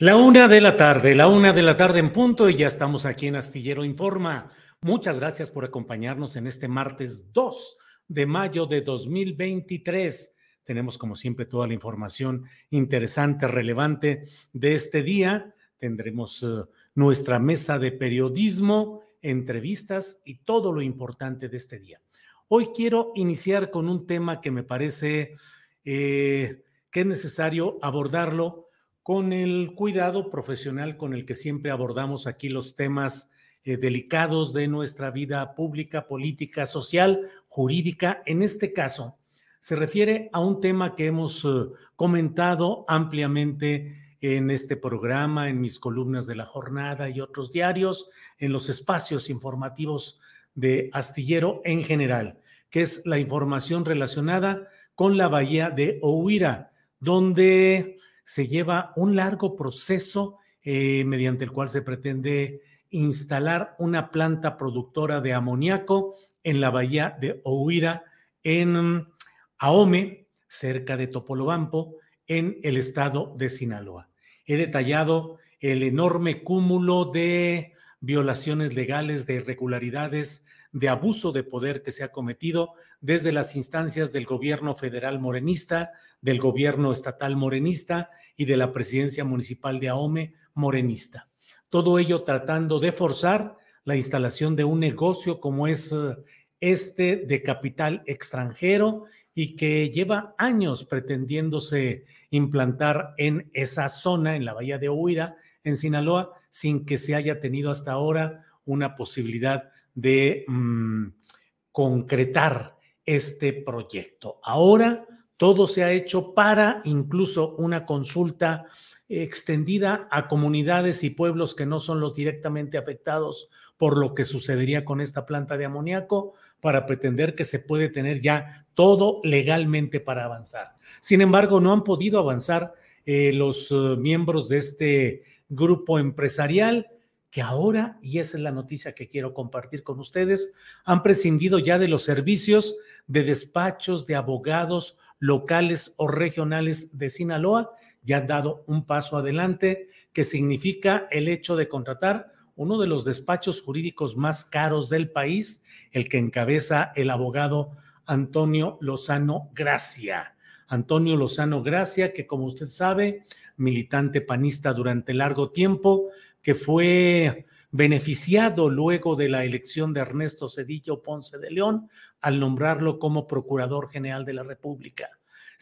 La una de la tarde, la una de la tarde en punto y ya estamos aquí en Astillero Informa. Muchas gracias por acompañarnos en este martes 2 de mayo de 2023. Tenemos como siempre toda la información interesante, relevante de este día. Tendremos uh, nuestra mesa de periodismo, entrevistas y todo lo importante de este día. Hoy quiero iniciar con un tema que me parece eh, que es necesario abordarlo con el cuidado profesional con el que siempre abordamos aquí los temas eh, delicados de nuestra vida pública, política, social, jurídica. En este caso, se refiere a un tema que hemos eh, comentado ampliamente en este programa, en mis columnas de la jornada y otros diarios, en los espacios informativos de Astillero en general, que es la información relacionada con la bahía de Ohuira, donde se lleva un largo proceso eh, mediante el cual se pretende instalar una planta productora de amoníaco en la bahía de Ohuira, en Ahome, cerca de Topolobampo, en el estado de Sinaloa. He detallado el enorme cúmulo de violaciones legales, de irregularidades, de abuso de poder que se ha cometido desde las instancias del gobierno federal morenista, del gobierno estatal morenista y de la presidencia municipal de Ahome morenista. Todo ello tratando de forzar la instalación de un negocio como es eh, este de capital extranjero y que lleva años pretendiéndose implantar en esa zona, en la bahía de Huira, en Sinaloa, sin que se haya tenido hasta ahora una posibilidad de mm, concretar este proyecto. Ahora todo se ha hecho para incluso una consulta extendida a comunidades y pueblos que no son los directamente afectados por lo que sucedería con esta planta de amoníaco para pretender que se puede tener ya todo legalmente para avanzar. Sin embargo, no han podido avanzar eh, los eh, miembros de este grupo empresarial que ahora, y esa es la noticia que quiero compartir con ustedes, han prescindido ya de los servicios de despachos de abogados locales o regionales de Sinaloa, ya han dado un paso adelante que significa el hecho de contratar uno de los despachos jurídicos más caros del país, el que encabeza el abogado Antonio Lozano Gracia. Antonio Lozano Gracia, que como usted sabe, militante panista durante largo tiempo, que fue beneficiado luego de la elección de Ernesto Cedillo Ponce de León al nombrarlo como Procurador General de la República.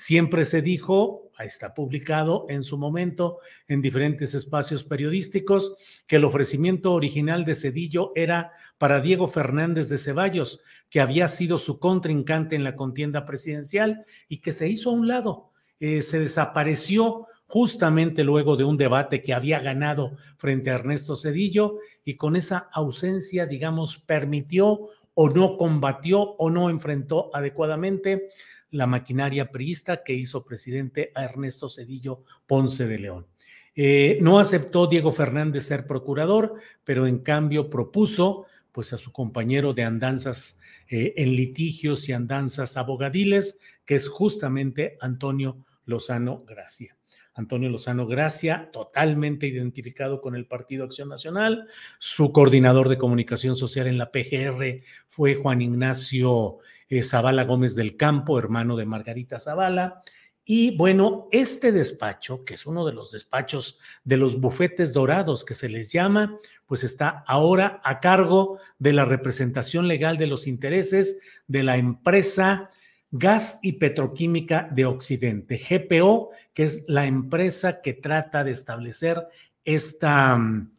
Siempre se dijo, está publicado en su momento en diferentes espacios periodísticos, que el ofrecimiento original de Cedillo era para Diego Fernández de Ceballos, que había sido su contrincante en la contienda presidencial y que se hizo a un lado, eh, se desapareció justamente luego de un debate que había ganado frente a Ernesto Cedillo y con esa ausencia, digamos, permitió o no combatió o no enfrentó adecuadamente la maquinaria priista que hizo presidente a Ernesto Cedillo Ponce de León. Eh, no aceptó Diego Fernández ser procurador, pero en cambio propuso pues a su compañero de andanzas eh, en litigios y andanzas abogadiles, que es justamente Antonio Lozano Gracia. Antonio Lozano Gracia, totalmente identificado con el Partido Acción Nacional. Su coordinador de comunicación social en la PGR fue Juan Ignacio eh, Zavala Gómez del Campo, hermano de Margarita Zavala. Y bueno, este despacho, que es uno de los despachos de los bufetes dorados que se les llama, pues está ahora a cargo de la representación legal de los intereses de la empresa Gas y Petroquímica de Occidente, GPO, que es la empresa que trata de establecer esta mm,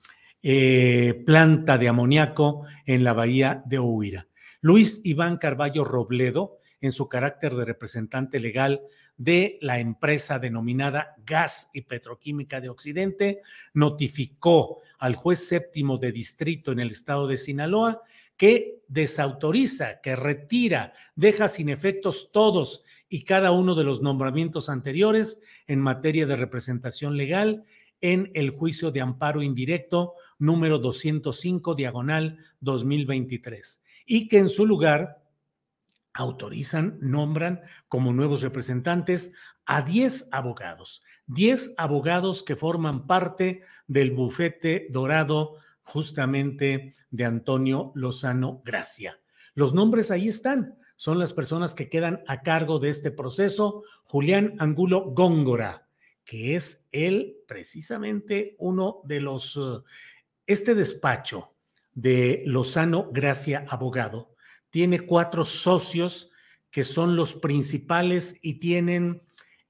eh, planta de amoníaco en la bahía de Huira. Luis Iván Carballo Robledo, en su carácter de representante legal de la empresa denominada Gas y Petroquímica de Occidente, notificó al juez séptimo de distrito en el estado de Sinaloa que desautoriza, que retira, deja sin efectos todos y cada uno de los nombramientos anteriores en materia de representación legal en el juicio de amparo indirecto número 205 diagonal 2023 y que en su lugar autorizan, nombran como nuevos representantes a 10 abogados, 10 abogados que forman parte del bufete dorado justamente de Antonio Lozano Gracia. Los nombres ahí están, son las personas que quedan a cargo de este proceso. Julián Angulo Góngora, que es él precisamente uno de los, eh, este despacho de Lozano Gracia Abogado, tiene cuatro socios que son los principales y tienen,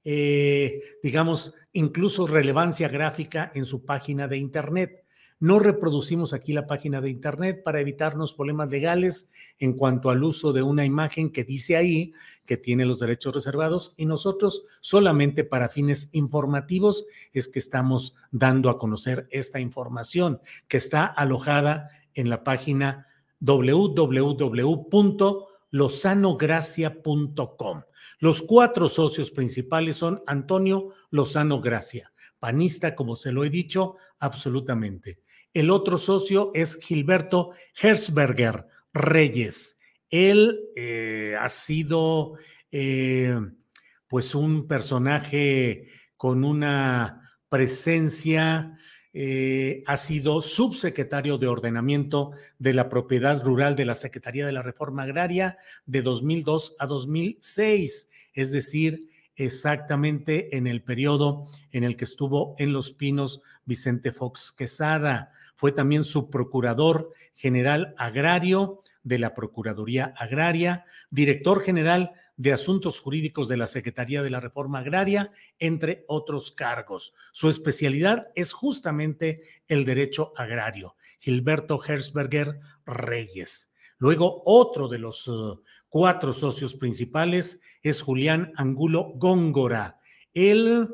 eh, digamos, incluso relevancia gráfica en su página de Internet. No reproducimos aquí la página de Internet para evitarnos problemas legales en cuanto al uso de una imagen que dice ahí que tiene los derechos reservados y nosotros solamente para fines informativos es que estamos dando a conocer esta información que está alojada en la página www.lozanogracia.com. Los cuatro socios principales son Antonio Lozano Gracia, panista, como se lo he dicho, absolutamente. El otro socio es Gilberto Herzberger Reyes. Él eh, ha sido eh, pues un personaje con una presencia, eh, ha sido subsecretario de ordenamiento de la propiedad rural de la Secretaría de la Reforma Agraria de 2002 a 2006, es decir, exactamente en el periodo en el que estuvo en Los Pinos Vicente Fox Quesada. Fue también subprocurador general agrario de la Procuraduría Agraria, director general de Asuntos Jurídicos de la Secretaría de la Reforma Agraria, entre otros cargos. Su especialidad es justamente el derecho agrario. Gilberto Herzberger Reyes. Luego, otro de los uh, cuatro socios principales es Julián Angulo Góngora. Él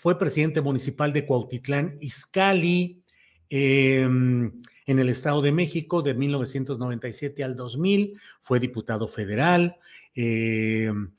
fue presidente municipal de Cuautitlán Izcalli em, en el Estado de México de 1997 al 2000, fue diputado federal, em,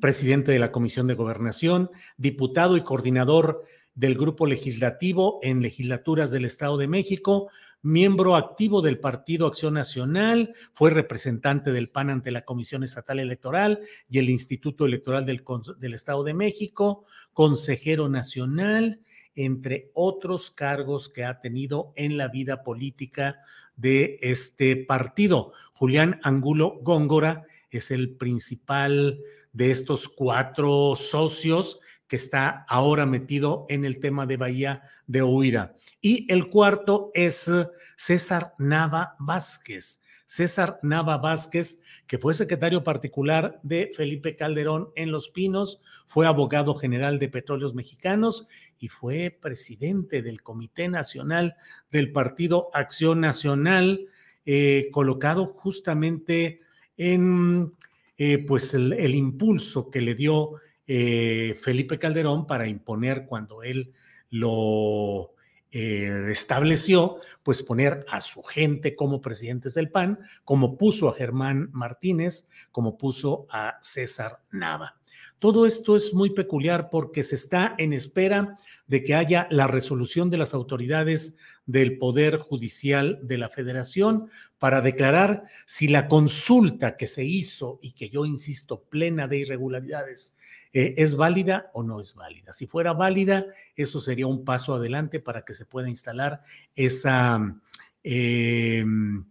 presidente de la Comisión de Gobernación, diputado y coordinador del grupo legislativo en legislaturas del Estado de México, miembro activo del Partido Acción Nacional, fue representante del PAN ante la Comisión Estatal Electoral y el Instituto Electoral del, Estado de México, consejero nacional, entre otros cargos que ha tenido en la vida política de este partido. Julián Angulo Góngora es el principal de estos cuatro socios que está ahora metido en el tema de Bahía de Huira. Y el cuarto es eh, César Nava Vázquez. César Nava Vázquez, que fue secretario particular de Felipe Calderón en Los Pinos, fue abogado general de Petróleos Mexicanos y fue presidente del Comité Nacional del Partido Acción Nacional, eh, colocado justamente en eh, pues el impulso que le dio eh, Felipe Calderón para imponer cuando él lo eh, estableció, pues poner a su gente como presidentes del PAN, como puso a Germán Martínez, como puso a César Nava. Todo esto es muy peculiar porque se está en espera de que haya la resolución de las autoridades del Poder Judicial de la Federación para declarar si la consulta que se hizo y que yo insisto plena de irregularidades eh, es válida o no es válida. Si fuera válida, eso sería un paso adelante para que se pueda instalar esa, em,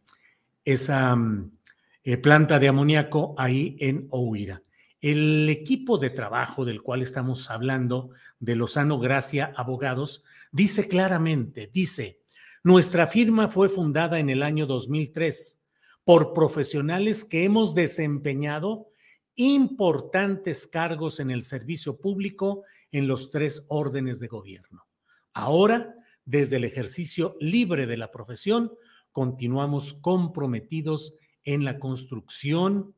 esa eh, planta de amoníaco ahí en Ohuira. El equipo de trabajo del cual estamos hablando, de Lozano Gracia Abogados, dice claramente, dice, nuestra firma fue fundada en el año 2003 por profesionales que hemos desempeñado importantes cargos en el servicio público en los tres órdenes de gobierno. Ahora, desde el ejercicio libre de la profesión, continuamos comprometidos en la construcción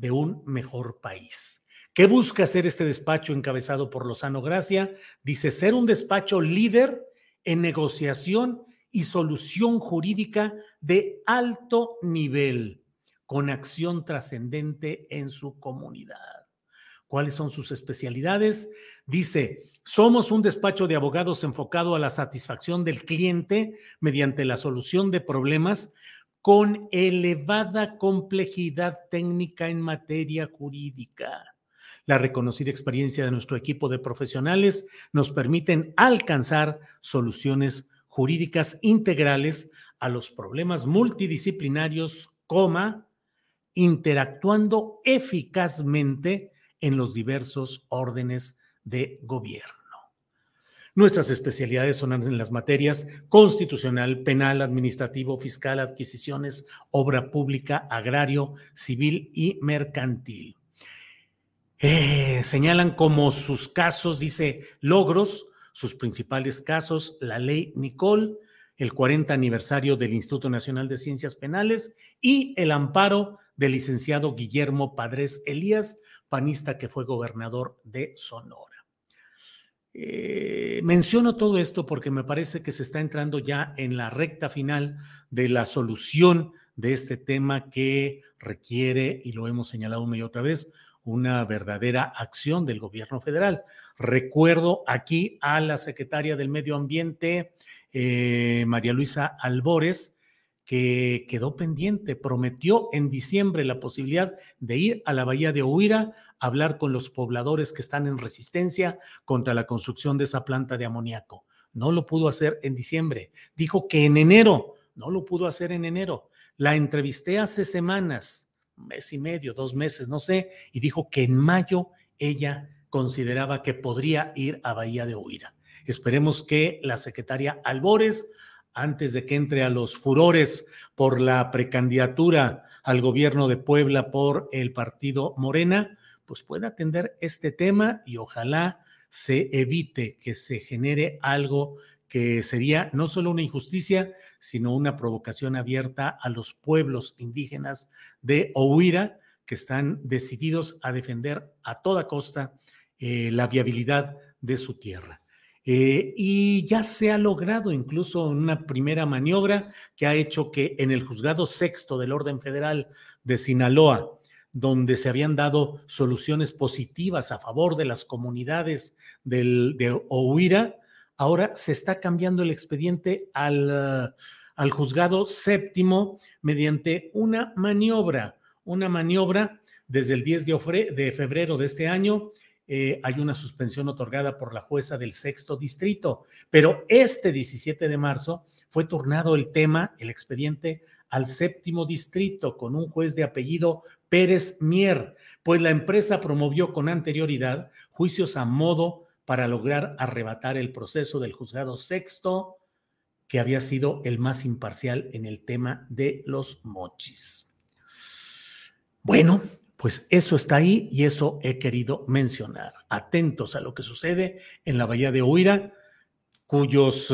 de un mejor país. ¿Qué busca hacer este despacho encabezado por Lozano Gracia? Dice ser un despacho líder en negociación y solución jurídica de alto nivel, con acción trascendente en su comunidad. ¿Cuáles son sus especialidades? Dice, somos un despacho de abogados enfocado a la satisfacción del cliente mediante la solución de problemas con elevada complejidad técnica en materia jurídica. La reconocida experiencia de nuestro equipo de profesionales nos permiten alcanzar soluciones jurídicas integrales a los problemas multidisciplinarios, coma, interactuando eficazmente en los diversos órdenes de gobierno. Nuestras especialidades son en las materias constitucional, penal, administrativo, fiscal, adquisiciones, obra pública, agrario, civil y mercantil. Eh, señalan como sus casos, dice, logros, sus principales casos, la ley Nicole, el 40 aniversario del Instituto Nacional de Ciencias Penales y el amparo del licenciado Guillermo Padres Elías, panista que fue gobernador de Sonora. Eh, menciono todo esto porque me parece que se está entrando ya en la recta final de la solución de este tema que requiere, y lo hemos señalado una y otra vez, una verdadera acción del gobierno federal. Recuerdo aquí a la secretaria del Medio Ambiente, eh, María Luisa Albores, que quedó pendiente, prometió en diciembre la posibilidad de ir a la bahía de Huira a hablar con los pobladores que están en resistencia contra la construcción de esa planta de amoníaco. No lo pudo hacer en diciembre. Dijo que en enero, no lo pudo hacer en enero. La entrevisté hace semanas, mes y medio, dos meses, no sé, y dijo que en mayo ella consideraba que podría ir a Bahía de Huira. Esperemos que la secretaria Albores antes de que entre a los furores por la precandidatura al gobierno de Puebla por el partido Morena, pues pueda atender este tema y ojalá se evite que se genere algo que sería no solo una injusticia, sino una provocación abierta a los pueblos indígenas de Ohuira, que están decididos a defender a toda costa eh, la viabilidad de su tierra. Eh, y ya se ha logrado incluso una primera maniobra que ha hecho que en el juzgado sexto del orden federal de Sinaloa, donde se habían dado soluciones positivas a favor de las comunidades del, de Ohuira, ahora se está cambiando el expediente al, juzgado séptimo mediante una maniobra, una maniobra desde el 10 de, de febrero de este año eh, hay una suspensión otorgada por la jueza del sexto distrito, pero este 17 de marzo fue turnado el tema, el expediente, al séptimo distrito con un juez de apellido Pérez Mier, pues la empresa promovió con anterioridad juicios a modo para lograr arrebatar el proceso del juzgado sexto, que había sido el más imparcial en el tema de los mochis. Bueno, pues eso está ahí y eso he querido mencionar. Atentos a lo que sucede en la bahía de Huira, cuyos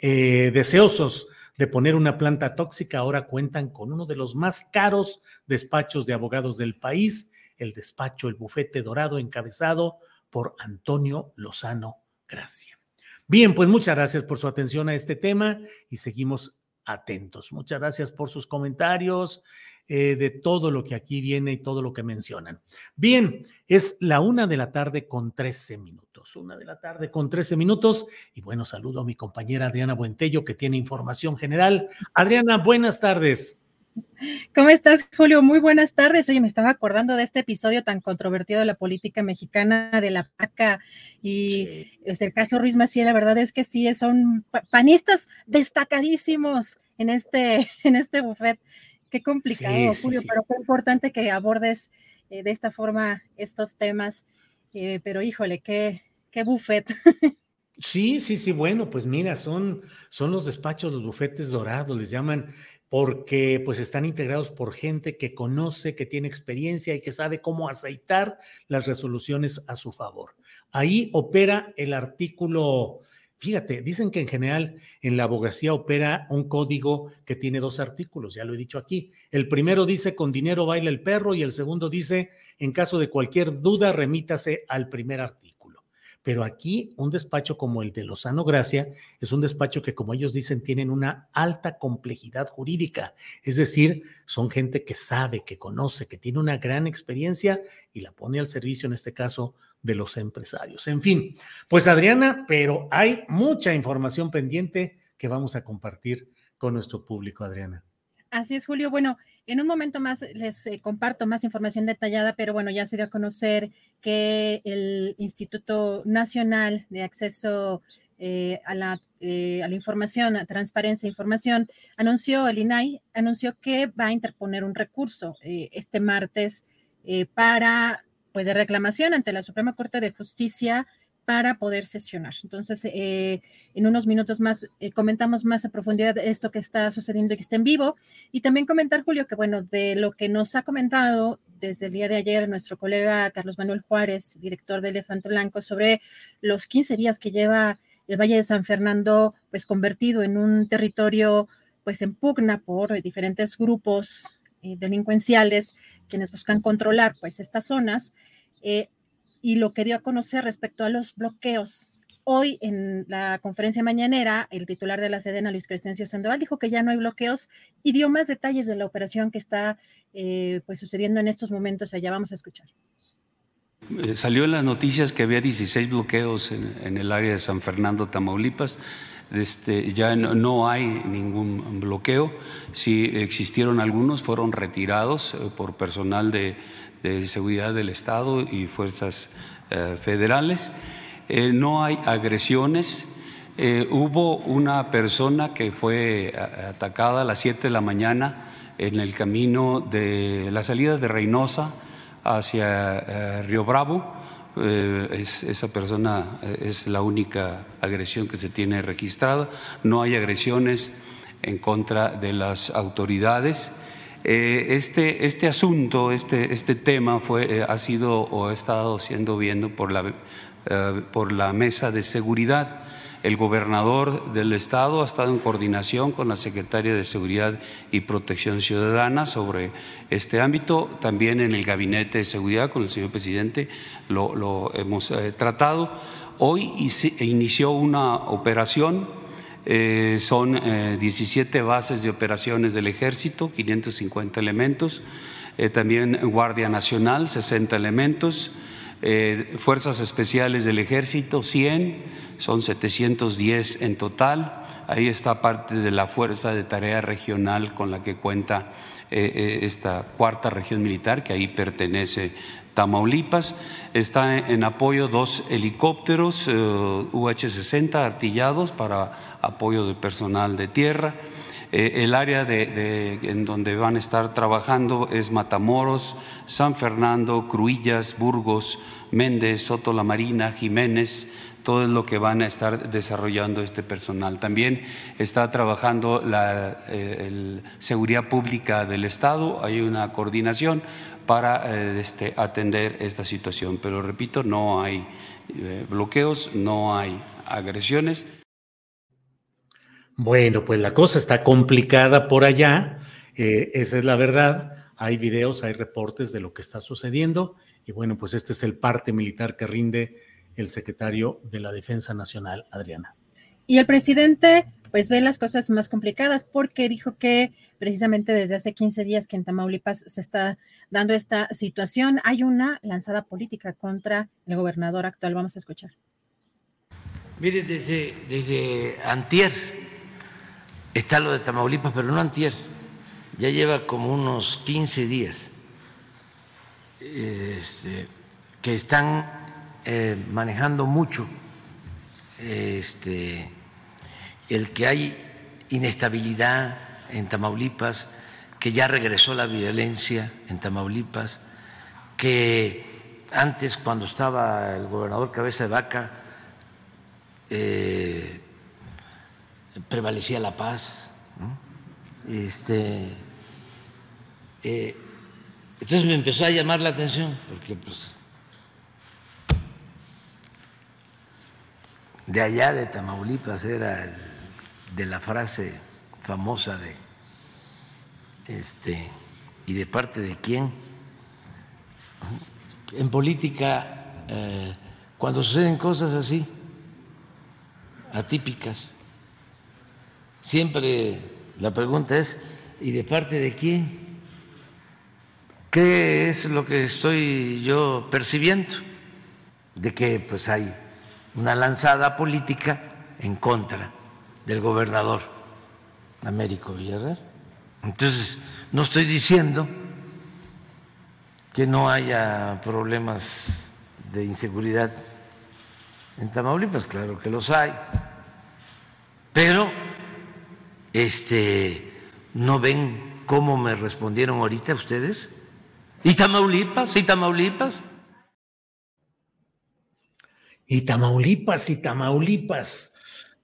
eh, deseosos de poner una planta tóxica ahora cuentan con uno de los más caros despachos de abogados del país, el despacho, el bufete dorado encabezado por Antonio Lozano Gracia. Bien, pues muchas gracias por su atención a este tema y seguimos atentos. Muchas gracias por sus comentarios, eh, de todo lo que aquí viene y todo lo que mencionan. Bien, es la una de la tarde con 13 minutos. Una de la tarde con 13 minutos. Y bueno, saludo a mi compañera Adriana Buentello, que tiene información general. Adriana, buenas tardes. ¿Cómo estás, Julio? Muy buenas tardes. Oye, me estaba acordando de este episodio tan controvertido de la política mexicana, de la PACA y es el caso Ruiz Maciel. La verdad es que sí, son panistas destacadísimos en este, en este buffet. Qué complicado, Julio, pero qué importante que abordes eh, de esta forma estos temas. Eh, pero híjole, qué, qué buffet. Sí, sí, sí, bueno, pues mira, son, son los despachos, los bufetes dorados, les llaman porque pues están integrados por gente que conoce, que tiene experiencia y que sabe cómo aceitar las resoluciones a su favor. Ahí opera el artículo, fíjate, dicen que en general en la abogacía opera un código que tiene dos artículos, ya lo he dicho aquí. El primero dice con dinero baila el perro y el segundo dice en caso de cualquier duda remítase al primer artículo. Pero aquí un despacho como el de Lozano Gracia es un despacho que, como ellos dicen, tienen una alta complejidad jurídica. Es decir, son gente que sabe, que conoce, que tiene una gran experiencia y la pone al servicio, en este caso, de los empresarios. En fin, pues Adriana, pero hay mucha información pendiente que vamos a compartir con nuestro público, Adriana. Así es, Julio. Bueno, en un momento más les eh, comparto más información detallada, pero bueno, ya se dio a conocer que el Instituto Nacional de Acceso eh, a, la, eh, a, la, información, a transparencia e información, anunció, el INAI anunció que va a interponer un recurso este martes para, pues, de reclamación ante la Suprema Corte de Justicia para poder sesionar. Entonces, eh, en unos minutos más eh, comentamos más a profundidad esto que está sucediendo y que está en vivo. Y también comentar, Julio, que bueno, de lo que nos ha comentado desde el día de ayer nuestro colega Carlos Manuel Juárez, director de Elefante Blanco, sobre los 15 días que lleva el Valle de San Fernando, pues convertido en un territorio, pues en pugna por diferentes grupos eh, delincuenciales quienes buscan controlar pues estas zonas y lo que dio a conocer respecto a los bloqueos. Hoy en la conferencia mañanera, el titular de la Sedena, Luis Crescencio Sandoval, dijo que ya no hay bloqueos y dio más detalles de la operación que está eh, pues sucediendo en estos momentos allá. Vamos a escuchar. Eh, salió en las noticias que había 16 bloqueos en, el área de San Fernando, Tamaulipas. Este, ya no, hay ningún bloqueo. Si existieron algunos, fueron retirados eh, por personal de de Seguridad del Estado y fuerzas eh, federales. Eh, no hay agresiones. Eh, hubo una persona que fue atacada a las 7 de la mañana en el camino de la salida de Reynosa hacia Río Bravo. esa persona es la única agresión que se tiene registrada. No hay agresiones en contra de las autoridades. Eh, este, este asunto, este, este tema fue, eh, ha sido o ha estado siendo viendo por la, eh, por la mesa de seguridad. El gobernador del estado ha estado en coordinación con la secretaria de Seguridad y Protección Ciudadana sobre este ámbito. También en el gabinete de seguridad con el señor presidente lo, lo hemos tratado. Hoy inició una operación eh, son 17 eh, bases de operaciones del ejército, 550 elementos, eh, también Guardia Nacional, 60 elementos, Fuerzas Especiales del Ejército, 100, son 710 en total. Ahí está parte de la Fuerza de Tarea Regional con la que cuenta esta cuarta región militar, que ahí pertenece Tamaulipas. Está en apoyo dos helicópteros eh, UH-60 artillados para apoyo de personal de tierra. Eh, el área de, en donde van a estar trabajando es Matamoros, San Fernando, Cruillas, Burgos, Méndez, Soto la Marina, Jiménez, todo es lo que van a estar desarrollando este personal. También está trabajando la eh, seguridad pública del Estado, hay una coordinación para eh, este, atender esta situación. Pero repito, no hay bloqueos, no hay agresiones. Bueno, pues la cosa está complicada por allá, esa es la verdad. hay videos, hay reportes de lo que está sucediendo y bueno, pues este es el parte militar que rinde el secretario de la Defensa Nacional, Adriana. Y el presidente pues ve las cosas más complicadas porque dijo que precisamente desde hace 15 días que en Tamaulipas se está dando esta situación, hay una lanzada política contra el gobernador actual. Vamos a escuchar. Mire, desde, desde antier está lo de Tamaulipas, pero no antier, ya lleva como unos 15 días este, que están eh, manejando mucho este, el que hay inestabilidad en Tamaulipas, que ya regresó la violencia en Tamaulipas, que antes cuando estaba el gobernador Cabeza de Vaca eh, prevalecía la paz. Este, eh, entonces me empezó a llamar la atención, porque pues de allá de Tamaulipas era de la frase famosa de este y de parte de quién. En política, eh, cuando suceden cosas así, atípicas, siempre la pregunta es, ¿y de parte de quién? ¿Qué es lo que estoy yo percibiendo? De que pues hay una lanzada política en contra del gobernador Américo Villarreal. Entonces, no estoy diciendo que no haya problemas de inseguridad en Tamaulipas, claro que los hay, pero este no ven cómo me respondieron ahorita ustedes. ¿Y Tamaulipas? ¿Y Tamaulipas? Y Tamaulipas, y Tamaulipas.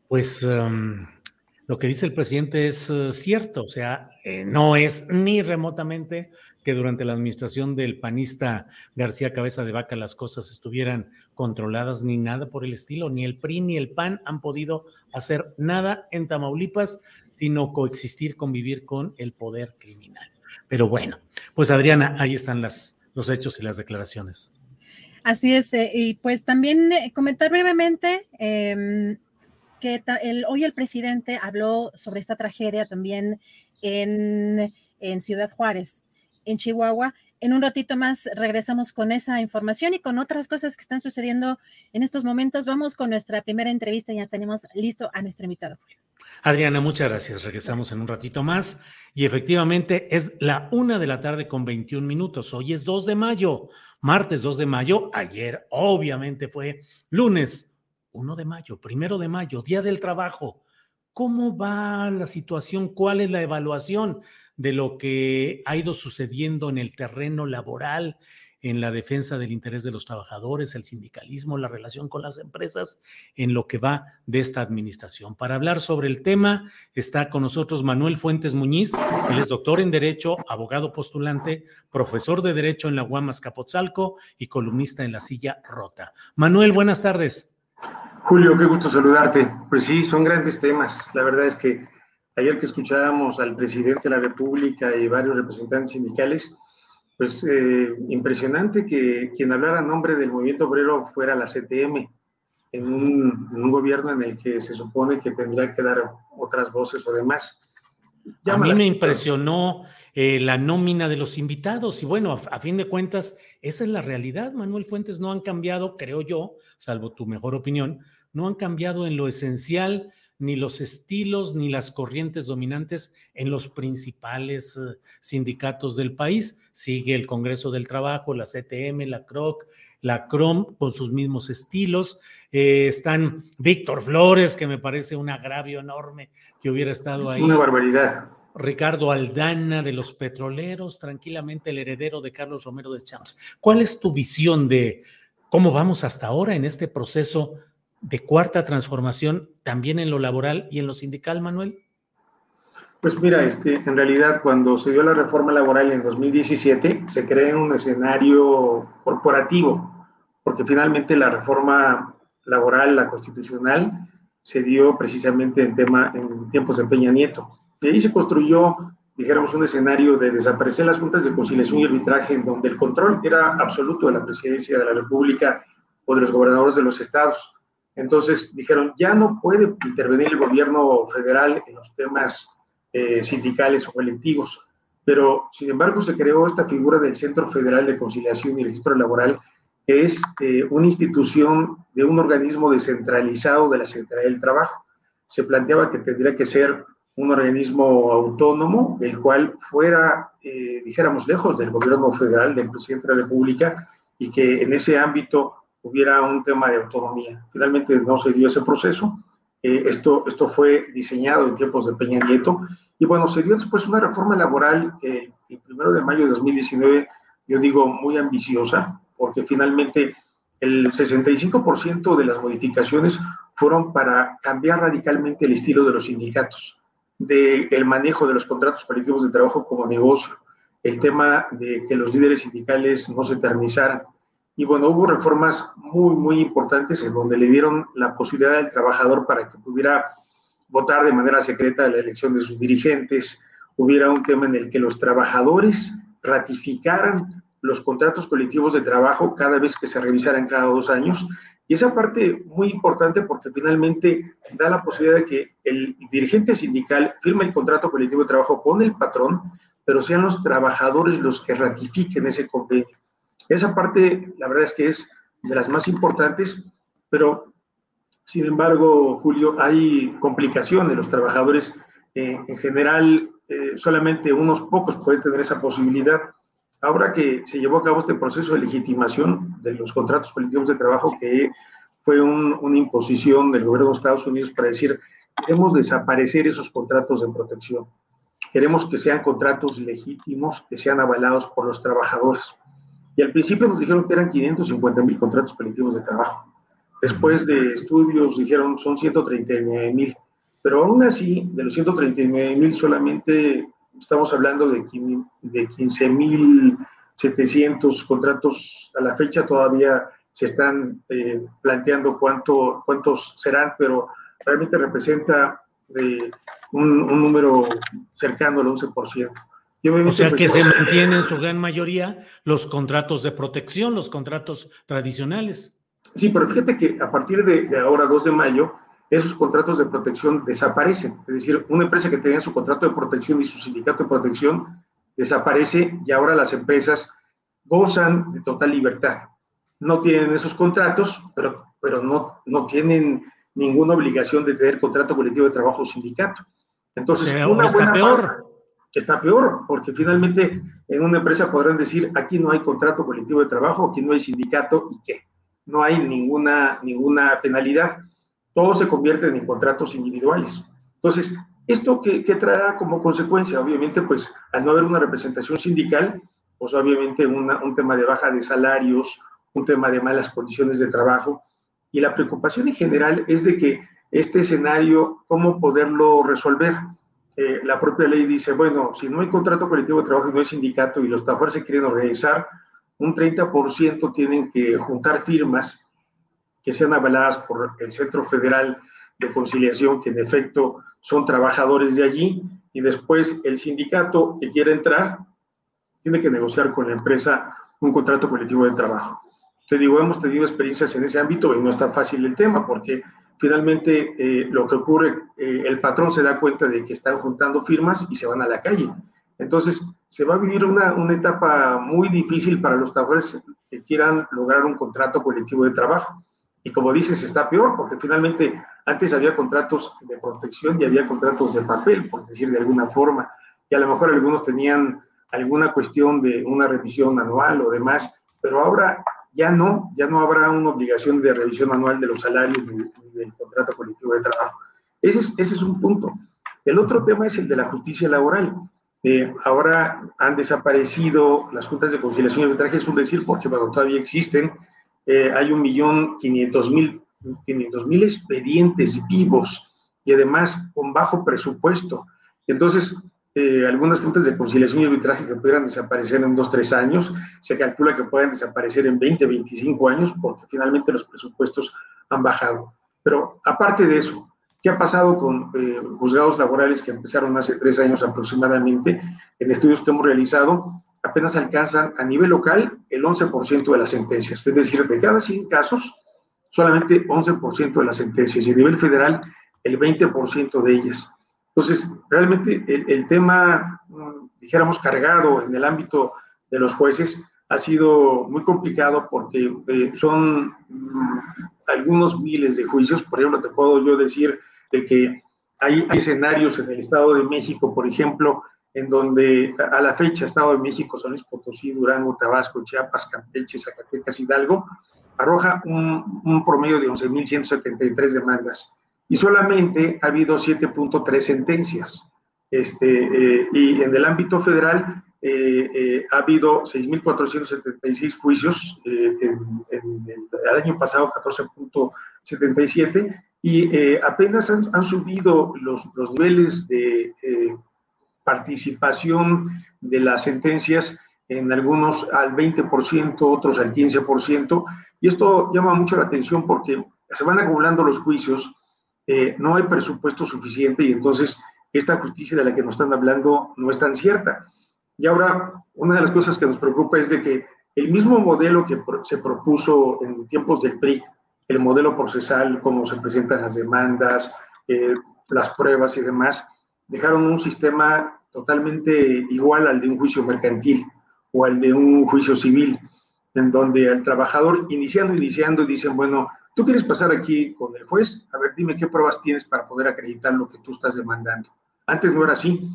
Pues em, lo que dice el presidente es eh, cierto, o sea, eh, no es ni remotamente que durante la administración del panista García Cabeza de Vaca las cosas estuvieran controladas ni nada por el estilo, ni el PRI ni el PAN han podido hacer nada en Tamaulipas, sino coexistir, convivir con el poder criminal. Pero bueno, pues Adriana, ahí están las, los hechos y las declaraciones. Así es, eh, y pues también eh, comentar brevemente em, que hoy el presidente habló sobre esta tragedia también en, Ciudad Juárez, en Chihuahua. En un ratito más regresamos con esa información y con otras cosas que están sucediendo en estos momentos. Vamos con nuestra primera entrevista. Ya tenemos listo a nuestro invitado. Adriana, muchas gracias. Regresamos en un ratito más. Y efectivamente es la una de la tarde con 21 minutos. Hoy es 2 de mayo martes 2 de mayo, ayer obviamente fue lunes 1 de mayo, primero de mayo, Día del Trabajo. ¿Cómo va la situación? ¿Cuál es la evaluación de lo que ha ido sucediendo en el terreno laboral en la defensa del interés de los trabajadores, el sindicalismo, la relación con las empresas, en lo que va de esta administración. Para hablar sobre el tema está con nosotros Manuel Fuentes Muñiz, él es doctor en Derecho, abogado postulante, profesor de Derecho en la Guamas Capotzalco y columnista en La Silla Rota. Manuel, buenas tardes. Julio, qué gusto saludarte. Pues sí, son grandes temas. La verdad es que ayer que escuchábamos al presidente de la República y varios representantes sindicales, pues eh, impresionante que quien hablara a nombre del movimiento obrero fuera la CTM, en un, gobierno en el que se supone que tendría que dar otras voces o demás. a mí me impresionó eh, la nómina de los invitados y bueno, a, fin de cuentas, esa es la realidad. Manuel Fuentes no han cambiado, creo yo, salvo tu mejor opinión, no han cambiado en lo esencial ni los estilos ni las corrientes dominantes en los principales eh, sindicatos del país. Sigue el Congreso del Trabajo, la CTM, la CROC, la CROM con sus mismos estilos. Eh, están Víctor Flores, que me parece un agravio enorme que hubiera estado ahí. Una barbaridad. Ricardo Aldana de los petroleros, tranquilamente el heredero de Carlos Romero de Champs. ¿Cuál es tu visión de cómo vamos hasta ahora en este proceso de cuarta transformación también en lo laboral y en lo sindical, Manuel? Pues mira, este, en realidad cuando se dio la reforma laboral en 2017, se creó un escenario corporativo, porque finalmente la reforma laboral, la constitucional, se dio precisamente en, tema, en tiempos de Peña Nieto. Y ahí se construyó dijéramos, un escenario de desaparecer las juntas de conciliación y arbitraje en donde el control era absoluto de la presidencia de la República o de los gobernadores de los estados. Entonces dijeron, ya no puede intervenir el gobierno federal en los temas eh, sindicales o colectivos, pero sin embargo se creó esta figura del Centro Federal de Conciliación y Registro Laboral, que es eh, una institución de un organismo descentralizado de la Secretaría del Trabajo. Se planteaba que tendría que ser un organismo autónomo, el cual fuera, eh, dijéramos, lejos del gobierno federal, del presidente de la República, y que en ese ámbito hubiera un tema de autonomía. Finalmente no se dio ese proceso. Eh, esto, esto fue diseñado en tiempos de Peña Nieto. Y bueno, se dio después una reforma laboral eh, el primero de mayo de 2019, yo digo muy ambiciosa, porque finalmente el 65% de las modificaciones fueron para cambiar radicalmente el estilo de los sindicatos, del el manejo de los contratos colectivos de trabajo como negocio, el tema de que los líderes sindicales no se eternizaran. Y bueno, hubo reformas muy, muy importantes en donde le dieron la posibilidad al trabajador para que pudiera votar de manera secreta la elección de sus dirigentes. Hubiera un tema en el que los trabajadores ratificaran los contratos colectivos de trabajo cada vez que se revisaran cada dos años. Y esa parte muy importante porque finalmente da la posibilidad de que el dirigente sindical firme el contrato colectivo de trabajo con el patrón, pero sean los trabajadores los que ratifiquen ese convenio. Esa parte, la verdad es que es de las más importantes, pero sin embargo, Julio, hay complicaciones. Los trabajadores, eh, en general, eh, solamente unos pocos pueden tener esa posibilidad ahora que se llevó a cabo este proceso de legitimación de los contratos colectivos de trabajo, que fue una imposición del gobierno de Estados Unidos para decir, queremos desaparecer esos contratos de protección. Queremos que sean contratos legítimos, que sean avalados por los trabajadores. Y al principio nos dijeron que eran 550 mil contratos colectivos de trabajo. Después de estudios dijeron son 139 mil. Pero aún así, de los 139 mil solamente estamos hablando de, de 15.700 contratos a la fecha, todavía se están eh, planteando cuánto, cuántos serán, pero realmente representa eh, un, número cercano al 11%. O sea que se mantienen en su gran mayoría los contratos de protección, los contratos tradicionales. Sí, pero fíjate que a partir de, de ahora, 2 de mayo, esos contratos de protección desaparecen. Es decir, una empresa que tenía su contrato de protección y su sindicato de protección desaparece y ahora las empresas gozan de total libertad. No tienen esos contratos, pero, pero no, no tienen ninguna obligación de tener contrato colectivo de trabajo o sindicato. Entonces, está peor. Está peor, porque finalmente en una empresa podrán decir, aquí no hay contrato colectivo de trabajo, aquí no hay sindicato y qué. No hay ninguna, ninguna penalidad todos se convierten en contratos individuales. Entonces, ¿esto qué, traerá como consecuencia? Obviamente, pues al no haber una representación sindical, pues obviamente un tema de baja de salarios, un tema de malas condiciones de trabajo. Y la preocupación en general es de que este escenario, ¿cómo poderlo resolver? Eh, la propia ley dice, bueno, si no hay contrato colectivo de trabajo y no hay sindicato y los trabajadores se quieren organizar, un 30% tienen que juntar firmas que sean avaladas por el Centro Federal de Conciliación, que en efecto son trabajadores de allí, y después el sindicato que quiera entrar tiene que negociar con la empresa un contrato colectivo de trabajo. Te digo, hemos tenido experiencias en ese ámbito y no es tan fácil el tema porque finalmente eh, lo que ocurre, eh, el patrón se da cuenta de que están juntando firmas y se van a la calle. Entonces, se va a vivir una, una etapa muy difícil para los trabajadores que quieran lograr un contrato colectivo de trabajo. Y como dices, está peor, porque finalmente antes había contratos de protección y había contratos de papel, por decir de alguna forma, y a lo mejor algunos tenían alguna cuestión de una revisión anual o demás, pero ahora ya no, ya no habrá una obligación de revisión anual de los salarios ni, del contrato colectivo de trabajo. Ese es, ese es un punto. El otro tema es el de la justicia laboral. Eh, ahora han desaparecido las juntas de conciliación y arbitraje, es un decir, porque bueno, todavía existen, eh, hay un millón quinientos mil expedientes vivos y además con bajo presupuesto. Entonces, eh, algunas juntas de conciliación y arbitraje que pudieran desaparecer en dos, tres años, se calcula que pueden desaparecer en 20, 25 años porque finalmente los presupuestos han bajado. Pero aparte de eso, ¿Qué ha pasado con eh, juzgados laborales que empezaron hace tres años aproximadamente? En estudios que hemos realizado, apenas alcanzan a nivel local el 11% de las sentencias. Es decir, de cada 100 casos, solamente 11% de las sentencias y a nivel federal el 20% de ellas. Entonces, realmente el, tema, dijéramos, cargado en el ámbito de los jueces ha sido muy complicado porque eh, son mm, algunos miles de juicios. Por ejemplo, te puedo yo decir de que hay, hay, escenarios en el Estado de México, por ejemplo, en donde a la fecha Estado de México, San Luis Potosí, Durango, Tabasco, Chiapas, Campeche, Zacatecas, Hidalgo, arroja un, promedio de 11.173 demandas y solamente ha habido 7.3 sentencias. Este, eh, y en el ámbito federal eh, eh, ha habido 6.476 juicios, en, el año pasado 14.77, y apenas han, subido los, los, niveles de participación de las sentencias en algunos al 20%, otros al 15%, y esto llama mucho la atención porque se van acumulando los juicios, eh, no hay presupuesto suficiente y entonces esta justicia de la que nos están hablando no es tan cierta. Y ahora, una de las cosas que nos preocupa es de que el mismo modelo que se propuso en tiempos del PRI, el modelo procesal, cómo se presentan las demandas, eh, las pruebas y demás, dejaron un sistema totalmente igual al de un juicio mercantil o al de un juicio civil en donde el trabajador, iniciando, iniciando, dicen, bueno, tú quieres pasar aquí con el juez, a ver, dime qué pruebas tienes para poder acreditar lo que tú estás demandando. Antes no era así.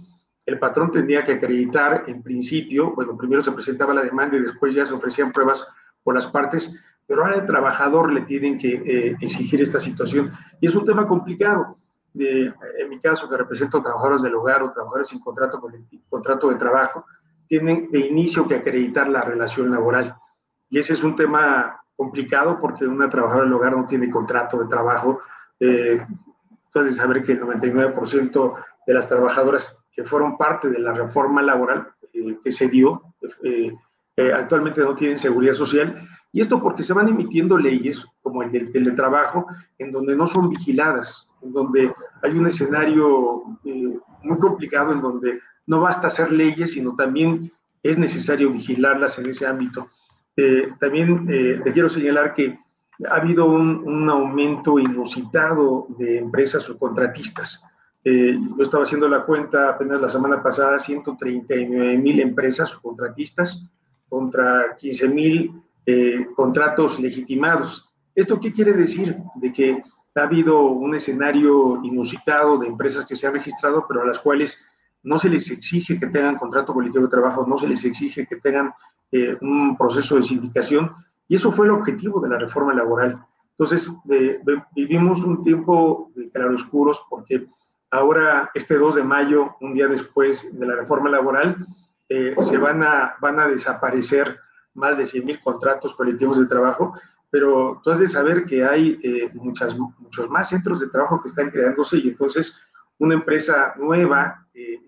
El patrón tenía que acreditar en principio, bueno, primero se presentaba la demanda y después ya se ofrecían pruebas por las partes, pero ahora al trabajador le tienen que eh, exigir esta situación. Y es un tema complicado. en mi caso, que represento trabajadores del hogar o trabajadores sin contrato, contrato de trabajo, tienen de inicio que acreditar la relación laboral y ese es un tema complicado porque una trabajadora del hogar no tiene contrato de trabajo. Eh, entonces, saber que el 99% de las trabajadoras que fueron parte de la reforma laboral eh, que se dio eh, actualmente no tienen seguridad social. Y esto porque se van emitiendo leyes como el del teletrabajo, en donde no son vigiladas, en donde hay un escenario muy complicado, en donde no basta hacer leyes, sino también es necesario vigilarlas en ese ámbito. Eh, también eh, te quiero señalar que ha habido un, aumento inusitado de empresas subcontratistas. Eh, yo estaba haciendo la cuenta apenas la semana pasada, 139 mil empresas subcontratistas contra 15 mil contratos legitimados. ¿Esto qué quiere decir? De que ha habido un escenario inusitado de empresas que se han registrado, pero a las cuales no se les exige que tengan contrato colectivo de trabajo, no se les exige que tengan eh, un proceso de sindicación, y eso fue el objetivo de la reforma laboral. Entonces, vivimos un tiempo de claroscuros porque ahora, este 2 de mayo, un día después de la reforma laboral, eh, se van a, van a desaparecer más de 100 mil contratos colectivos de trabajo, pero tú has de saber que hay eh, muchos más centros de trabajo que están creándose y entonces una empresa nueva que,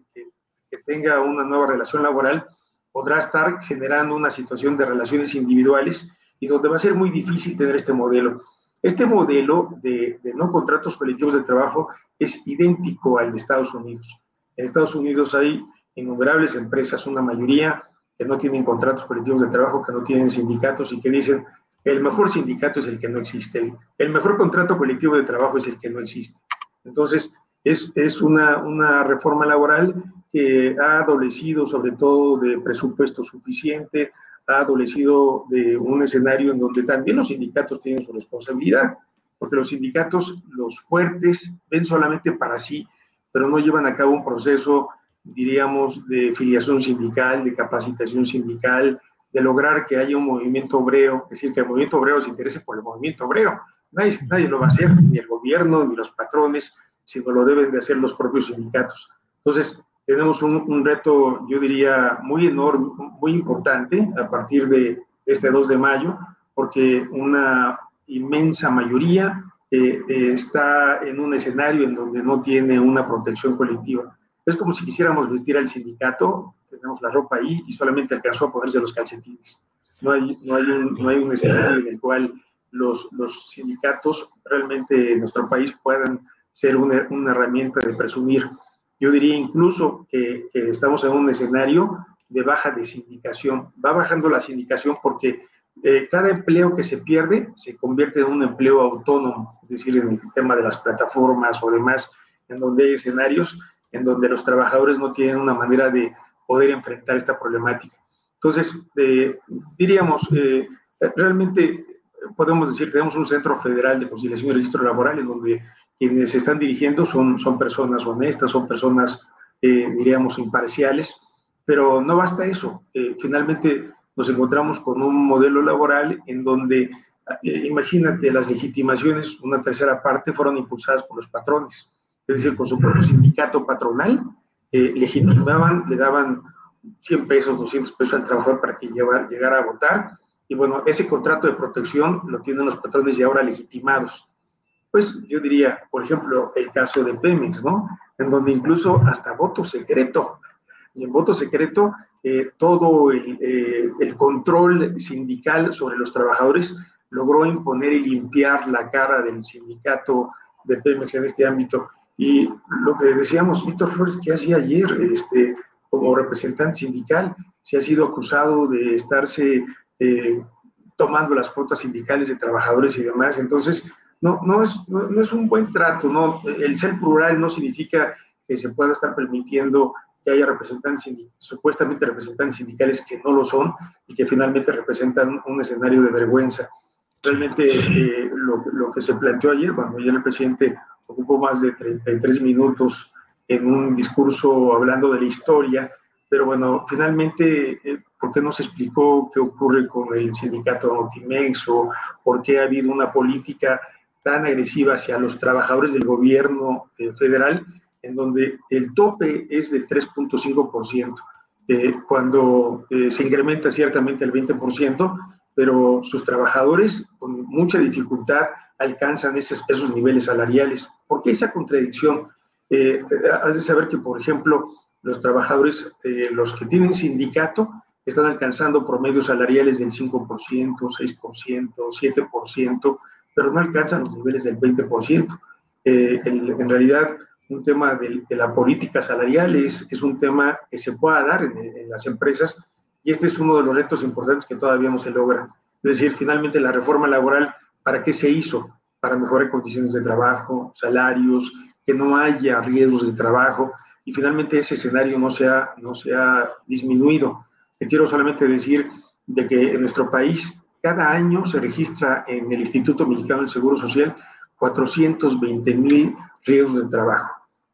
que tenga una nueva relación laboral podrá estar generando una situación de relaciones individuales y donde va a ser muy difícil tener este modelo. Este modelo de, no contratos colectivos de trabajo es idéntico al de Estados Unidos. En Estados Unidos hay innumerables empresas, una mayoría que no tienen contratos colectivos de trabajo, que no tienen sindicatos y que dicen, el mejor sindicato es el que no existe, el, mejor contrato colectivo de trabajo es el que no existe. Entonces, es, es una, una reforma laboral que ha adolecido sobre todo de presupuesto suficiente, ha adolecido de un escenario en donde también los sindicatos tienen su responsabilidad, porque los sindicatos, los fuertes, ven solamente para sí, pero no llevan a cabo un proceso, diríamos, de filiación sindical, de capacitación sindical, de lograr que haya un movimiento obrero, es decir, que el movimiento obrero se interese por el movimiento obrero. Nadie, nadie lo va a hacer, ni el gobierno, ni los patrones, sino lo deben de hacer los propios sindicatos. Entonces, tenemos un, reto, yo diría, muy enorme, muy importante a partir de este 2 de mayo, porque una inmensa mayoría eh, eh, está en un escenario en donde no tiene una protección colectiva. Es como si quisiéramos vestir al sindicato, tenemos la ropa ahí y solamente alcanzó a ponerse los calcetines. No hay, no hay, un, no hay un escenario en el cual los, los sindicatos realmente en nuestro país puedan ser una, una herramienta de presumir. Yo diría incluso que, que, estamos en un escenario de baja de sindicación. Va bajando la sindicación porque eh, cada empleo que se pierde se convierte en un empleo autónomo, es decir, en el tema de las plataformas o demás, en donde hay escenarios en donde los trabajadores no tienen una manera de poder enfrentar esta problemática. Entonces, eh, diríamos, eh, realmente podemos decir, que tenemos un centro federal de conciliación y registro laboral en donde quienes se están dirigiendo son, son personas honestas, son personas, diríamos, imparciales, pero no basta eso. finalmente, nos encontramos con un modelo laboral en donde, eh, imagínate, las legitimaciones, una tercera parte, fueron impulsadas por los patrones, es decir, con su propio sindicato patronal, eh, legitimaban, le daban 100 pesos, 200 pesos al trabajador para que llevar, llegara a votar, y bueno, ese contrato de protección lo tienen los patrones y ahora legitimados. Pues yo diría, por ejemplo, el caso de Pemex, ¿no? En donde incluso hasta voto secreto, y en voto secreto eh, todo eh, el, control sindical sobre los trabajadores logró imponer y limpiar la cara del sindicato de Pemex en este ámbito. Y lo que decíamos, Víctor Flores, que hacía ayer este, como representante sindical, se ha sido acusado de estarse eh, tomando las cuotas sindicales de trabajadores y demás. Entonces, no, no, es, no, es un buen trato, ¿no? El ser plural no significa que se pueda estar permitiendo que haya representantes, supuestamente representantes sindicales que no lo son y que finalmente representan un escenario de vergüenza. Realmente eh, lo, lo, que se planteó ayer, cuando ayer el presidente ocupó más de 33 minutos en un discurso hablando de la historia, pero bueno, finalmente, eh, ¿por qué no se explicó qué ocurre con el sindicato Notimex o por qué ha habido una política tan agresiva hacia los trabajadores del gobierno eh, federal en donde el tope es del 3.5%, eh, cuando eh, se incrementa ciertamente el 20%, pero sus trabajadores con mucha dificultad alcanzan esos, esos niveles salariales. ¿Por qué esa contradicción? Eh, has de saber que, por ejemplo, los trabajadores, eh, los que tienen sindicato, están alcanzando promedios salariales del 5%, 6%, 7%, pero no alcanzan los niveles del 20%. Eh, en, en realidad, un tema de, la política salarial, es, es, un tema que se pueda dar en, las empresas y este es uno de los retos importantes que todavía no se logra. Es decir, finalmente la reforma laboral, ¿para qué se hizo? Para mejorar condiciones de trabajo, salarios, que no haya riesgos de trabajo y finalmente ese escenario no se ha, no se ha disminuido. Te quiero solamente decir de que en nuestro país cada año se registra en el Instituto Mexicano del Seguro Social 420 mil riesgos de trabajo.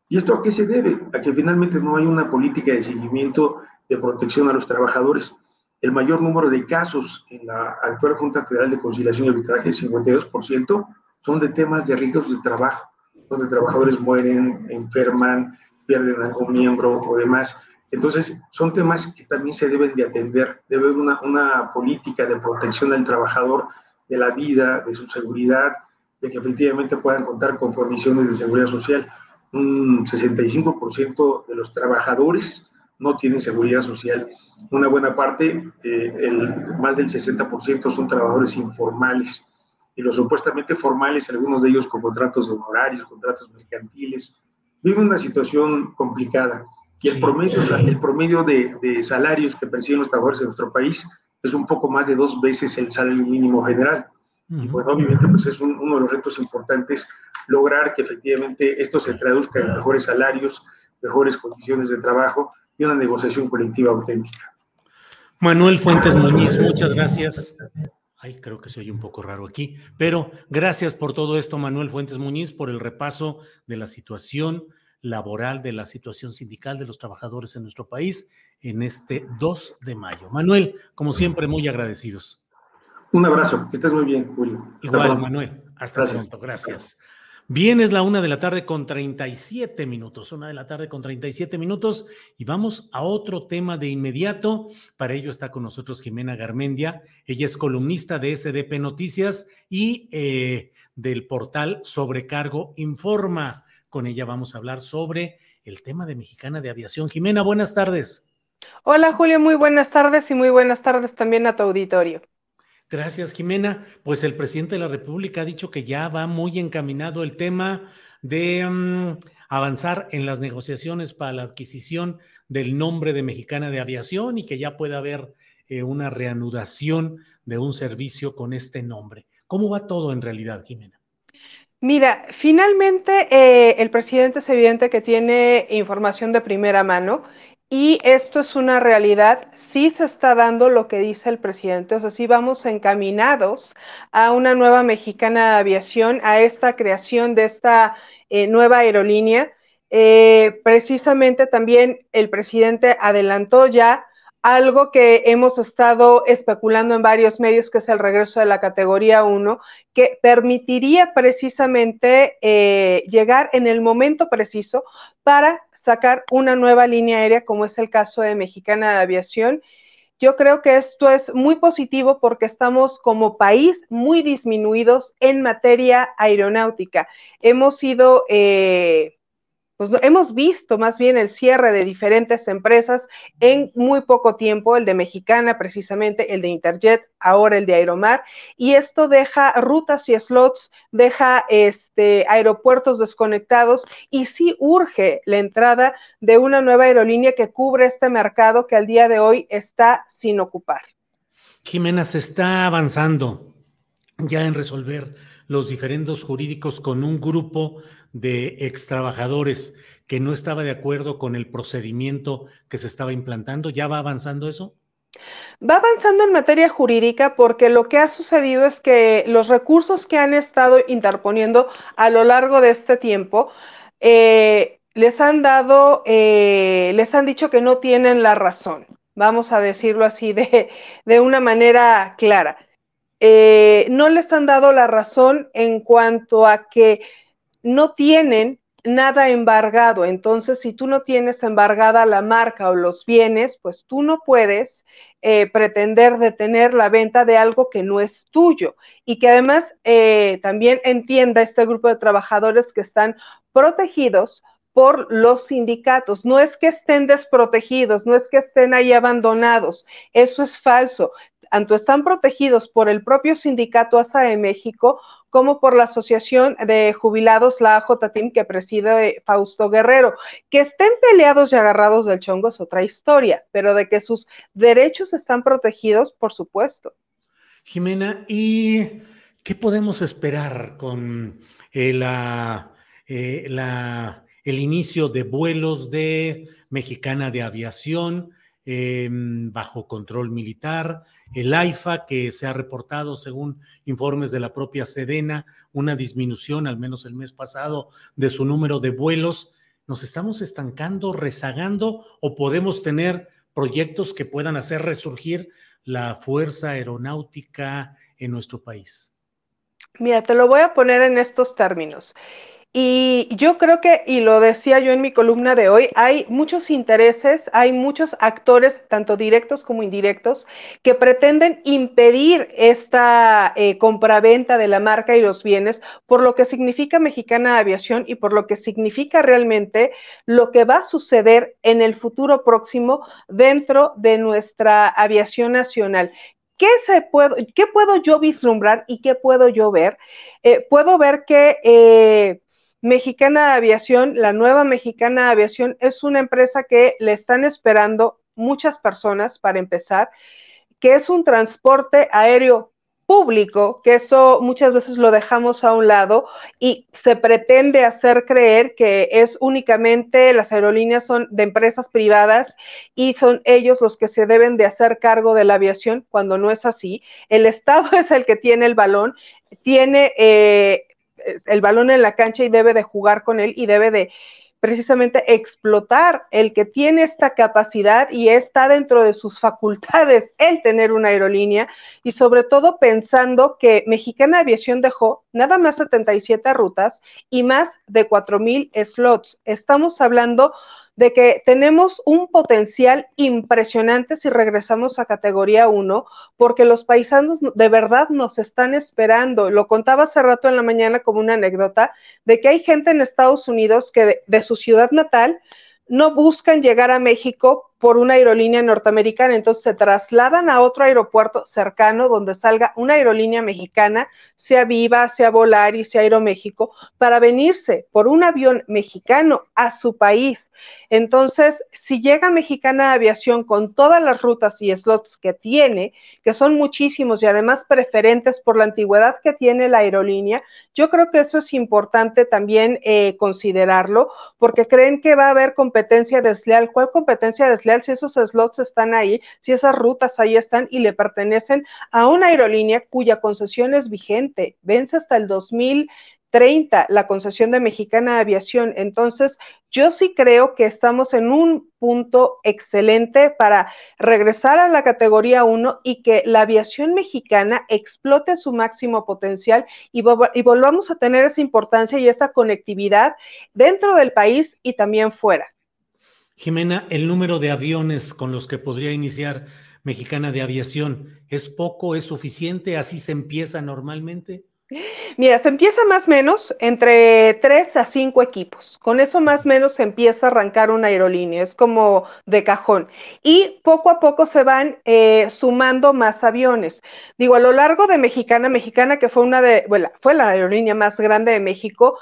¿Y esto a qué se debe? A que finalmente no hay una política de seguimiento de protección a los trabajadores. El mayor número de casos en la actual Junta Federal de Conciliación y Arbitraje, el 52%, son de temas de riesgos de trabajo, donde trabajadores mueren, enferman, pierden algún miembro o demás. Entonces, son temas que también se deben de atender. Debe haber una, una política de protección al trabajador, de la vida, de su seguridad, de que efectivamente puedan contar con condiciones de seguridad social un 65% de los trabajadores no tienen seguridad social. Una buena parte, eh, el, más del 60% son trabajadores informales. Y los supuestamente formales, algunos de ellos con contratos honorarios, contratos mercantiles, viven una situación complicada. Y el promedio, el promedio de, de salarios que perciben los trabajadores en nuestro país es un poco más de dos veces el salario mínimo general. Y bueno, obviamente pues es uno de los retos importantes lograr que efectivamente esto se traduzca en mejores salarios, mejores condiciones de trabajo y una negociación colectiva auténtica. Manuel Fuentes Muñiz, muchas gracias. Ay, creo que se oye un poco raro aquí, pero gracias por todo esto, Manuel Fuentes Muñiz, por el repaso de la situación laboral, de la situación sindical de los trabajadores en nuestro país en este 2 de mayo. Manuel, como siempre, muy agradecidos. Un abrazo, que estés muy bien, Julio. Igual, Manuel. Hasta pronto, gracias. Bien, es la una de la tarde con 37 minutos, una de la tarde con 37 minutos y vamos a otro tema de inmediato. Para ello está con nosotros Jimena Garmendia. Ella es columnista de SDP Noticias y eh, del portal Sobrecargo Informa. Con ella vamos a hablar sobre el tema de Mexicana de Aviación. Jimena, buenas tardes. Hola Julio, muy buenas tardes y muy buenas tardes también a tu auditorio. Gracias, Jimena. Pues el presidente de la República ha dicho que ya va muy encaminado el tema de mm, avanzar en las negociaciones para la adquisición del nombre de Mexicana de Aviación y que ya pueda haber eh, una reanudación de un servicio con este nombre. ¿Cómo va todo en realidad, Jimena? Mira, finalmente eh, el presidente es evidente que tiene información de primera mano y esto es una realidad, sí se está dando lo que dice el presidente, o sea, sí vamos encaminados a una nueva mexicana aviación, a esta creación de esta eh, nueva aerolínea. Eh, precisamente también el presidente adelantó ya algo que hemos estado especulando en varios medios, que es el regreso de la categoría 1, que permitiría precisamente eh, llegar en el momento preciso para sacar una nueva línea aérea, como es el caso de Mexicana de Aviación. Yo creo que esto es muy positivo porque estamos como país muy disminuidos en materia aeronáutica. Hemos sido... Eh, pues hemos visto más bien el cierre de diferentes empresas en muy poco tiempo, el de Mexicana precisamente, el de Interjet, ahora el de Aeromar, y esto deja rutas y slots, deja este, aeropuertos desconectados y sí urge la entrada de una nueva aerolínea que cubre este mercado que al día de hoy está sin ocupar. Jimena, se está avanzando ya en resolver los diferendos jurídicos con un grupo de extrabajadores que no estaba de acuerdo con el procedimiento que se estaba implantando. ¿Ya va avanzando eso? Va avanzando en materia jurídica porque lo que ha sucedido es que los recursos que han estado interponiendo a lo largo de este tiempo eh, les han dado, eh, les han dicho que no tienen la razón. Vamos a decirlo así de, de una manera clara. Eh, no les han dado la razón en cuanto a que no tienen nada embargado. Entonces, si tú no tienes embargada la marca o los bienes, pues tú no puedes eh, pretender detener la venta de algo que no es tuyo y que además eh, también entienda este grupo de trabajadores que están protegidos por los sindicatos. No es que estén desprotegidos, no es que estén ahí abandonados. Eso es falso tanto están protegidos por el propio sindicato ASA de México como por la Asociación de Jubilados, la AJTIM, que preside Fausto Guerrero. Que estén peleados y agarrados del chongo es otra historia, pero de que sus derechos están protegidos, por supuesto. Jimena, ¿y qué podemos esperar con eh, la, eh, el inicio de vuelos de Mexicana de Aviación? Em, bajo control militar, el AIFA, que se ha reportado, según informes de la propia Sedena, una disminución, al menos el mes pasado, de su número de vuelos. ¿Nos estamos estancando, rezagando o podemos tener proyectos que puedan hacer resurgir la fuerza aeronáutica en nuestro país? Mira, te lo voy a poner en estos términos. Y yo creo que, y lo decía yo en mi columna de hoy, hay muchos intereses, hay muchos actores, tanto directos como indirectos, que pretenden impedir esta eh, compraventa de la marca y los bienes por lo que significa Mexicana Aviación y por lo que significa realmente lo que va a suceder en el futuro próximo dentro de nuestra aviación nacional. ¿Qué, se puedo, ¿Qué puedo yo vislumbrar y qué puedo yo ver? Eh, puedo ver que eh, Mexicana Aviación, la nueva Mexicana Aviación, es una empresa que le están esperando muchas personas para empezar, que es un transporte aéreo público, que eso muchas veces lo dejamos a un lado y se pretende hacer creer que es únicamente las aerolíneas son de empresas privadas y son ellos los que se deben de hacer cargo de la aviación cuando no es así. El Estado es el que tiene el balón, tiene eh, el balón en la cancha y debe de jugar con él y debe de precisamente explotar el que tiene esta capacidad y está dentro de sus facultades el tener una aerolínea y sobre todo pensando que Mexicana Aviación dejó nada más 77 rutas y más de 4.000 slots. Estamos hablando de que tenemos un potencial impresionante si regresamos a categoría 1, porque los paisanos de verdad nos están esperando. Lo contaba hace rato en la mañana como una anécdota, de que hay gente en Estados Unidos que de, su ciudad natal no buscan llegar a México por una aerolínea norteamericana. Entonces se trasladan a otro aeropuerto cercano donde salga una aerolínea mexicana, sea Viva, sea Volaris, sea Aeroméxico, para venirse por un avión mexicano a su país. Entonces, si llega Mexicana Aviación con todas las rutas y slots que tiene, que son muchísimos y además preferentes por la antigüedad que tiene la aerolínea, yo creo que eso es importante también eh, considerarlo, porque creen que va a haber competencia desleal. ¿Cuál competencia desleal si esos slots están ahí, si esas rutas ahí están y le pertenecen a una aerolínea cuya concesión es vigente, vence hasta el 2000? 30 la concesión de Mexicana Aviación. Entonces, yo sí creo que estamos en un punto excelente para regresar a la categoría 1 y que la aviación mexicana explote su máximo potencial y, y, volvamos a tener esa importancia y esa conectividad dentro del país y también fuera. Jimena, el número de aviones con los que podría iniciar Mexicana de Aviación, ¿es poco, es suficiente? ¿Así se empieza normalmente? Mira, se empieza más o menos entre tres a cinco equipos. Con eso más o menos se empieza a arrancar una aerolínea, es como de cajón. Y poco a poco se van eh, sumando más aviones. Digo, a lo largo de Mexicana, Mexicana que fue una de, bueno, fue la aerolínea más grande de México,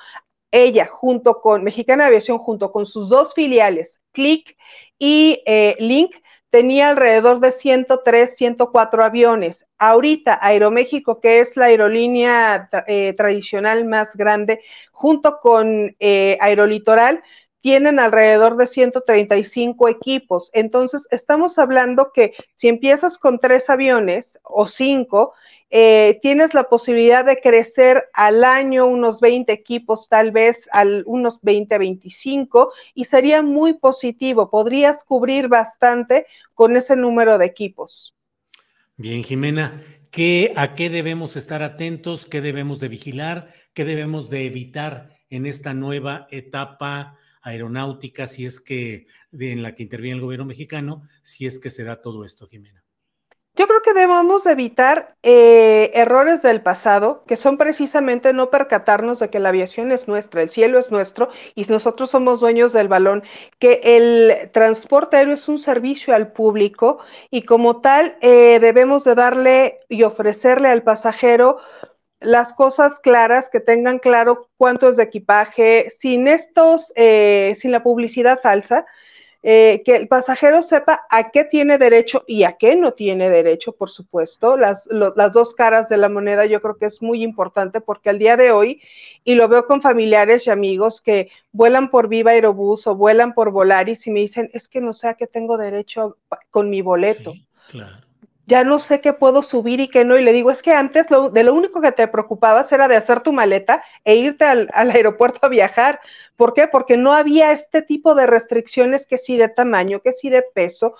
ella junto con Mexicana Aviación, junto con sus dos filiales, Click y eh, Link, tenía alrededor de 103, 104 aviones. Ahorita Aeroméxico, que es la aerolínea eh, tradicional más grande, junto con eh, Aerolitoral, tienen alrededor de 135 equipos. Entonces, estamos hablando que si empiezas con tres aviones o cinco, eh, tienes la posibilidad de crecer al año unos 20 equipos, tal vez al unos 20, 25, y sería muy positivo. Podrías cubrir bastante con ese número de equipos. Bien, Jimena, ¿qué, ¿a qué debemos estar atentos? ¿Qué debemos de vigilar? ¿Qué debemos de evitar en esta nueva etapa aeronáutica, si es que en la que interviene el gobierno mexicano, si es que se da todo esto, Jimena? Yo creo que debemos evitar eh, errores del pasado, que son precisamente no percatarnos de que la aviación es nuestra, el cielo es nuestro y nosotros somos dueños del balón, que el transporte aéreo es un servicio al público y como tal eh, debemos de darle y ofrecerle al pasajero las cosas claras, que tengan claro cuánto es de equipaje, sin estos, eh, sin la publicidad falsa eh, que el pasajero sepa a qué tiene derecho y a qué no tiene derecho, por supuesto. Las, las dos caras de la moneda yo creo que es muy importante porque al día de hoy, y lo veo con familiares y amigos que vuelan por Viva Aerobús o vuelan por Volaris y me dicen, es que no sé a qué tengo derecho con mi boleto. claro ya no sé qué puedo subir y qué no. Y le digo, es que antes de lo único que te preocupabas era de hacer tu maleta e irte al, aeropuerto a viajar. ¿Por qué? Porque no había este tipo de restricciones que sí de tamaño, que sí de peso,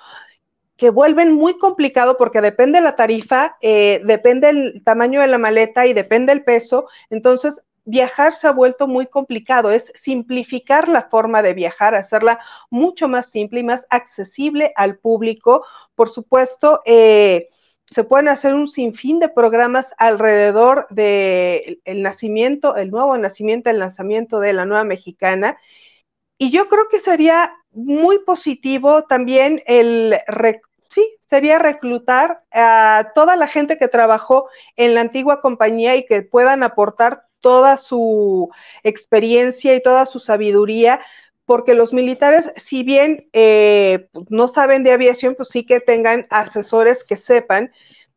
que vuelven muy complicado porque depende la tarifa, eh, depende el tamaño de la maleta y depende el peso. Entonces, viajar se ha vuelto muy complicado, es simplificar la forma de viajar, hacerla mucho más simple y más accesible al público. Por supuesto, eh, se pueden hacer un sinfín de programas alrededor del nacimiento, el nuevo nacimiento, el lanzamiento de la nueva mexicana. Y yo creo que sería muy positivo también el sí, sería reclutar a toda la gente que trabajó en la antigua compañía y que puedan aportar toda su experiencia y toda su sabiduría, porque los militares, si bien eh, pues, no saben de aviación, pues sí que tengan asesores que sepan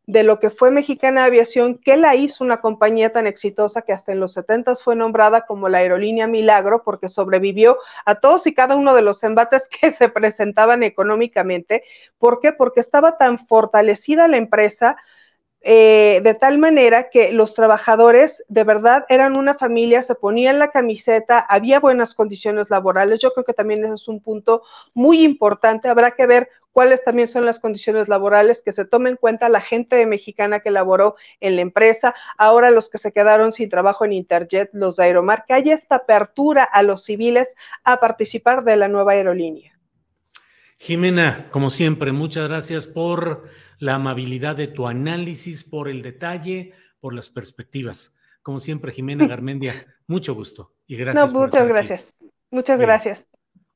de lo que fue Mexicana Aviación, que la hizo una compañía tan exitosa que hasta en los 70 fue nombrada como la aerolínea Milagro, porque sobrevivió a todos y cada uno de los embates que se presentaban económicamente. ¿Por qué? Porque estaba tan fortalecida la empresa, eh, de tal manera que los trabajadores de verdad eran una familia, se ponían la camiseta, había buenas condiciones laborales. Yo creo que también ese es un punto muy importante. Habrá que ver cuáles también son las condiciones laborales, que se tome en cuenta la gente mexicana que laboró en la empresa, ahora los que se quedaron sin trabajo en Interjet, los de Aeromar, que haya esta apertura a los civiles a participar de la nueva aerolínea. Jimena, como siempre, muchas gracias por la amabilidad de tu análisis, por el detalle, por las perspectivas. Como siempre, Jimena Garmendia, mucho gusto y gracias. No, muchas gracias. Muchas gracias.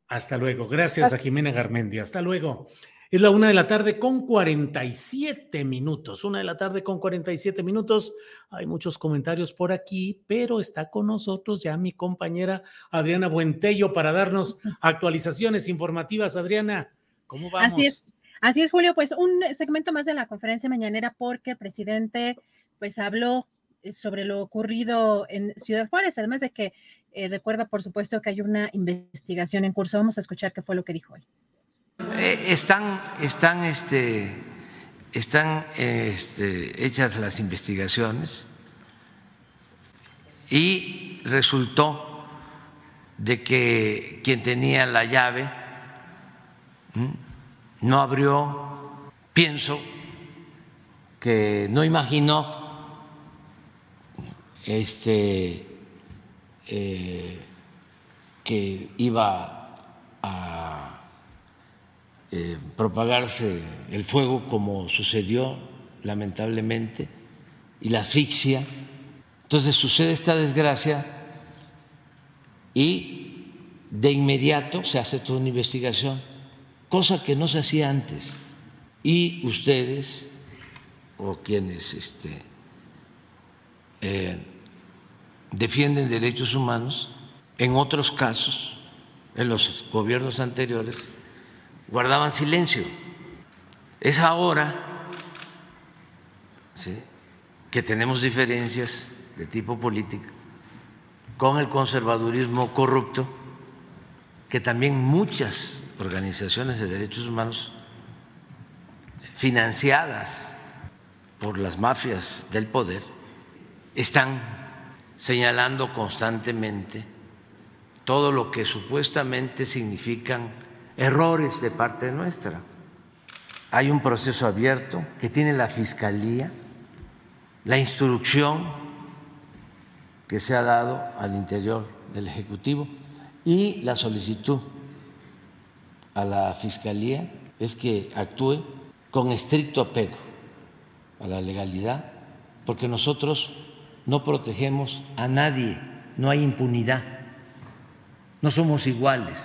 Hasta luego. Gracias a Jimena Garmendia. Hasta luego. Es la una de la tarde con 47 minutos. Una de la tarde con 47 minutos. Hay muchos comentarios por aquí, pero está con nosotros ya mi compañera Adriana Buentello para darnos actualizaciones informativas. Adriana, ¿cómo vamos? Así es, así es, Julio. Pues un segmento más de la conferencia mañanera porque el presidente pues habló eh, sobre lo ocurrido en Ciudad Juárez, además de que eh, recuerda, por supuesto, que hay una investigación en curso. Vamos a escuchar qué fue lo que dijo hoy. Eh, están, están, este, están este, hechas las investigaciones y resultó de que quien tenía la llave no abrió, pienso que no imaginó este, eh, que iba a eh, propagarse el fuego como sucedió lamentablemente y la asfixia. Entonces sucede esta desgracia y de inmediato se hace toda una investigación, cosa que no se hacía antes. Y ustedes, o quienes este, eh, defienden derechos humanos, en otros casos, en los gobiernos anteriores, guardaban silencio. Es ahora que tenemos diferencias de tipo político con el conservadurismo corrupto que también muchas organizaciones de derechos humanos financiadas por las mafias del poder están señalando constantemente todo lo que supuestamente significan errores de parte nuestra. Hay un proceso abierto que tiene la Fiscalía, la instrucción que se ha dado al interior del Ejecutivo y la solicitud a la Fiscalía es que actúe con estricto apego a la legalidad, porque nosotros no protegemos a nadie, no hay impunidad, no somos iguales.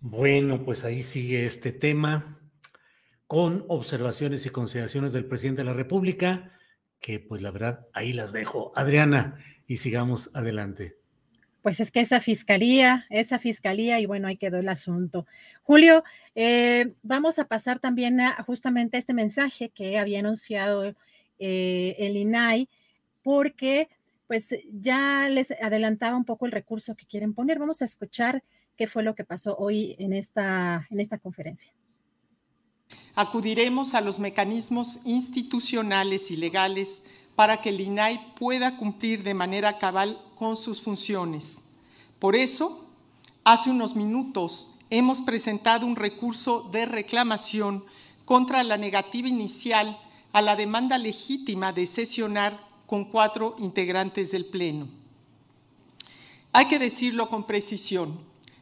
Bueno, pues ahí sigue este tema con observaciones y consideraciones del presidente de la República, que pues la verdad ahí las dejo. Adriana, y sigamos adelante. Pues es que esa fiscalía, esa fiscalía, y bueno, ahí quedó el asunto. Julio, eh, vamos a pasar también a justamente este mensaje que había anunciado eh, el INAI, porque pues ya les adelantaba un poco el recurso que quieren poner. Vamos a escuchar qué fue lo que pasó hoy en esta, en esta conferencia. Acudiremos a los mecanismos institucionales y legales para que el INAI pueda cumplir de manera cabal con sus funciones. Por eso, hace unos minutos hemos presentado un recurso de reclamación contra la negativa inicial a la demanda legítima de sesionar con cuatro integrantes del Pleno. Hay que decirlo con precisión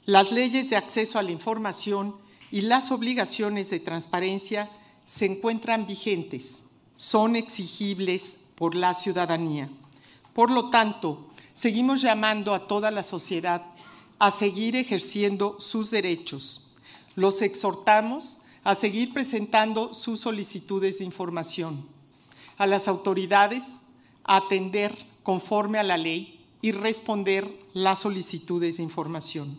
las leyes de acceso a la información y las obligaciones de transparencia se encuentran vigentes, son exigibles por la ciudadanía. Por lo tanto, seguimos llamando a toda la sociedad a seguir ejerciendo sus derechos. Los exhortamos a seguir presentando sus solicitudes de información, a las autoridades a atender conforme a la ley y responder las solicitudes de información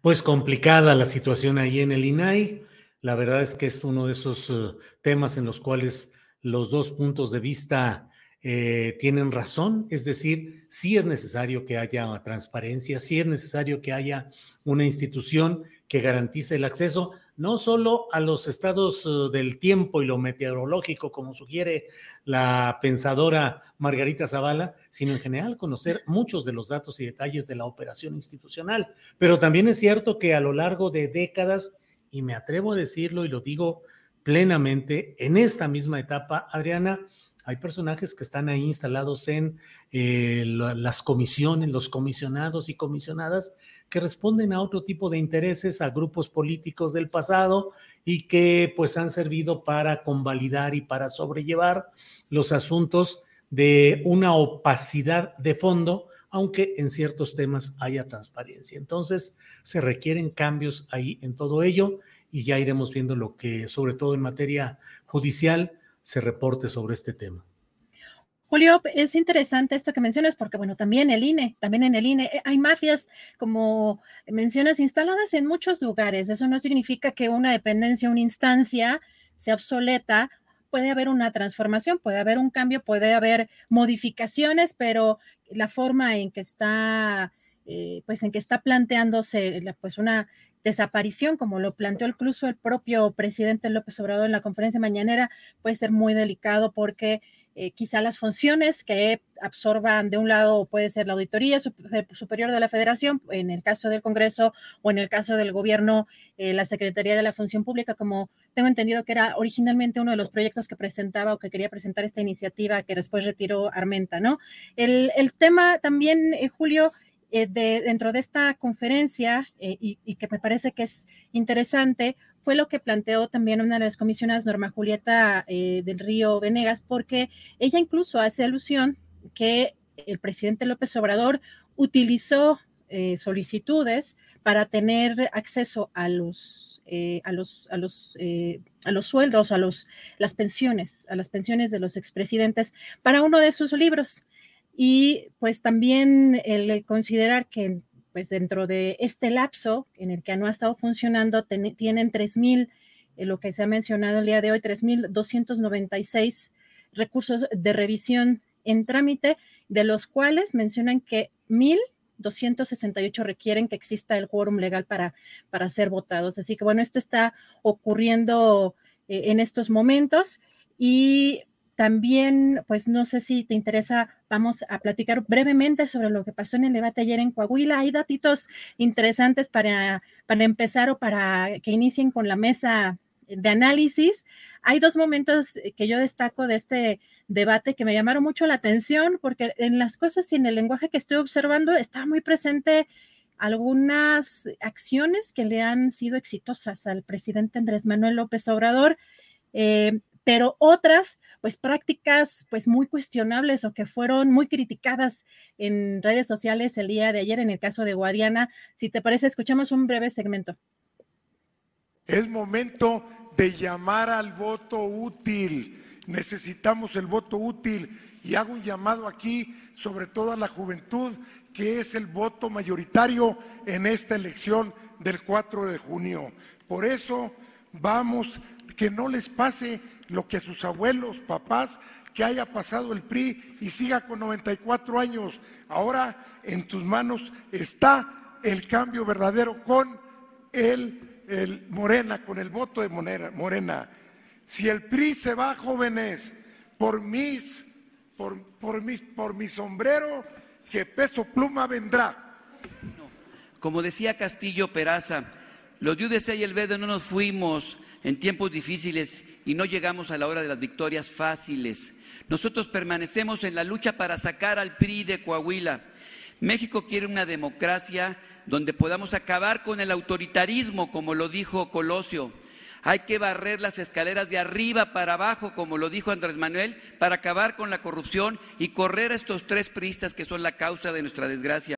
pues complicada la situación ahí en el INAI. La verdad es que es uno de esos eh, temas en los cuales los dos puntos de vista eh, tienen razón, es decir, sí es necesario que haya transparencia, sí es necesario que haya una institución que garantice el acceso no solo a los estados eh, del tiempo y lo meteorológico, como sugiere la pensadora Margarita Zavala, sino en general conocer muchos de los datos y detalles de la operación institucional. Pero también es cierto que a lo largo de décadas, y me atrevo a decirlo y lo digo plenamente, en esta misma etapa, Adriana, hay personajes que están ahí instalados en eh, las comisiones, los comisionados y comisionadas que responden a otro tipo de intereses, a grupos políticos del pasado y que pues han servido para convalidar y para sobrellevar los asuntos de una opacidad de fondo aunque en ciertos temas haya transparencia. Entonces, se requieren cambios ahí en todo ello y ya iremos viendo lo que, sobre todo en materia judicial, se reporte sobre este tema. Julio, es interesante esto que mencionas porque, bueno, también el INE, también en el INE eh, hay mafias, como mencionas, instaladas en muchos lugares. Eso no significa que una dependencia, una instancia sea obsoleta. Puede haber una transformación, puede haber un cambio, puede haber modificaciones, pero la forma en que está, eh, pues en que está planteándose, pues una desaparición, como lo planteó incluso el propio presidente López Obrador en la conferencia mañanera, puede ser muy delicado porque eh, quizá las funciones que absorban de un lado puede ser la Auditoría eh, Superior de la Federación, en el caso del Congreso o en el caso del gobierno, eh, la Secretaría de la Función Pública, como tengo entendido que era originalmente uno de los proyectos que presentaba o que quería presentar esta iniciativa que después retiró Armenta, ¿no? El, el tema también, Julio, eh, dentro de esta conferencia, eh, y, que me parece que es interesante, fue lo que planteó también una de las comisionadas, Norma Julieta eh, del Río Venegas, porque ella incluso hace alusión que el presidente López Obrador utilizó solicitudes para tener acceso a los, a los, a los, a los sueldos, a los, las pensiones, a las pensiones de los expresidentes para uno de sus libros. Y pues también el considerar que pues dentro de este lapso en el que no ha estado funcionando, tienen 3.000, eh, lo que se ha mencionado el día de hoy, 3.296 recursos de revisión en trámite, de los cuales mencionan que 1.268 requieren que exista el quórum legal para, para ser votados. Así que bueno, esto está ocurriendo eh, en estos momentos y también, pues no sé si te interesa, vamos a platicar brevemente sobre lo que pasó en el debate ayer en Coahuila. Hay datitos interesantes para, para empezar o para que inicien con la mesa de análisis. Hay dos momentos que yo destaco de este debate que me llamaron mucho la atención porque en las cosas y en el lenguaje que estoy observando está muy presente algunas acciones que le han sido exitosas al presidente Andrés Manuel López Obrador. Eh, pero otras, pues prácticas pues muy cuestionables o que fueron muy criticadas en redes sociales el día de ayer en el caso de Guadiana. Si te parece, escuchamos un breve segmento. Es momento de llamar al voto útil. Necesitamos el voto útil y hago un llamado aquí sobre todo a la juventud, que es el voto mayoritario en esta elección del 4 de junio. Por eso vamos, que no les pase lo que sus abuelos, papás, que haya pasado el PRI y siga con 94 años. Ahora en tus manos está el cambio verdadero con el, el Morena, con el voto de Morena. Si el PRI se va, jóvenes, por mis, por, por, mis, por mi sombrero, que peso pluma vendrá. Como decía Castillo Peraza, los de UDC y el Verde no nos fuimos en tiempos difíciles y no llegamos a la hora de las victorias fáciles. Nosotros permanecemos en la lucha para sacar al PRI de Coahuila. México quiere una democracia donde podamos acabar con el autoritarismo, como lo dijo Colosio. Hay que barrer las escaleras de arriba para abajo, como lo dijo Andrés Manuel, para acabar con la corrupción y correr a estos tres priistas que son la causa de nuestra desgracia.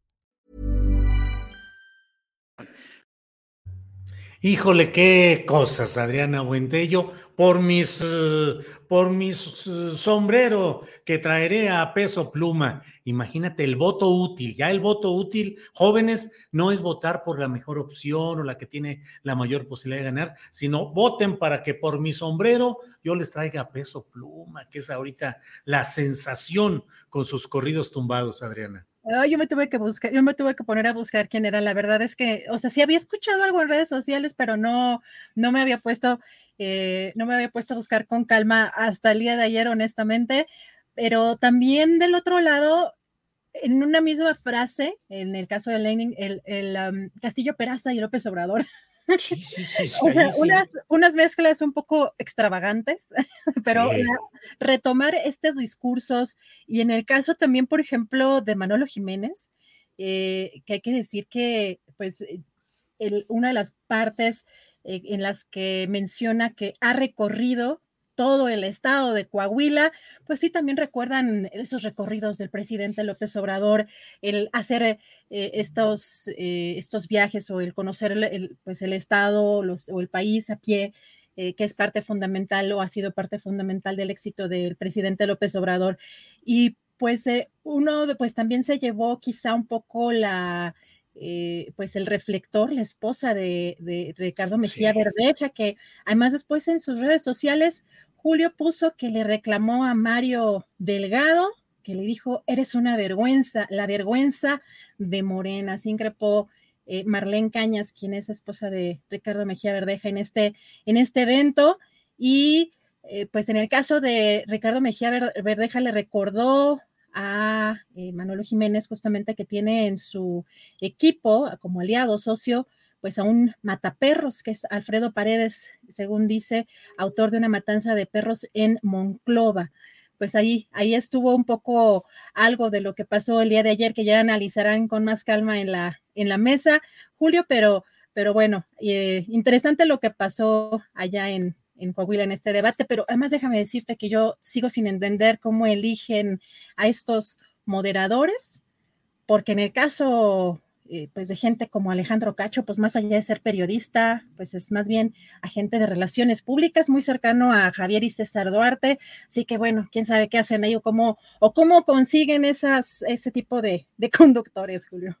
Híjole, qué cosas, Adriana Buentello, por mis, por mis sombrero que traeré a peso pluma. Imagínate el voto útil. Ya el voto útil, jóvenes, no es votar por la mejor opción o la que tiene la mayor posibilidad de ganar, sino voten para que por mi sombrero yo les traiga a peso pluma, que es ahorita la sensación con sus corridos tumbados, Adriana yo me tuve que buscar, yo me tuve que poner a buscar quién era. La verdad es que, o sea, sí había escuchado algo en redes sociales, pero no, no me había puesto, eh, no me había puesto a buscar con calma hasta el día de ayer, honestamente. Pero también del otro lado, en una misma frase, en el caso de Lenin, el, el Castillo Peraza y López Obrador, unas, mezclas un poco extravagantes, pero retomar estos discursos y en el caso también, por ejemplo, de Manolo Jiménez, eh, que hay que decir que, pues, una de las partes eh, en las que menciona que ha recorrido todo el estado de Coahuila, pues sí, también recuerdan esos recorridos del presidente López Obrador, el hacer eh, estos, eh, estos viajes o el conocer el, pues el estado o el país a pie, eh, que es parte fundamental o ha sido parte fundamental del éxito del presidente López Obrador. Y pues uno pues también se llevó quizá un poco la... pues el reflector, la esposa de, Ricardo Mejía Verdeja, que además después en sus redes sociales Julio puso que le reclamó a Mario Delgado, que le dijo, eres una vergüenza, la vergüenza de Morena, así increpó eh, Marlene Cañas, quien es esposa de Ricardo Mejía Verdeja en este, en este evento. Y eh, pues en el caso de Ricardo Mejía Verdeja le recordó a eh, Manolo Jiménez justamente que tiene en su equipo como aliado socio pues a un mataperros, que es Alfredo Paredes, según dice, autor de una matanza de perros en Monclova. Pues ahí, ahí estuvo un poco algo de lo que pasó el día de ayer, que ya analizarán con más calma en la, en la mesa, Julio, pero, pero bueno, eh, interesante lo que pasó allá en, en Coahuila en este debate, pero además déjame decirte que yo sigo sin entender cómo eligen a estos moderadores, porque en el caso eh, pues de gente como Alejandro Cacho, pues más allá de ser periodista, pues es más bien agente de relaciones públicas, muy cercano a Javier y César Duarte, así que bueno, quién sabe qué hacen ellos, cómo, o cómo consiguen esas, ese tipo de, de conductores, Julio.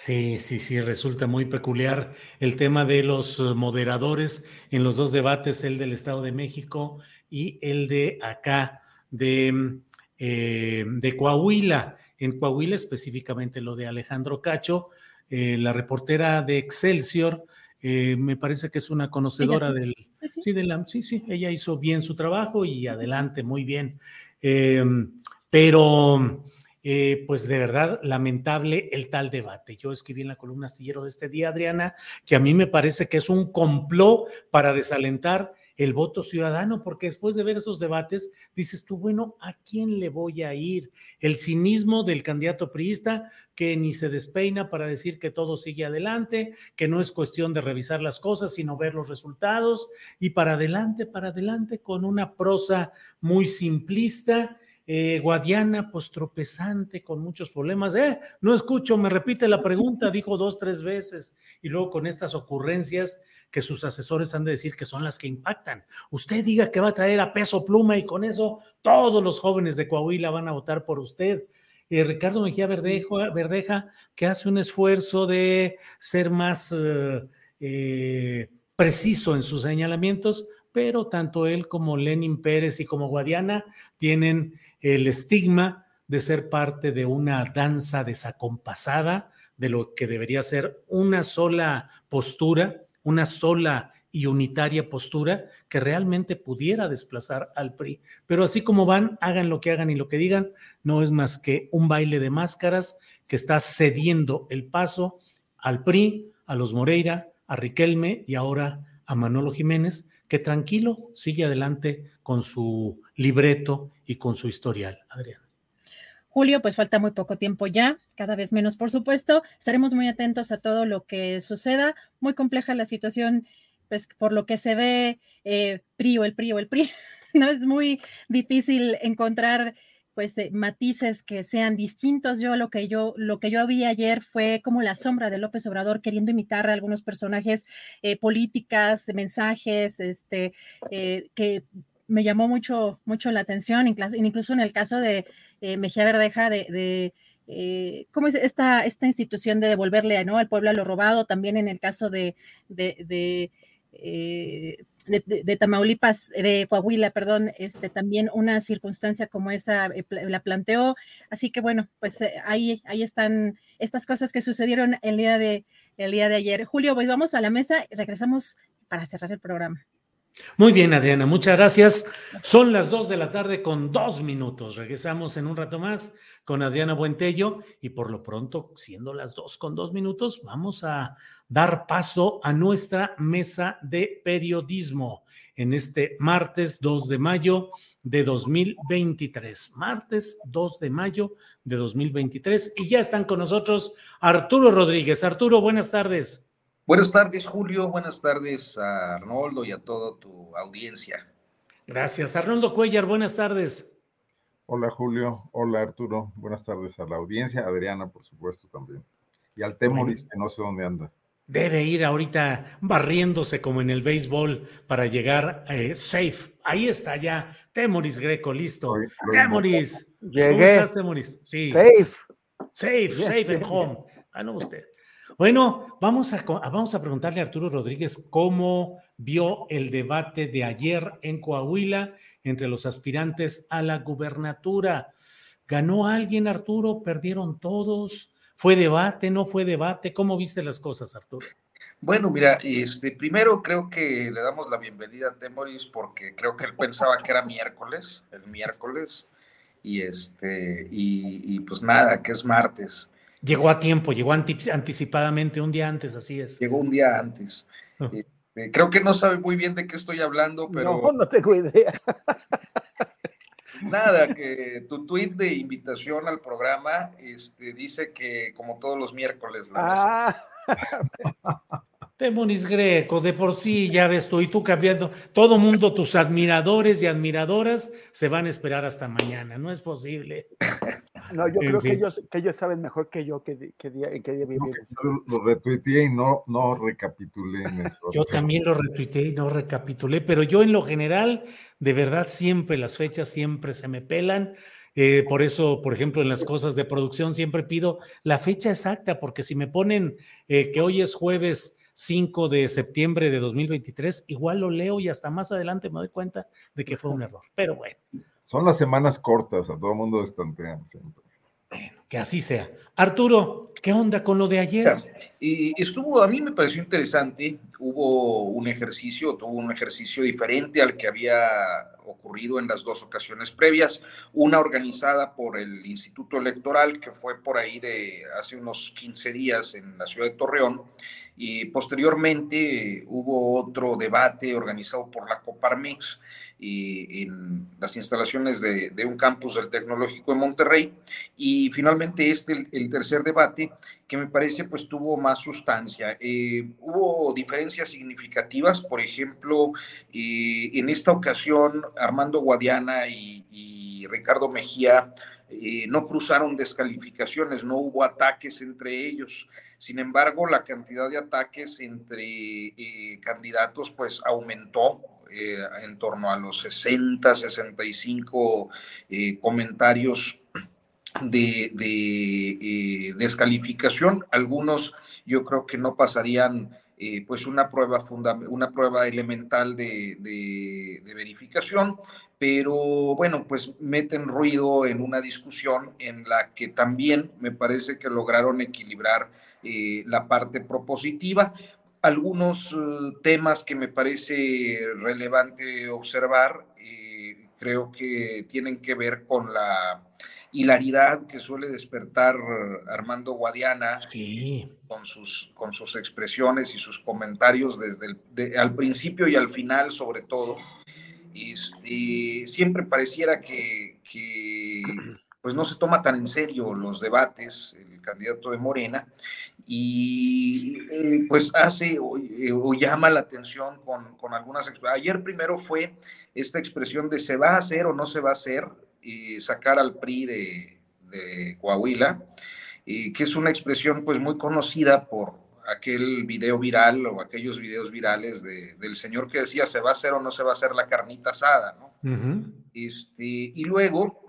Sí, sí, sí, resulta muy peculiar el tema de los eh, moderadores en los dos debates, el del Estado de México y el de acá, de, eh, de Coahuila en Coahuila, específicamente lo de Alejandro Cacho, eh, la reportera de Excelsior, eh, me parece que es una conocedora del... Sí sí. de la, sí, sí, ella hizo bien su trabajo y adelante, muy bien. Em, pero, eh, pues de verdad, lamentable el tal debate. Yo escribí en la columna astillero de este día, Adriana, que a mí me parece que es un complot para desalentar el voto ciudadano, porque después de ver esos debates dices tú, bueno, ¿a quién le voy a ir? El cinismo del candidato priista que ni se despeina para decir que todo sigue adelante, que no es cuestión de revisar las cosas, sino ver los resultados y para adelante, para adelante con una prosa muy simplista. Eh, Guadiana, pues tropezante, con muchos problemas. Eh, no escucho, me repite la pregunta, dijo dos, tres veces, y luego con estas ocurrencias que sus asesores han de decir que son las que impactan. Usted diga que va a traer a peso pluma y con eso todos los jóvenes de Coahuila van a votar por usted. Eh, Ricardo Mejía Verdeja, que hace un esfuerzo de ser más eh, eh, preciso en sus señalamientos, pero tanto él como Lenin Pérez y como Guadiana tienen el estigma de ser parte de una danza desacompasada, de lo que debería ser una sola postura, una sola y unitaria postura que realmente pudiera desplazar al PRI. Pero así como van, hagan lo que hagan y lo que digan, no es más que un baile de máscaras que está cediendo el paso al PRI, a los Moreira, a Riquelme y ahora a Manolo Jiménez, que tranquilo sigue adelante con su libreto y con su historial. Adrián. Julio, pues falta muy poco tiempo ya, cada vez menos, por supuesto. Estaremos muy atentos a todo lo que suceda. Muy compleja la situación, pues por lo que se ve, eh, PRI o el PRI o el PRI, no es muy difícil encontrar pues eh, matices que sean distintos. Yo lo que yo lo que yo vi ayer fue como la sombra de López Obrador queriendo imitar a algunos personajes eh, políticas, mensajes, este, eh, que me llamó mucho mucho la atención, incluso, en el caso de Mejía Verdeja de, ¿cómo es esta, institución de devolverle ¿no? al pueblo a lo robado? También en el caso de, Tamaulipas, de Coahuila, perdón, este, también una circunstancia como esa eh, la planteó. Así que bueno, pues eh, ahí, ahí están estas cosas que sucedieron el día de, el día de ayer. Julio, pues vamos a la mesa y regresamos para cerrar el programa. Muy bien, Adriana, muchas gracias. Son las dos de la tarde con dos minutos. Regresamos en un rato más con Adriana Buentello y por lo pronto, siendo las dos con dos minutos, vamos a dar paso a nuestra mesa de periodismo en este martes 2 de mayo de 2023. Martes 2 de mayo de 2023 y ya están con nosotros Arturo Rodríguez. Arturo, buenas tardes. Buenas tardes, Julio. Buenas tardes a Arnoldo y a toda tu audiencia. Gracias. Arnoldo Cuellar, buenas tardes. Hola, Julio. Hola, Arturo. Buenas tardes a la audiencia. Adriana, por supuesto, también. Y al Temoris, que no sé dónde anda. Debe ir ahorita barriéndose como en el béisbol para llegar eh, safe. Ahí está ya. Temoris Greco, listo. Temoris. Llegué. ¿Cómo estás, Temoris? Sí. Safe. Safe, safe at home. Ah, no, usted. Bueno, vamos a, vamos a preguntarle a Arturo Rodríguez cómo vio el debate de ayer en Coahuila entre los aspirantes a la gubernatura. ¿Ganó alguien, Arturo? ¿Perdieron todos? ¿Fue debate? ¿No fue debate? ¿Cómo viste las cosas, Arturo? Bueno, mira, este, primero creo que le damos la bienvenida a Temoris porque creo que él pensaba que era miércoles, el miércoles, y este, y pues nada, que es martes. Llegó a tiempo, llegó anticipadamente, un día antes, así es. Llegó un día antes. Ah. Este, creo que no sabe muy bien de qué estoy hablando, pero... No, no tengo idea. Nada, que tu tweet de invitación al programa este, dice que como todos los miércoles la ah. Temonis Greco, de por sí, ya ves tú, y tú cambiando, todo mundo, tus admiradores y admiradoras se van a esperar hasta mañana, no es posible. No, yo creo que ellos, que ellos saben mejor que yo qué que día, que día lo retuiteé y no, no recapitulé en eso. Yo también lo retuiteé y no recapitulé, pero yo en lo general, de verdad, siempre las fechas siempre se me pelan. Eh, por eso, por ejemplo, en las cosas de producción siempre pido la fecha exacta, porque si me ponen eh, que hoy es jueves 5 de septiembre de 2023, igual lo leo y hasta más adelante me doy cuenta de que fue un error. Pero bueno. Son las semanas cortas, a todo el mundo estantean siempre. Bueno, que así sea. Arturo, ¿qué onda con lo de ayer? Y estuvo, a mí me pareció interesante, hubo un ejercicio, tuvo un ejercicio diferente al que había ocurrido en las dos ocasiones previas, una organizada por el Instituto Electoral, que fue por ahí de hace unos 15 días en la ciudad de Torreón, y posteriormente hubo otro debate organizado por la Coparmex y en las instalaciones de, un campus del Tecnológico de Monterrey. Y finalmente este, el, tercer debate, que me parece pues tuvo más sustancia. Eh, hubo diferencias significativas, por ejemplo, eh, en esta ocasión Armando Guadiana y, Ricardo Mejía eh, no cruzaron descalificaciones, no hubo ataques entre ellos. Sin embargo, la cantidad de ataques entre eh, candidatos pues aumentó eh, en torno a los 60, 65 eh, comentarios de, descalificación. Algunos yo creo que no pasarían pues una prueba, una prueba elemental de, verificación, pero bueno, pues meten ruido en una discusión en la que también me parece que lograron equilibrar eh, la parte propositiva. Algunos eh, temas que me parece relevante observar, eh, creo que tienen que ver con la hilaridad que suele despertar Armando Guadiana con, sus, con sus expresiones y sus comentarios desde el, al principio y al final sobre todo. Y, siempre pareciera que, que, pues no se toma tan en serio los debates, el candidato de Morena, y eh, pues hace o, eh, o, llama la atención con, con algunas... Ayer primero fue esta expresión de se va a hacer o no se va a hacer, sacar al PRI de, de Coahuila, y que es una expresión pues muy conocida por aquel video viral o aquellos videos virales de, del señor que decía se va a hacer o no se va a hacer la carnita asada, ¿no? este, y luego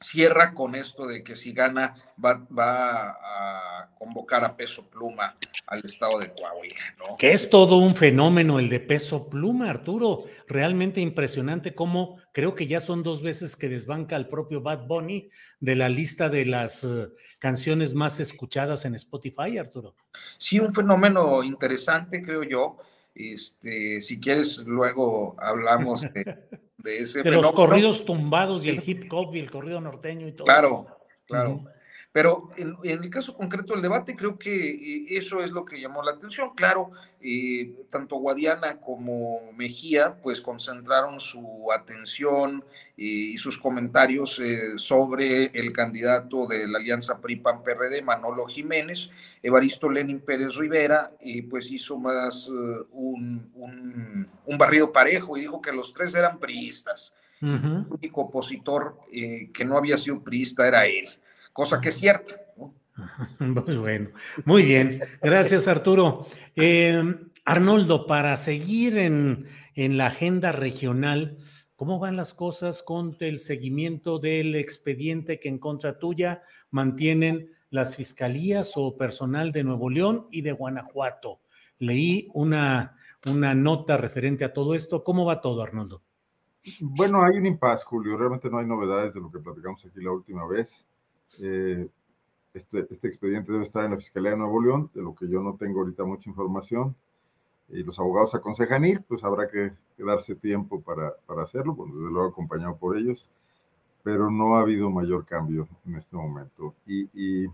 cierra con esto de que si gana va, va, a convocar a Peso Pluma al estado de Coahuila, ¿no? Que es todo un fenómeno el de Peso Pluma, Arturo. Realmente impresionante cómo creo que ya son dos veces que desbanca al propio Bad Bunny de la lista de las uh, canciones más escuchadas en Spotify, Arturo. Sí, un fenómeno interesante, creo yo. Este, si quieres, luego hablamos de, de ese. De los corridos tumbados y el hip hop y el corrido norteño y todo. Claro, claro. Pero en, el caso concreto del debate, creo que eh, eso es lo que llamó la atención. Claro, eh, tanto Guadiana como Mejía, pues concentraron su atención eh, y sus comentarios sobre el candidato de la alianza PRI-PAN-PRD, Manolo Jiménez. Evaristo Lenin Pérez Rivera, y pues hizo más un, un, barrido parejo y dijo que los tres eran priistas. El único opositor que no había sido priista era él cosa que es cierta. Muy bueno, muy bien. Gracias, Arturo. Eh, Arnoldo, para seguir en, en la agenda regional, ¿cómo van las cosas con el seguimiento del expediente que en contra tuya mantienen las fiscalías o personal de Nuevo León y de Guanajuato? Leí una, una nota referente a todo esto. ¿Cómo va todo, Arnoldo? Bueno, hay un impasse, Julio. Realmente no hay novedades de lo que platicamos aquí la última vez. Eh, este, este, expediente debe estar en la Fiscalía de Nuevo León, de lo que yo no tengo ahorita mucha información. Y los abogados aconsejan ir, pues habrá que, darse tiempo para, para hacerlo, bueno, desde luego acompañado por ellos, pero no ha habido mayor cambio en este momento. Y, y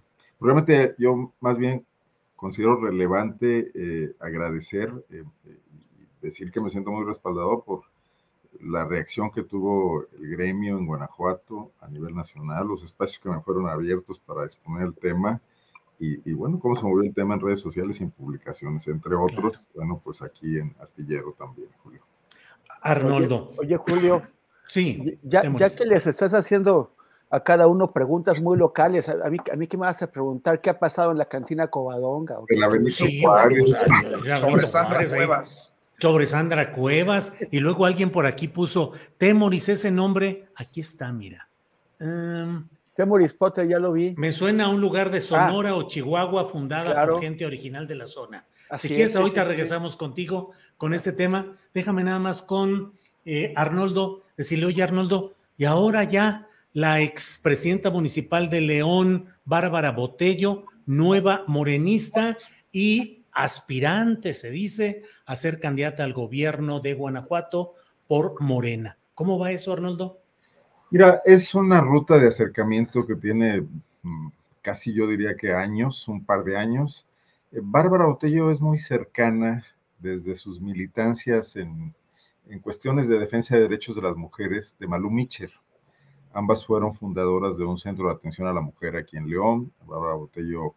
yo más bien considero relevante eh, agradecer eh, y decir que me siento muy respaldado por la reacción que tuvo el gremio en Guanajuato a nivel nacional, los espacios que me fueron abiertos para exponer el tema y, bueno, cómo se movió el tema en redes sociales y en publicaciones, entre otros, bueno, pues aquí en Astillero también, Julio. Arnoldo. Oye, Julio. Sí. Ya, ya que les estás haciendo a cada uno preguntas muy locales. A mí, a mí que me vas a preguntar qué ha pasado en la cantina Covadonga. En la Benito Juárez. sobre Sandra Cuevas, y luego alguien por aquí puso Temoris, ese nombre, aquí está, mira. Um, Temoris Potter, ya lo vi. Me suena a un lugar de Sonora ah. o Chihuahua fundada por gente original de la zona. Así si quieres, ahorita regresamos contigo con este tema. Déjame nada más con eh, Arnoldo, decirle, oye Arnoldo, y ahora ya la expresidenta municipal de León, Bárbara Botello, nueva morenista y aspirante, se dice, a ser candidata al gobierno de Guanajuato por Morena. ¿Cómo va eso, Arnoldo? Mira, es una ruta de acercamiento que tiene mm, casi yo diría que años, un par de años. Eh, Bárbara Botello es muy cercana desde sus militancias en, en, cuestiones de defensa de derechos de las mujeres de Malú Micher. Ambas fueron fundadoras de un centro de atención a la mujer aquí en León. Bárbara Botello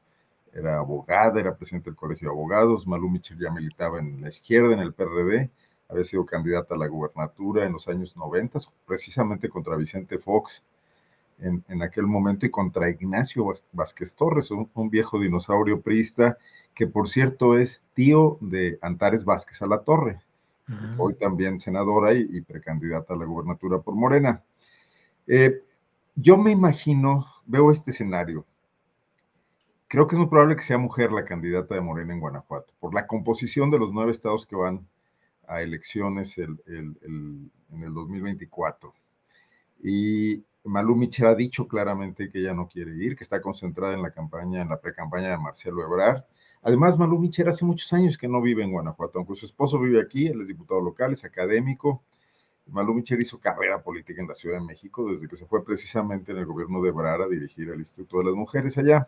era abogada, era presidente del Colegio de Abogados, Malú Michel ya militaba en la izquierda, en el PRD, había sido candidata a la gubernatura en los años 90, precisamente contra Vicente Fox en, en aquel momento y contra Ignacio Vázquez Torres, un, viejo dinosaurio priista que por cierto es tío de Antares Vázquez a la Torre, hoy también senadora y, precandidata a la gubernatura por Morena. Eh, yo me imagino, veo este escenario, creo que es muy probable que sea mujer la candidata de Morena en Guanajuato, por la composición de los nueve estados que van a elecciones en el 2024. Y Malú Michel ha dicho claramente que ella no quiere ir, que está concentrada en la campaña, en la pre-campaña de Marcelo Ebrard. Además, Malú Michel hace muchos años que no vive en Guanajuato, aunque su esposo vive aquí, él es diputado local, es académico. Malú Michel hizo carrera política en la Ciudad de México desde que se fue precisamente en el gobierno de Ebrard a dirigir el Instituto de las Mujeres allá.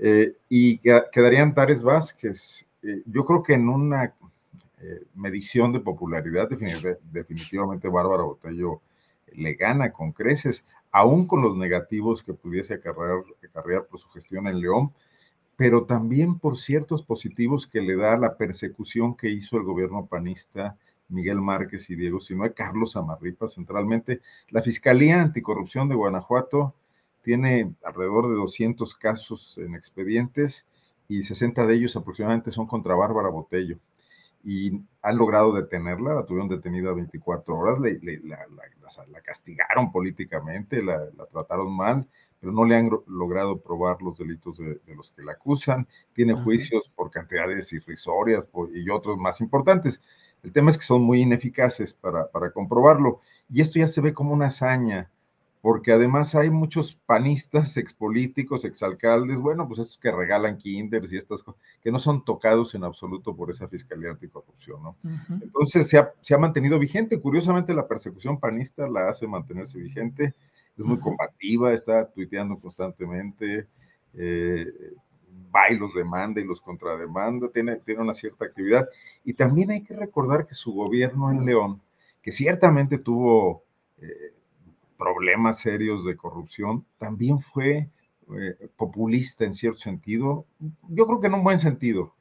Eh, y quedarían Tares Vázquez. Eh, yo creo que en una eh, medición de popularidad, definitivamente Bárbara Botello le gana con creces, aún con los negativos que pudiese acarrear, por su gestión en León, pero también por ciertos positivos que le da la persecución que hizo el gobierno panista Miguel Márquez y Diego Sinoé, Carlos Amarripa centralmente. La Fiscalía Anticorrupción de Guanajuato tiene alrededor de 200 casos en expedientes y 60 de ellos aproximadamente son contra Bárbara Botello. Y han logrado detenerla, la tuvieron detenida 24 horas, la, castigaron políticamente, la, trataron mal, pero no le han logrado probar los delitos de, los que la acusan. Tiene juicios por cantidades irrisorias y otros más importantes. El tema es que son muy ineficaces para, para comprobarlo. Y esto ya se ve como una hazaña porque además hay muchos panistas, expolíticos, exalcaldes, bueno, pues estos que regalan kinders y estas cosas, que no son tocados en absoluto por esa Fiscalía Anticorrupción, ¿no? Entonces se ha, se ha, mantenido vigente, curiosamente la persecución panista la hace mantenerse vigente, es muy combativa, está tuiteando constantemente, eh, va y los demanda y los contrademanda, tiene, tiene una cierta actividad. Y también hay que recordar que su gobierno en León, que ciertamente tuvo... Eh, problemas serios de corrupción, también fue eh, populista en cierto sentido, yo creo que en un buen sentido.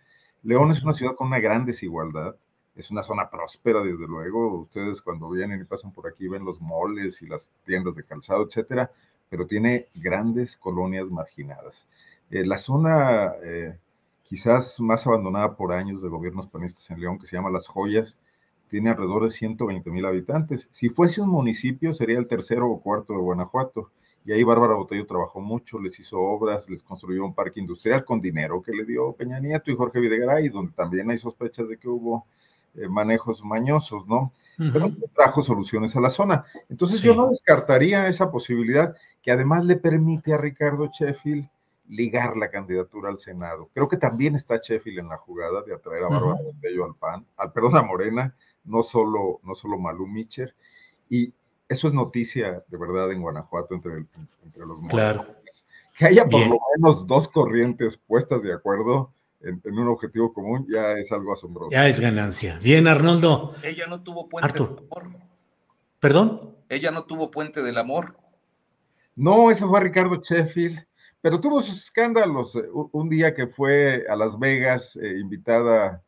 León es una ciudad con una gran desigualdad, es una zona próspera, desde luego. Ustedes cuando vienen y pasan por aquí ven los moles y las tiendas de calzado, etcétera, pero tiene grandes colonias marginadas. Eh, la zona eh, quizás más abandonada por años de gobiernos panistas en León, que se llama Las Joyas, tiene alrededor de 120 mil habitantes. Si fuese un municipio, sería el tercero o cuarto de Guanajuato. Y ahí Bárbara Botello trabajó mucho, les hizo obras, les construyó un parque industrial con dinero que le dio Peña Nieto y Jorge Videgaray, donde también hay sospechas de que hubo eh, manejos mañosos, ¿no? Pero trajo soluciones a la zona. Entonces yo no descartaría esa posibilidad que además le permite a Ricardo Sheffield ligar la candidatura al Senado. Creo que también está Sheffield en la jugada de atraer a Bárbara Botello al PAN, al perdón, a Morena, no solo, no solo Malú Micher. Y eso es noticia de verdad en Guanajuato entre, entre los claro. Que haya por lo menos dos corrientes puestas de acuerdo en, un objetivo común ya es algo asombroso. Ya es ganancia. Bien, Arnoldo. Ella no tuvo puente del amor. ¿Perdón? Ella no tuvo puente del amor. No, eso fue Ricardo Sheffield, pero tuvo sus escándalos. Eh, un día que fue a Las Vegas, eh, invitada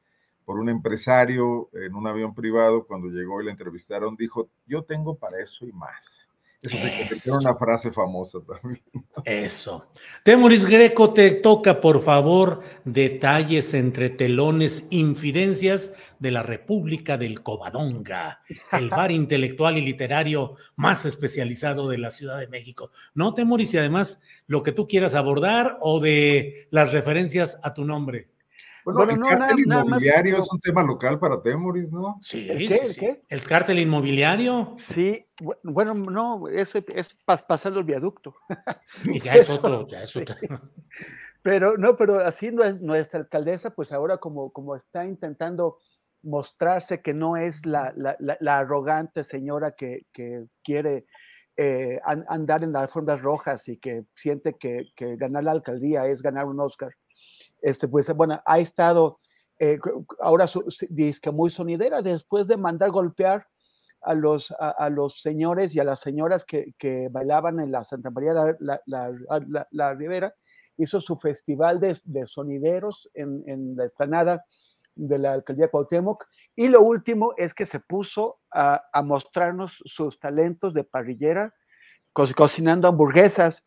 por un empresario en un avión privado, cuando llegó y le entrevistaron, dijo, yo tengo para eso y más. Eso, se convirtió en una frase famosa también. Eso. Temoris Greco, te toca, por favor, detalles entre telones, infidencias de la República del Covadonga, el bar intelectual y literario más especializado de la Ciudad de México. ¿No, Temoris? Y además, lo que tú quieras abordar o de las referencias a tu nombre. Bueno, el cártel inmobiliario es un tema local para Temoris, ¿no? Sí, sí, sí. ¿El cártel inmobiliario? Sí, bueno, no, ese es pasando el viaducto. Y ya es otro, ya es otro. Pero no, pero así nuestra alcaldesa, pues ahora como, como está intentando mostrarse que no es la, la, arrogante señora que, que quiere eh, andar en las alfombras rojas y que siente que, que ganar la alcaldía es ganar un Oscar este, pues bueno, ha estado eh, ahora dice que muy sonidera después de mandar golpear a los, a, los señores y a las señoras que, que bailaban en la Santa María la, la, la, Ribera, hizo su festival de, de sonideros en, la explanada de la alcaldía Cuauhtémoc y lo último es que se puso a, a mostrarnos sus talentos de parrillera cocinando hamburguesas.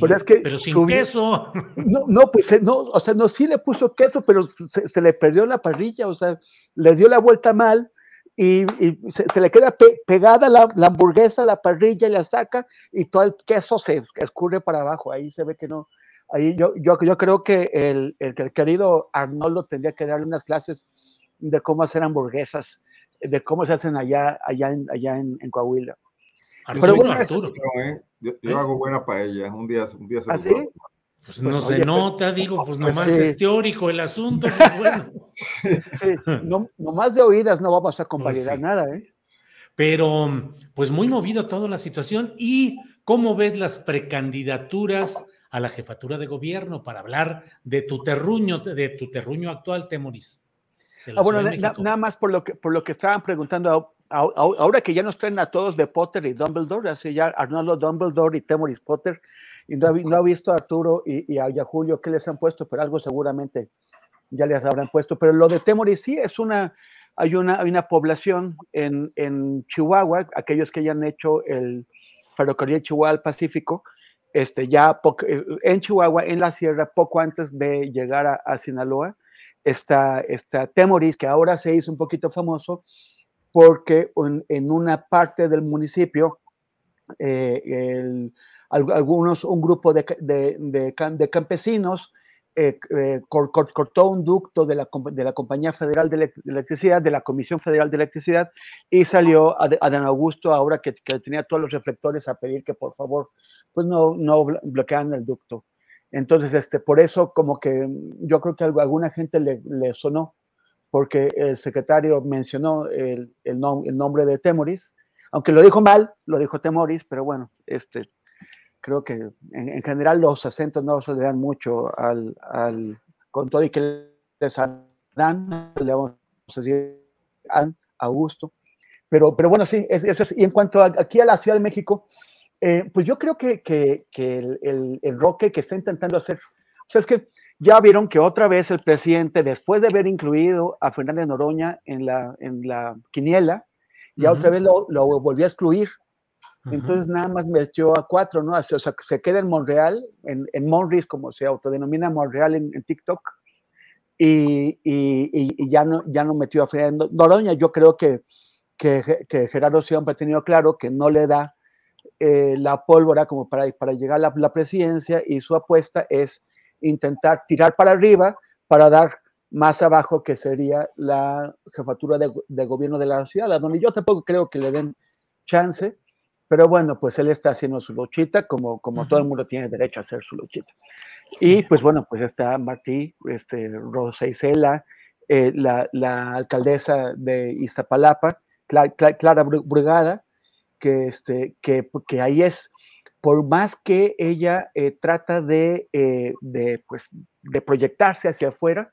pero, es que pero sin queso. No, no, pues eh, no, o sea, no, sí le puso queso, pero se, le perdió la parrilla, o sea, le dio la vuelta mal y, se, le queda pegada la, hamburguesa la parrilla y la saca y todo el queso se escurre para abajo. Ahí se ve que no. Ahí yo, yo, yo creo que el, el, el querido Arnoldo tendría que darle unas clases de cómo hacer hamburguesas, de cómo se hacen allá, allá, en, allá en Coahuila. Pero bueno, Arturo. ¿eh? Yo, ¿Eh? hago buena paella, un día, un día se ¿Ah, sí? Pues, pues no se pues, nota, digo, pues, pues nomás es teórico el asunto, pues bueno. Sí, no, nomás de oídas no vamos a convalidar nada, ¿eh? Pero, pues muy movida toda la situación. ¿Y cómo ves las precandidaturas a la jefatura de gobierno para hablar de tu terruño, de tu terruño actual, Temoris? Ah, bueno, nada más por lo que por lo que estaban preguntando ahora que ya nos traen a todos de Potter y Dumbledore, así ya Arnoldo Dumbledore y Temoris Potter, y no, ha visto a Arturo y, a, Julio qué les han puesto, pero algo seguramente ya les habrán puesto. Pero lo de Temoris sí es una, hay una, hay una población en, en Chihuahua, aquellos que hayan hecho el ferrocarril Chihuahua al Pacífico, este, ya eh, en Chihuahua, en la sierra, poco antes de llegar a, Sinaloa, está, está Temoris, que ahora se hizo un poquito famoso porque en, una parte del municipio, eh, algunos, un grupo de, de, de campesinos eh, eh, cortó un ducto de la, de la Compañía Federal de Electricidad, de la Comisión Federal de Electricidad, y salió a, Dan Augusto, ahora que, tenía todos los reflectores, a pedir que por favor, pues no, no bloquearan el ducto. Entonces, este, por eso como que yo creo que alguna gente le, le sonó, porque el secretario mencionó el, el, el nombre de Temoris, aunque lo dijo mal, lo dijo Temoris, pero bueno, este, creo que en, general los acentos no se le dan mucho al, al con todo y que les dan, le vamos a decir Augusto. Pero, pero bueno, sí, eso es, Y en cuanto aquí a la Ciudad de México, eh, pues yo creo que, que, que el, el, Roque que está intentando hacer, o sea, es que ya vieron que otra vez el presidente, después de haber incluido a Fernández Noroña en la, en la quiniela, ya otra vez lo, lo volvió a excluir entonces nada más metió a cuatro, ¿no? O sea, se queda en Montreal, en, en Monris, como se autodenomina Montreal en, TikTok, y, y, ya, no, ya no metió a Fernando Noroña. Yo creo que, que, que, Gerardo siempre ha tenido claro que no le da eh, la pólvora como para, para llegar a la, presidencia y su apuesta es intentar tirar para arriba para dar más abajo que sería la jefatura de, de gobierno de la ciudad, donde yo tampoco creo que le den chance pero bueno, pues él está haciendo su luchita, como, como todo el mundo tiene derecho a hacer su luchita. Y pues bueno, pues está Martí, este, Rosa Isela, eh, la, la, alcaldesa de Iztapalapa, Clara, Brugada, que, este, que, que, ahí es, por más que ella eh, trata de, eh, de, pues, de proyectarse hacia afuera,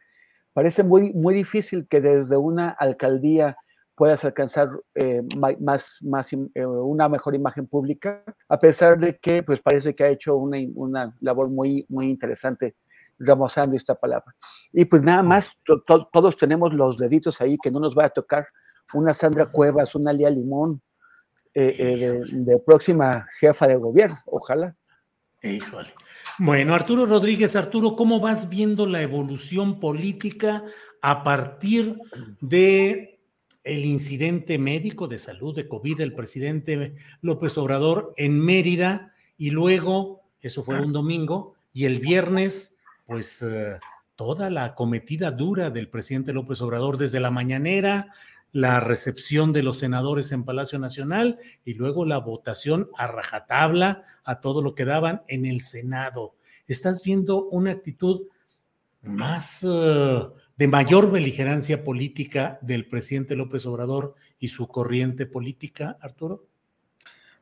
parece muy, muy difícil que desde una alcaldía puedas alcanzar eh, más, más eh, una mejor imagen pública, a pesar de que pues parece que ha hecho una, una labor muy, muy interesante remozando esta palabra. Y pues nada más, todos tenemos los deditos ahí que no nos va a tocar una Sandra Cuevas, una Lía Limón, eh, de, próxima jefa de gobierno, ojalá. Híjole. Bueno, Arturo Rodríguez, Arturo, ¿cómo vas viendo la evolución política a partir de el incidente médico de salud de COVID del presidente López Obrador en Mérida y luego, eso fue un domingo, y el viernes, pues eh, toda la cometida dura del presidente López Obrador desde la mañanera, la recepción de los senadores en Palacio Nacional y luego la votación a rajatabla a todo lo que daban en el Senado. Estás viendo una actitud más... Eh, de mayor beligerancia política del presidente López Obrador y su corriente política, Arturo?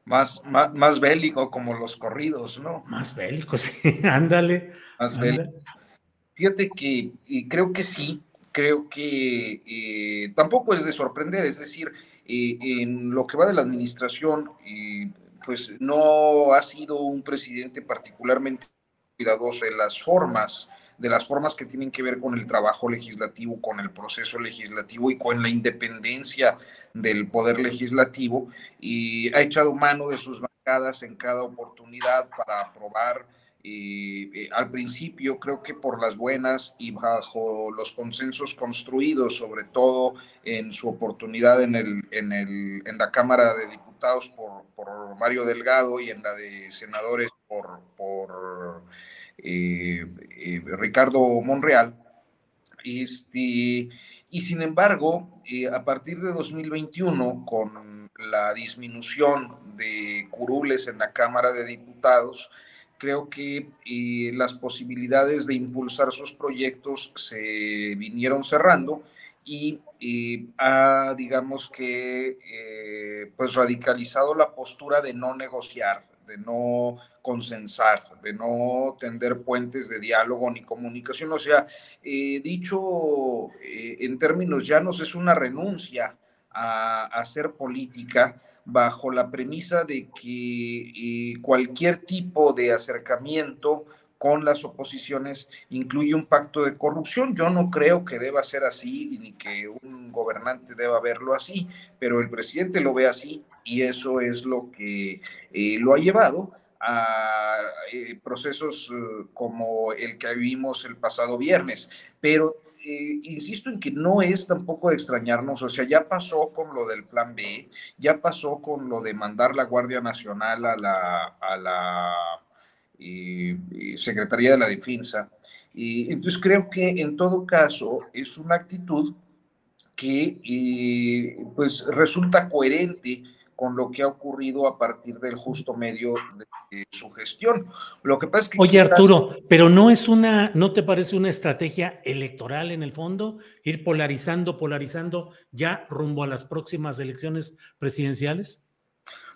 Más, más, bélico, como los corridos, ¿no? Más bélico, sí, ándale. Más bélico. Fíjate que creo que sí, creo que eh, tampoco es de sorprender, es decir, eh, en lo que va de la administración, eh, pues no ha sido un presidente particularmente cuidadoso de las formas de las formas que tienen que ver con el trabajo legislativo, con el proceso legislativo y con la independencia del poder legislativo y ha echado mano de sus bancadas en cada oportunidad para aprobar eh, al principio creo que por las buenas y bajo los consensos construidos, sobre todo en su oportunidad en, el, en, el, en la Cámara de Diputados por, por Mario Delgado y en la de senadores por, por eh, eh, Ricardo Monreal. Este, y sin embargo, eh, a partir de 2021, con la disminución de curules en la Cámara de Diputados, creo que las posibilidades de impulsar sus proyectos se vinieron cerrando y ha, digamos que, pues radicalizado la postura de no negociar, de no consensar, de no tender puentes de diálogo ni comunicación. O sea, eh, dicho eh, en términos llanos, es una renuncia a, hacer política bajo la premisa de que eh, cualquier tipo de acercamiento con las oposiciones incluye un pacto de corrupción. Yo no creo que deba ser así ni que un gobernante deba verlo así, pero el presidente lo ve así y eso es lo que eh, lo ha llevado a eh, procesos como el que vimos el pasado viernes. Pero insisto en que no es tampoco de extrañarnos, o sea, ya pasó con lo del plan B, ya pasó con lo de mandar la Guardia Nacional a la, la Secretaría de la Defensa. Y entonces creo que en todo caso es una actitud que pues resulta coherente con lo que ha ocurrido a partir del justo medio de, su gestión. Lo que pasa es que Oye Arturo, pero no es una, ¿no te parece una estrategia electoral en el fondo ir polarizando, polarizando ya rumbo a las próximas elecciones presidenciales?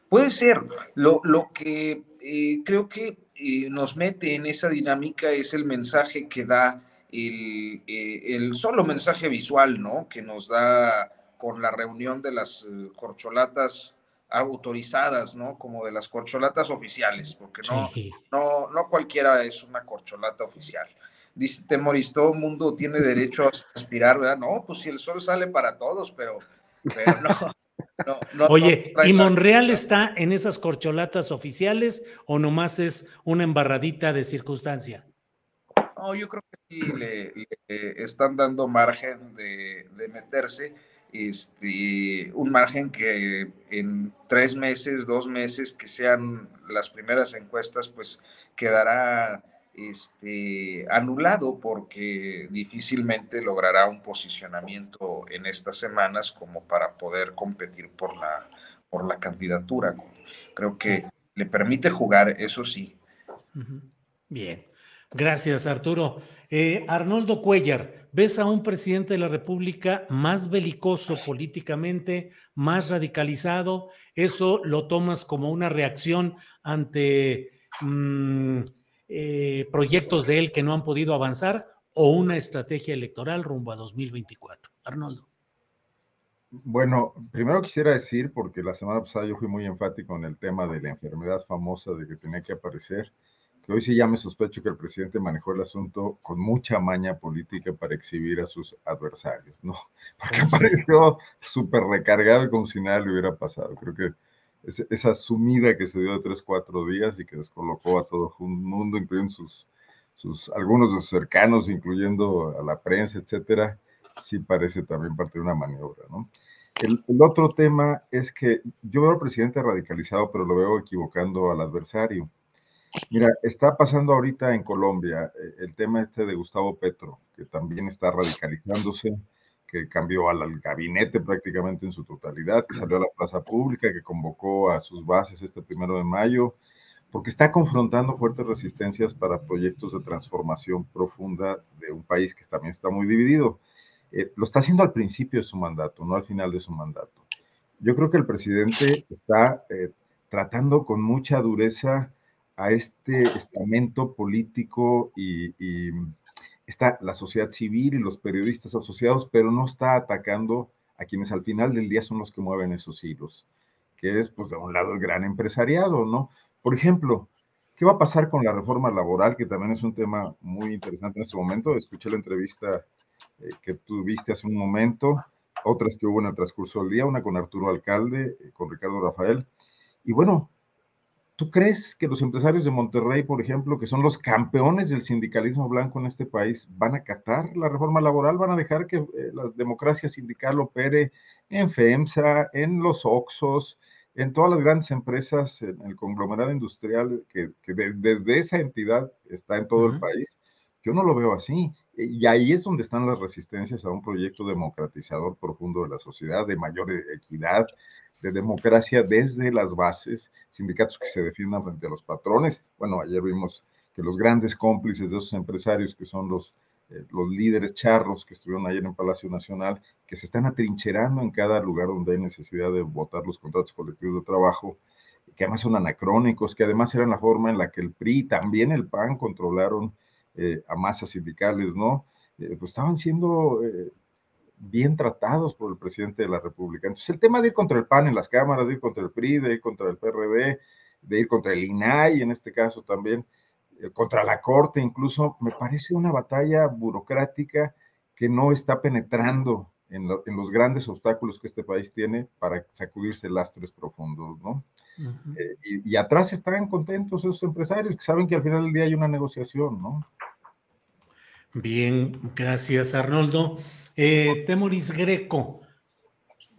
Puede ser. Lo, lo que eh, creo que eh, nos mete en esa dinámica es el mensaje que da el, eh, el solo mensaje visual, ¿no? Que nos da con la reunión de las corcholatas autorizadas, ¿no? Como de las corcholatas oficiales, porque no, no, no cualquiera es una corcholata oficial. Dice Temoris, todo el mundo tiene derecho a aspirar, ¿verdad? No, pues si el sol sale para todos, pero, pero no. Oye, ¿y Monreal está en esas corcholatas oficiales o nomás es una embarradita de circunstancia? No, yo creo que sí le, están dando margen de, de meterse este, un margen que en tres meses, dos meses, que sean las primeras encuestas, pues quedará este, anulado porque difícilmente logrará un posicionamiento en estas semanas como para poder competir por la, por la candidatura. Creo que le permite jugar, eso sí. Bien. Gracias, Arturo. Eh, Arnoldo Cuellar, ¿ves a un presidente de la República más belicoso políticamente, más radicalizado? ¿Eso lo tomas como una reacción ante mm, eh, proyectos de él que no han podido avanzar o una estrategia electoral rumbo a 2024? Arnoldo. Bueno, primero quisiera decir, porque la semana pasada yo fui muy enfático en el tema de la enfermedad famosa de que tenía que aparecer que hoy sí ya me sospecho que el presidente manejó el asunto con mucha maña política para exhibir a sus adversarios, ¿no? Porque apareció súper recargado como si nada le hubiera pasado. Creo que esa sumida que se dio de tres, cuatro días y que descolocó a todo un mundo, incluyendo sus, sus, algunos de sus cercanos, incluyendo a la prensa, etcétera, sí parece también parte de una maniobra, ¿no? El, el, otro tema es que yo veo al presidente radicalizado, pero lo veo equivocando al adversario. Mira, está pasando ahorita en Colombia eh, el tema este de Gustavo Petro, que también está radicalizándose, que cambió al, gabinete prácticamente en su totalidad, que salió a la plaza pública, que convocó a sus bases este primero de mayo, porque está confrontando fuertes resistencias para proyectos de transformación profunda de un país que también está muy dividido. Eh, lo está haciendo al principio de su mandato, no al final de su mandato. Yo creo que el presidente está eh, tratando con mucha dureza a este estamento político y, está la sociedad civil y los periodistas asociados, pero no está atacando a quienes al final del día son los que mueven esos hilos, que es, pues, de un lado el gran empresariado, ¿no? Por ejemplo, ¿qué va a pasar con la reforma laboral, que también es un tema muy interesante en este momento? Escuché la entrevista eh, que tuviste hace un momento, otras que hubo en el transcurso del día, una con Arturo Alcalde, eh, con Ricardo Rafael, y bueno, ¿Tú crees que los empresarios de Monterrey, por ejemplo, que son los campeones del sindicalismo blanco en este país, van a acatar la reforma laboral? ¿Van a dejar que eh, la democracia sindical opere en FEMSA, en los OXOS, en todas las grandes empresas, en el conglomerado industrial que, desde esa entidad está en todo el país? Yo no lo veo así. Y ahí es donde están las resistencias a un proyecto democratizador profundo de la sociedad, de mayor equidad, de democracia desde las bases, sindicatos que se defiendan frente a los patrones. Bueno, ayer vimos que los grandes cómplices de esos empresarios, que son los, eh, los líderes charros que estuvieron ayer en Palacio Nacional, que se están atrincherando en cada lugar donde hay necesidad de votar los contratos colectivos de trabajo, que además son anacrónicos, que además eran la forma en la que el PRI, también el PAN, controlaron eh, a masas sindicales, ¿no? Eh, pues estaban siendo bien tratados por el presidente de la República. Entonces, el tema de ir contra el PAN en las cámaras, de ir contra el PRI, de ir contra el PRD, de ir contra el INAI en este caso también, eh, contra la Corte incluso, me parece una batalla burocrática que no está penetrando en, los grandes obstáculos que este país tiene para sacudirse lastres profundos, ¿no? Eh, y, atrás están contentos esos empresarios que saben que al final del día hay una negociación, ¿no? Bien, gracias Arnoldo. Eh, Temoris Greco,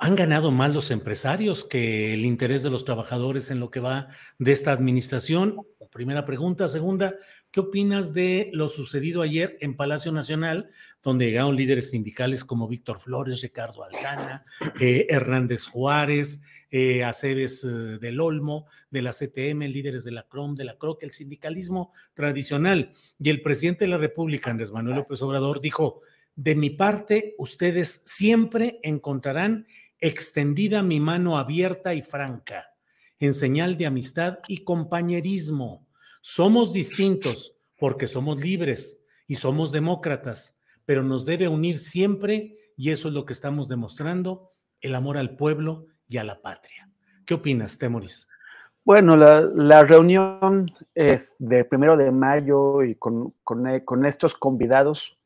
¿han ganado más los empresarios que el interés de los trabajadores en lo que va de esta administración? Primera pregunta. Segunda, ¿qué opinas de lo sucedido ayer en Palacio Nacional, donde llegaron líderes sindicales como Víctor Flores, Ricardo Algana, eh, Hernández Juárez, eh, Aceves eh, del Olmo, de la CTM, líderes de la CROM, de la CROC, el sindicalismo tradicional? Y el presidente de la República, Andrés Manuel López Obrador, dijo, de mi parte, ustedes siempre encontrarán extendida mi mano abierta y franca en señal de amistad y compañerismo. Somos distintos porque somos libres y somos demócratas, pero nos debe unir siempre, y eso es lo que estamos demostrando, el amor al pueblo y a la patria. ¿Qué opinas, Temoris? Bueno, la, reunión de primero de mayo y con, con estos convidados,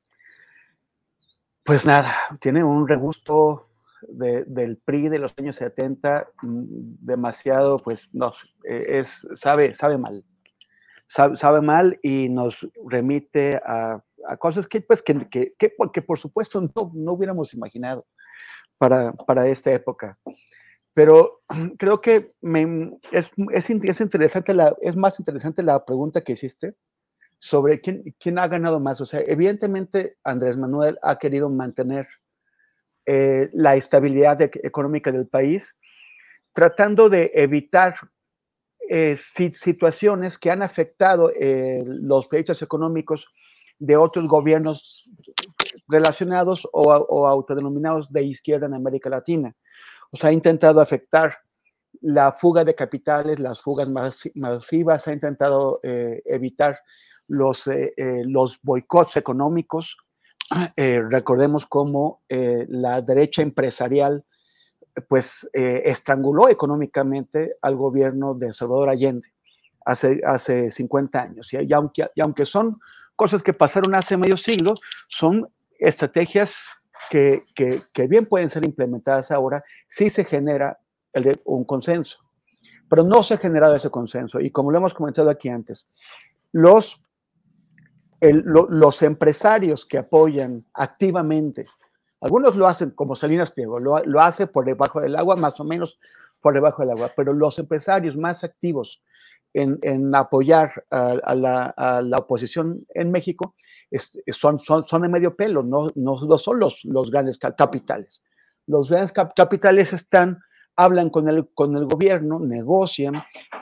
pues nada, tiene un regusto del PRI de los años 70 mm, demasiado, pues, no, e, es, sabe, sabe mal. Sabe, mal y nos remite a, cosas que, pues, que, que, que, por supuesto no, no hubiéramos imaginado para, para esta época. Pero creo que me, es, es, es, interesante la, es más interesante la pregunta que hiciste sobre quién, quién ha ganado más. O sea, evidentemente Andrés Manuel ha querido mantener eh, la estabilidad económica del país, tratando de evitar eh, situaciones que han afectado eh, los proyectos económicos de otros gobiernos relacionados o, autodenominados de izquierda en América Latina. O sea, ha intentado afectar la fuga de capitales, las fugas masivas, ha intentado evitar los boicots económicos, eh, recordemos cómo eh, la derecha empresarial pues eh, estranguló económicamente al gobierno de Salvador Allende hace, hace 50 años. Y, aunque, aunque son cosas que pasaron hace medio siglo, son estrategias que, que, bien pueden ser implementadas ahora si se genera un consenso. Pero no se ha generado ese consenso. Y como lo hemos comentado aquí antes, los los empresarios que apoyan activamente, algunos lo hacen como Salinas Pliego, lo, lo, hace por debajo del agua, más o menos por debajo del agua, pero los empresarios más activos en, apoyar a, la, oposición en México son, son, son, de medio pelo, no, no, son los, los grandes capitales. Los grandes capitales están hablan con el, con el gobierno, negocian,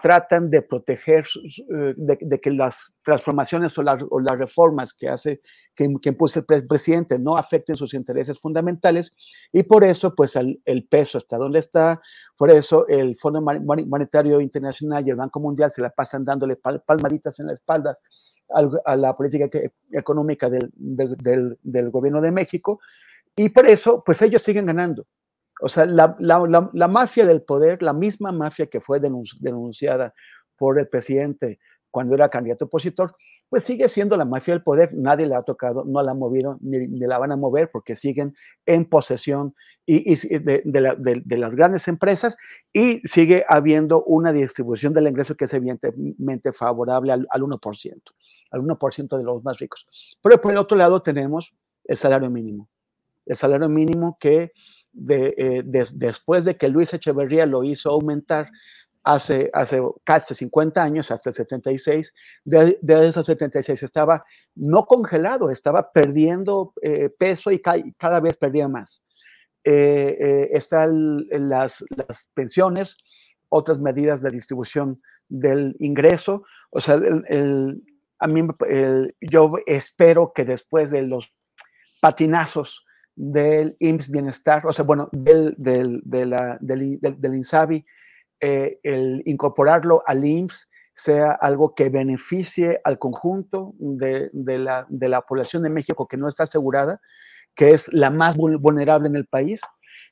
tratan de proteger, eh, de, que las transformaciones o, las reformas que hace, que, que el presidente no afecten sus intereses fundamentales y por eso, pues, el, peso está donde está, por eso el Fondo Monetario Internacional y el Banco Mundial se la pasan dándole palmaditas en la espalda a la política económica del, del, del gobierno de México y por eso, pues, ellos siguen ganando o sea, la, mafia del poder, la misma mafia que fue denunciada por el presidente cuando era candidato opositor, pues sigue siendo la mafia del poder, nadie la ha tocado, no la ha movido, ni, la van a mover porque siguen en posesión y, de, las grandes empresas y sigue habiendo una distribución del ingreso que es evidentemente favorable al, al 1%, al 1% de los más ricos. Pero por el otro lado tenemos el salario mínimo, el salario mínimo que eh, de, después de que Luis Echeverría lo hizo aumentar hace, hace casi 50 años, hasta el 76, de, de esos 76 estaba no congelado, estaba perdiendo eh, peso y cada vez perdía más. Eh, están las, las, pensiones, otras medidas de distribución del ingreso, o sea, el, a mí yo espero que después de los patinazos del IMSS Bienestar, o sea, bueno, del, del, del INSABI, eh, el incorporarlo al IMSS sea algo que beneficie al conjunto de, de, la, de la población de México que no está asegurada, que es la más vulnerable en el país.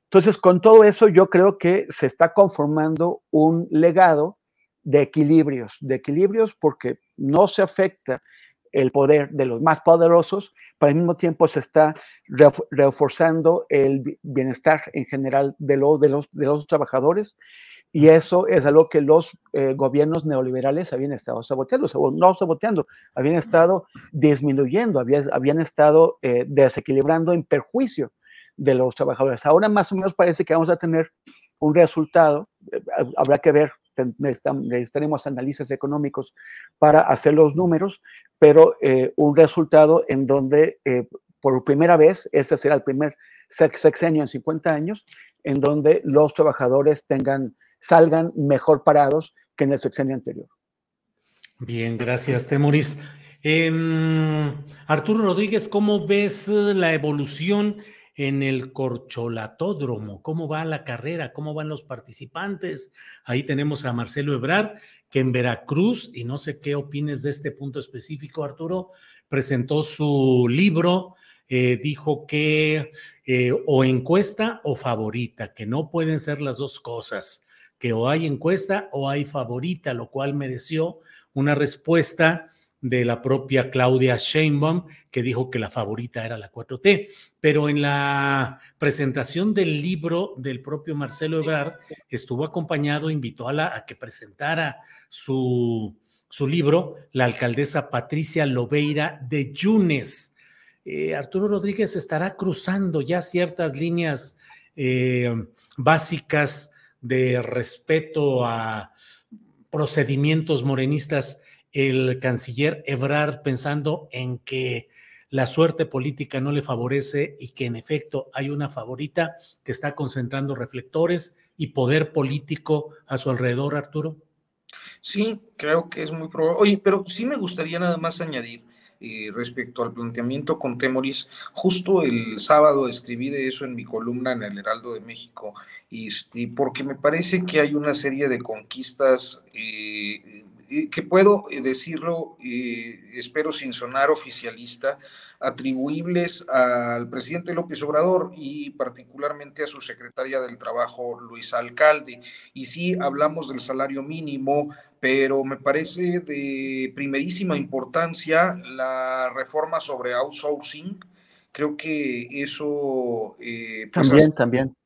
Entonces, con todo eso, yo creo que se está conformando un legado de equilibrios, de equilibrios porque no se afecta el poder de los más poderosos, pero al mismo tiempo se está reforzando el bienestar en general de, de, los, de los trabajadores y eso es algo que los eh, gobiernos neoliberales habían estado saboteando, o no saboteando, habían estado disminuyendo, habían, habían estado eh, desequilibrando en perjuicio de los trabajadores. Ahora más o menos parece que vamos a tener un resultado, eh, habrá que ver, necesitaremos análisis económicos para hacer los números, pero un resultado en donde por primera vez, este será el primer sexenio en 50 años, en donde los trabajadores tengan salgan mejor parados que en el sexenio anterior. Bien, gracias, Temoris. Em, Arturo Rodríguez, ¿cómo ves la evolución en el corcholatódromo? ¿Cómo va la carrera? ¿Cómo van los participantes? Ahí tenemos a Marcelo Ebrard, que en Veracruz, y no sé qué opines de este punto específico, Arturo, presentó su libro, eh, dijo que eh, o encuesta o favorita, que no pueden ser las dos cosas que o hay encuesta o hay favorita, lo cual mereció una respuesta de la propia Claudia Sheinbaum, que dijo que la favorita era la 4T. Pero en la presentación del libro del propio Marcelo Ebrard, estuvo acompañado, invitó a, la, a que presentara su, su libro la alcaldesa Patricia Lobeira de Yunes. Eh, Arturo Rodríguez estará cruzando ya ciertas líneas eh, básicas de respeto a procedimientos morenistas el canciller Ebrard pensando en que la suerte política no le favorece y que en efecto hay una favorita que está concentrando reflectores y poder político a su alrededor, Arturo? Sí, creo que es muy probable. Oye, pero sí me gustaría nada más añadir eh, respecto al planteamiento con Temoris. Justo el sábado escribí de eso en mi columna en el Heraldo de México, y, este, porque me parece que hay una serie de conquistas eh, que puedo eh, decirlo, espero sin sonar oficialista, atribuibles al presidente López Obrador y particularmente a su secretaria del Trabajo, Luisa Alcalde. Y sí, hablamos del salario mínimo, pero me parece de primerísima importancia la reforma sobre outsourcing. Creo que eso... Eh, pues, también, también.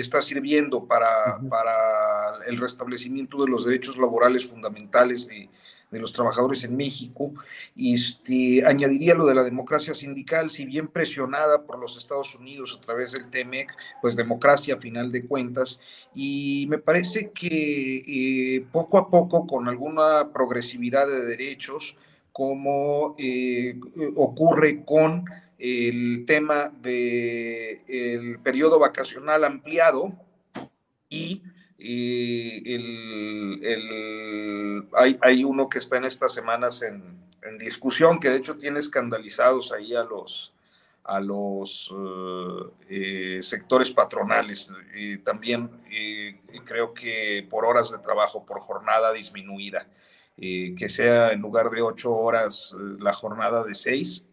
Está sirviendo para, para el restablecimiento de los derechos laborales fundamentales de, de los trabajadores en México. Y este, añadiría lo de la democracia sindical, si bien presionada por los Estados Unidos a través del TEMEC, pues democracia a final de cuentas. Y me parece que eh, poco a poco, con alguna progresividad de derechos, como eh, ocurre con el tema del el periodo vacacional ampliado y el, hay, hay, uno que está en estas semanas en, discusión, que de hecho tiene escandalizados ahí a los, a los eh, eh, sectores patronales. Y también creo que por horas de trabajo, por jornada disminuida, que sea en lugar de ocho horas eh, la jornada de seis.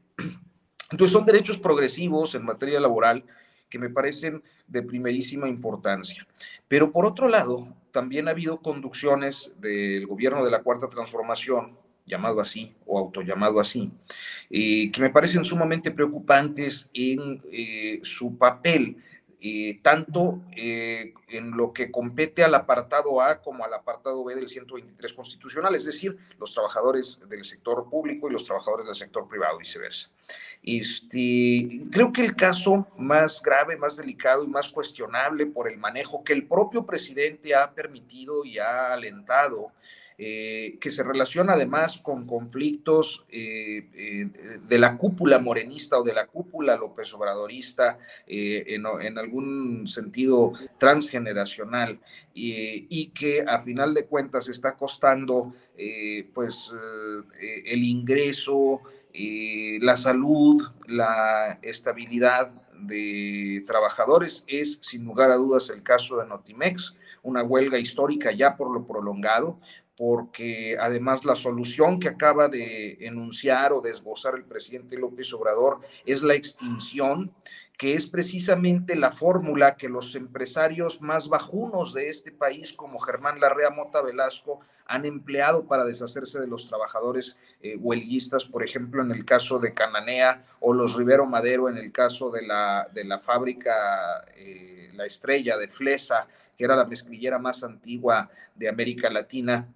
Entonces son derechos progresivos en materia laboral que me parecen de primerísima importancia. Pero por otro lado, también ha habido conducciones del gobierno de la Cuarta Transformación, llamado así o autollamado así, eh, que me parecen sumamente preocupantes en eh, su papel tanto eh, en lo que compete al apartado A como al apartado B del 123 constitucional, es decir, los trabajadores del sector público y los trabajadores del sector privado, viceversa. Este, creo que el caso más grave, más delicado y más cuestionable por el manejo que el propio presidente ha permitido y ha alentado eh, que se relaciona además con conflictos eh, eh, de la cúpula morenista o de la cúpula López Obradorista, en, algún sentido transgeneracional, y que a final de cuentas está costando pues el ingreso, la salud, la estabilidad de trabajadores. Es sin lugar a dudas el caso de Notimex, una huelga histórica ya por lo prolongado, porque además la solución que acaba de enunciar o de esbozar el presidente López Obrador es la extinción, que es precisamente la fórmula que los empresarios más bajunos de este país, como Germán Larrea Mota Velasco, han empleado para deshacerse de los trabajadores eh, huelguistas, por ejemplo, en el caso de Cananea o los Rivero Madero, en el caso de la, de la fábrica eh, La Estrella de Flesa, que era la mezclillera más antigua de América Latina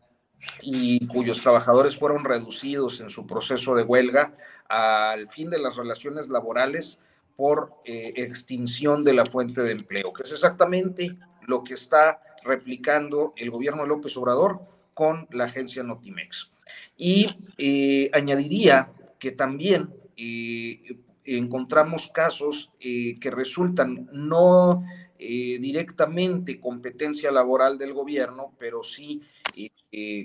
y cuyos trabajadores fueron reducidos en su proceso de huelga al fin de las relaciones laborales por eh, extinción de la fuente de empleo, que es exactamente lo que está replicando el gobierno de López Obrador con la agencia Notimex. Y eh, añadiría que también eh, encontramos casos que resultan no directamente competencia laboral del gobierno, pero sí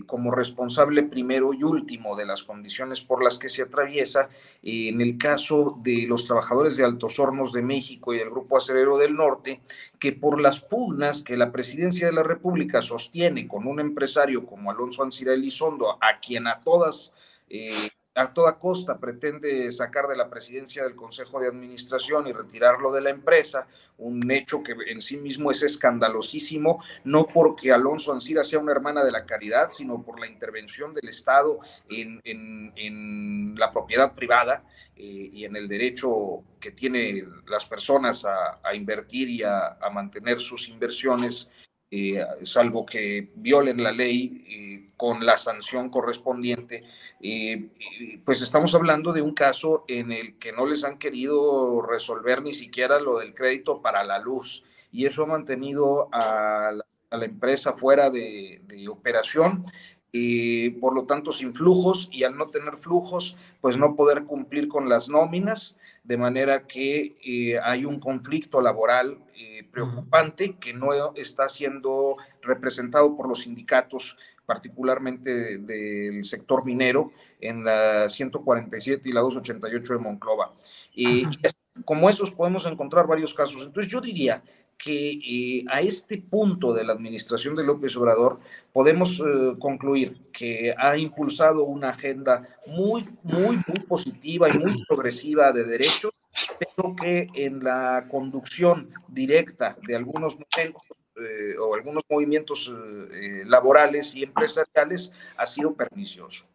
como responsable primero y último de las condiciones por las que se atraviesa, en el caso de los trabajadores de Altos Hornos de México y del Grupo Acerero del Norte, que por las pugnas que la presidencia de la República sostiene con un empresario como Alonso Ancira Elizondo, a quien a todas eh, a toda costa pretende sacar de la presidencia del Consejo de Administración y retirarlo de la empresa, un hecho que en sí mismo es escandalosísimo, no porque Alonso Ancira sea una hermana de la caridad, sino por la intervención del Estado en, la propiedad privada eh, y en el derecho que tienen las personas a, invertir y a mantener sus inversiones eh, salvo que violen la ley eh, con la sanción correspondiente, eh, pues estamos hablando de un caso en el que no les han querido resolver ni siquiera lo del crédito para la luz y eso ha mantenido a la, empresa fuera de, de operación por lo tanto sin flujos y al no tener flujos, pues no poder cumplir con las nóminas, de manera que hay un conflicto laboral eh, preocupante que no está siendo representado por los sindicatos, particularmente del sector minero, en la 147 y la 288 de Monclova. y como esos podemos encontrar varios casos. Entonces yo diría que eh, a este punto de la administración de López Obrador podemos eh, concluir que ha impulsado una agenda muy, muy, muy positiva y muy progresiva de derechos, pero que en la conducción directa de algunos momentos eh, o algunos movimientos laborales y empresariales ha sido pernicioso.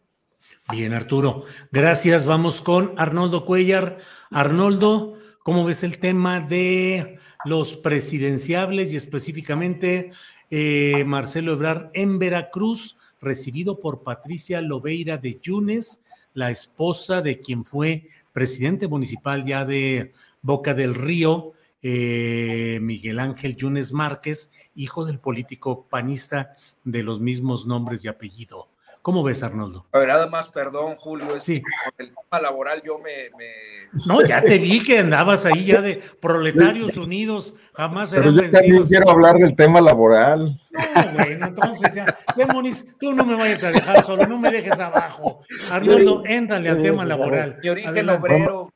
Bien, Arturo. Gracias. Vamos con Arnoldo Cuellar. Arnoldo, ¿cómo ves el tema de los presidenciables y específicamente eh, Marcelo Ebrard en Veracruz, recibido por Patricia Lobeira de Yunes, la esposa de quien fue presidente municipal ya de Boca del Río, eh, Miguel Ángel Yunes Márquez, hijo del político panista de los mismos nombres y apellido. ¿Cómo ves, Arnoldo? A ver, nada más, perdón, Julio, sí. con el tema laboral yo me, No, ya te vi que andabas ahí ya de proletarios unidos, jamás Pero yo también quiero hablar del tema laboral. No, bueno, entonces ya, Demonis, tú no me vayas a dejar solo, no me dejes abajo. Arnoldo, éntrale al tema laboral. Mi origen obrero.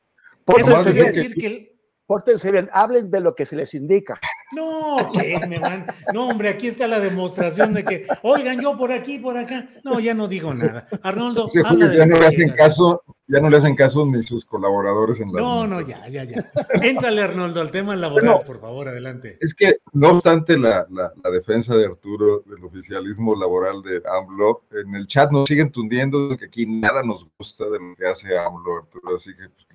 Eso quería decir que pórtense bien, hablen de lo que se les indica. No, que me van. No, hombre, aquí está la demostración de que, oigan, yo por aquí, por acá. No, ya no digo nada. Arnoldo, ya no le hacen caso, ya no le hacen caso ni sus colaboradores en la. No, no, ya, ya, ya. Éntrale, Arnoldo, al tema laboral, por favor, adelante. Es que, no obstante la, la, defensa de Arturo del oficialismo laboral de AMLO, en el chat nos siguen tundiendo que aquí nada nos gusta de lo que hace AMLO, Arturo, así que pues,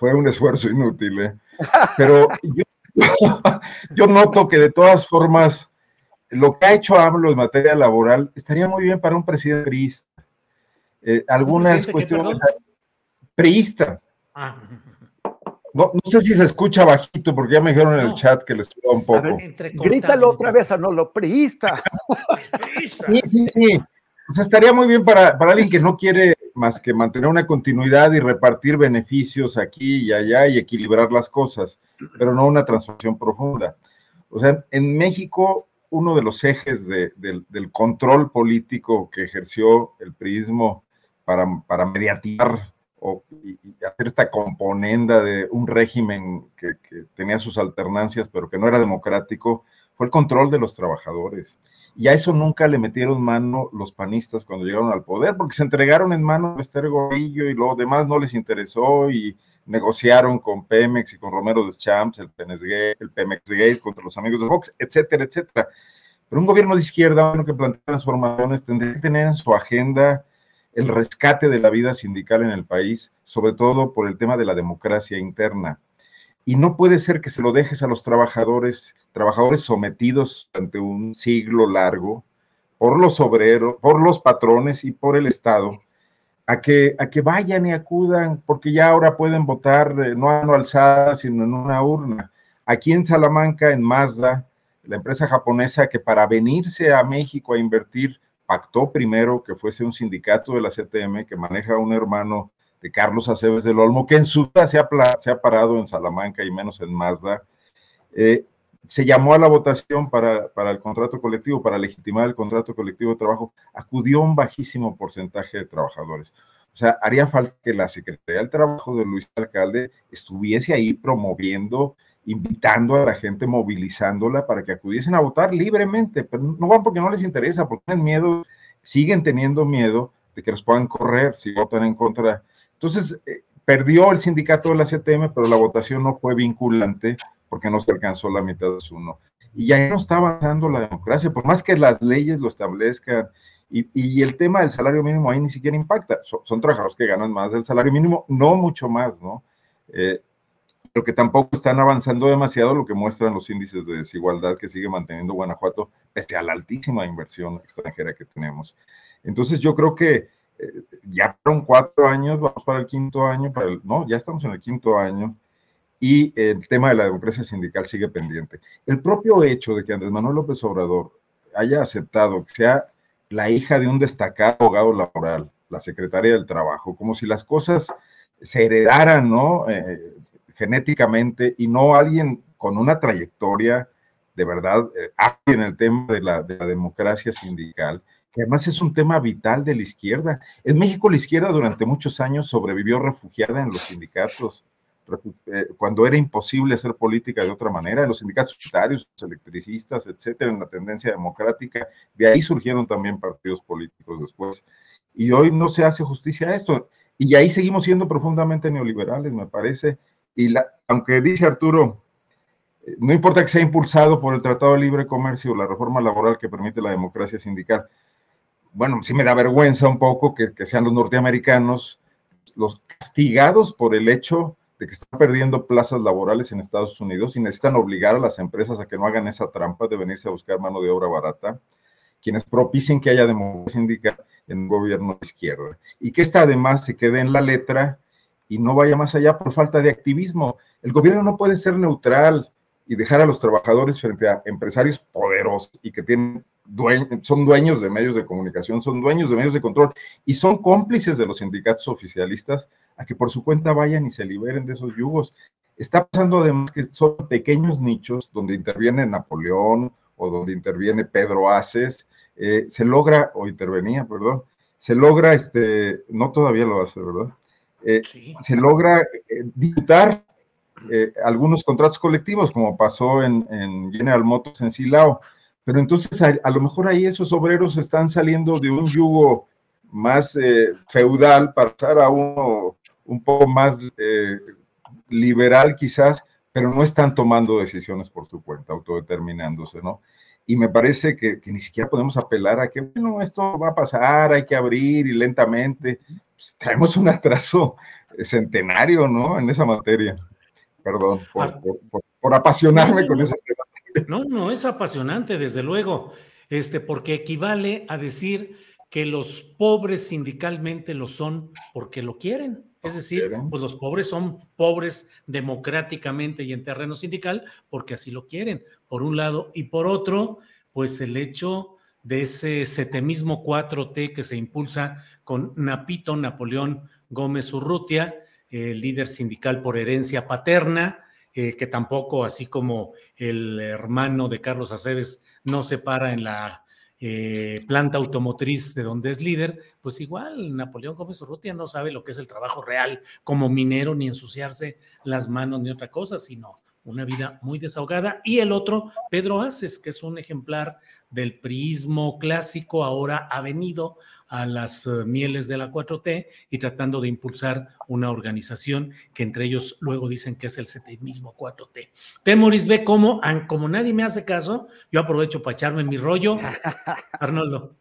fue un esfuerzo inútil, ¿eh? Pero yo, noto que de todas formas, lo que ha hecho AMLO en materia laboral estaría muy bien para un presidente priista. Eh, algunas cuestiones. Priista. Ah. No, no, sé si se escucha bajito, porque ya me dijeron en el chat que le estuvo un poco. grítalo otra vez a no lo priista. sí, sí, sí. O sea, estaría muy bien para, para alguien que no quiere más que mantener una continuidad y repartir beneficios aquí y allá y equilibrar las cosas, pero no una transformación profunda. O sea, en México, uno de los ejes del control político que ejerció el priismo para, para mediatizar o, y, hacer esta componenda de un régimen que tenía sus alternancias, pero que no era democrático, fue el control de los trabajadores Y a eso nunca le metieron mano los panistas cuando llegaron al poder, porque se entregaron en manos de Esther Gordillo y lo demás no les interesó y negociaron con Pemex y con Romero de Champs, el, Pemex Gate contra los amigos de Fox, etcétera, etcétera. Pero un gobierno de izquierda, bueno, que plantea transformaciones, tendría que tener en su agenda el rescate de la vida sindical en el país, sobre todo por el tema de la democracia interna. Y no puede ser que se lo dejes a los trabajadores, trabajadores sometidos durante un siglo largo por los obreros, por los patrones y por el Estado, a que, a que vayan y acudan, porque ya ahora pueden votar eh, no a no alzada, sino en una urna. Aquí en Salamanca, en Mazda, la empresa japonesa que para venirse a México a invertir pactó primero que fuese un sindicato de la CTM que maneja un hermano de Carlos Aceves del Olmo, que en su vida se ha, parado en Salamanca y menos en Mazda. Eh, se llamó a la votación para, para, el contrato colectivo, para legitimar el contrato colectivo de trabajo, acudió un bajísimo porcentaje de trabajadores. O sea, haría falta que la Secretaría del Trabajo de Luis Alcalde estuviese ahí promoviendo, invitando a la gente, movilizándola para que acudiesen a votar libremente, pero no van porque no les interesa, porque tienen miedo, siguen teniendo miedo de que los puedan correr si votan en contra. Entonces, eh, perdió el sindicato de la CTM, pero la votación no fue vinculante porque no se alcanzó la mitad de su no. Y ahí no está avanzando la democracia, por más que las leyes lo establezcan. Y, el tema del salario mínimo ahí ni siquiera impacta. Son, trabajadores que ganan más del salario mínimo, no mucho más, ¿no? Eh, pero que tampoco están avanzando demasiado, lo que muestran los índices de desigualdad que sigue manteniendo Guanajuato, pese a la altísima inversión extranjera que tenemos. Entonces yo creo que eh, ya fueron cuatro años, vamos para el quinto año, para el, no, ya estamos en el quinto año, y el tema de la democracia sindical sigue pendiente. El propio hecho de que Andrés Manuel López Obrador haya aceptado que sea la hija de un destacado abogado laboral, la secretaria del Trabajo, como si las cosas se heredaran, ¿no? Eh, genéticamente y no alguien con una trayectoria de verdad eh, en el tema de la, de la democracia sindical, además es un tema vital de la izquierda. En México la izquierda durante muchos años sobrevivió refugiada en los sindicatos eh, cuando era imposible hacer política de otra manera, los sindicatos unitarios, electricistas, etcétera, en la tendencia democrática, de ahí surgieron también partidos políticos después. Y hoy no se hace justicia a esto. Y ahí seguimos siendo profundamente neoliberales, me parece. Y la, aunque dice Arturo, eh, no importa que sea impulsado por el Tratado de Libre Comercio o la reforma laboral que permite la democracia sindical, bueno, sí me da vergüenza un poco que, que sean los norteamericanos los castigados por el hecho de que están perdiendo plazas laborales en Estados Unidos y necesitan obligar a las empresas a que no hagan esa trampa de venirse a buscar mano de obra barata, quienes propicien que haya democracia sindical en un gobierno de izquierda. Y que esta además se quede en la letra y no vaya más allá por falta de activismo. El gobierno no puede ser neutral y dejar a los trabajadores frente a empresarios poderosos y que tienen son dueños de medios de comunicación, son dueños de medios de control y son cómplices de los sindicatos oficialistas a que por su cuenta vayan y se liberen de esos yugos. Está pasando además que son pequeños nichos donde interviene Napoleón o donde interviene Pedro Aces, eh, se logra, o intervenía, perdón, se logra, este, no todavía lo hace, ¿verdad? Eh, se logra eh, dictar algunos contratos colectivos, como pasó en, en, General Motors en Silao. Pero entonces a, a, lo mejor ahí esos obreros están saliendo de un yugo más feudal para pasar a uno un poco más eh, liberal quizás, pero no están tomando decisiones por su cuenta, autodeterminándose, ¿no? Y me parece que, ni siquiera podemos apelar a que, bueno, esto va a pasar, hay que abrir y lentamente. Pues, traemos un atraso centenario, ¿no? En esa materia. Perdón por, ah. apasionarme con ese tema. No, no, es apasionante, desde luego, este, porque equivale a decir que los pobres sindicalmente lo son porque lo quieren. Es decir, pues los pobres son pobres democráticamente y en terreno sindical porque así lo quieren, por un lado. Y por otro, pues el hecho de ese setemismo 4T que se impulsa con Napito Napoleón Gómez Urrutia, el líder sindical por herencia paterna, eh, que tampoco, así como el hermano de Carlos Aceves, no se para en la eh, planta automotriz de donde es líder, pues igual Napoleón Gómez Urrutia no sabe lo que es el trabajo real como minero, ni ensuciarse las manos ni otra cosa, sino una vida muy desahogada. Y el otro, Pedro Aces, que es un ejemplar del prismo clásico, ahora ha venido a las eh, mieles de la 4T y tratando de impulsar una organización que entre ellos luego dicen que es el mismo 4T. Temoris ve cómo, como nadie me hace caso, yo aprovecho para echarme mi rollo. Arnoldo.